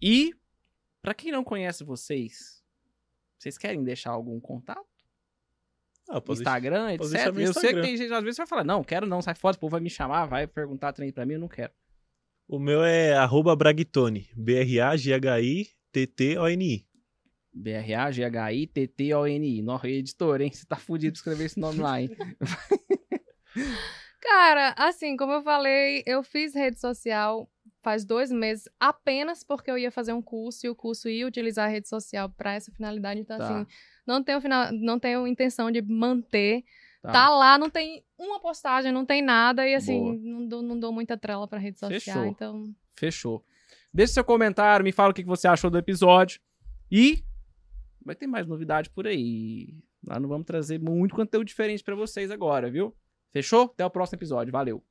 Speaker 1: E, para quem não conhece vocês, vocês querem deixar algum contato?
Speaker 2: Ah,
Speaker 1: Instagram, etc.
Speaker 2: deixar meu
Speaker 1: Eu sei que
Speaker 2: Instagram.
Speaker 1: tem gente, às vezes, vai falar, não, quero não, sai fora, o povo vai me chamar, vai perguntar trem pra mim, eu não quero.
Speaker 2: O meu é arroba Bragtone. B-R-A-G-H-I-T-T-O-N-I.
Speaker 1: B-R-A-G-H-I-T-T-O-N-I. Nossa, editor, hein? Você tá fudido de escrever esse nome lá, hein?
Speaker 3: Cara, assim, como eu falei, eu fiz rede social faz dois meses apenas porque eu ia fazer um curso e o curso ia utilizar a rede social pra essa finalidade. Então,
Speaker 1: Tá.
Speaker 3: assim, não tenho, final, não tenho intenção de manter.
Speaker 1: Tá.
Speaker 3: Tá. lá, não tem uma postagem, não tem nada. E assim, não dou, não dou muita trela pra rede social.
Speaker 1: Fechou.
Speaker 3: Então,
Speaker 1: Fechou. Deixe seu comentário, me fala o que você achou do episódio. E vai ter mais novidade por aí. Nós não vamos trazer muito conteúdo diferente pra vocês agora, viu? Fechou? Até o próximo episódio. Valeu.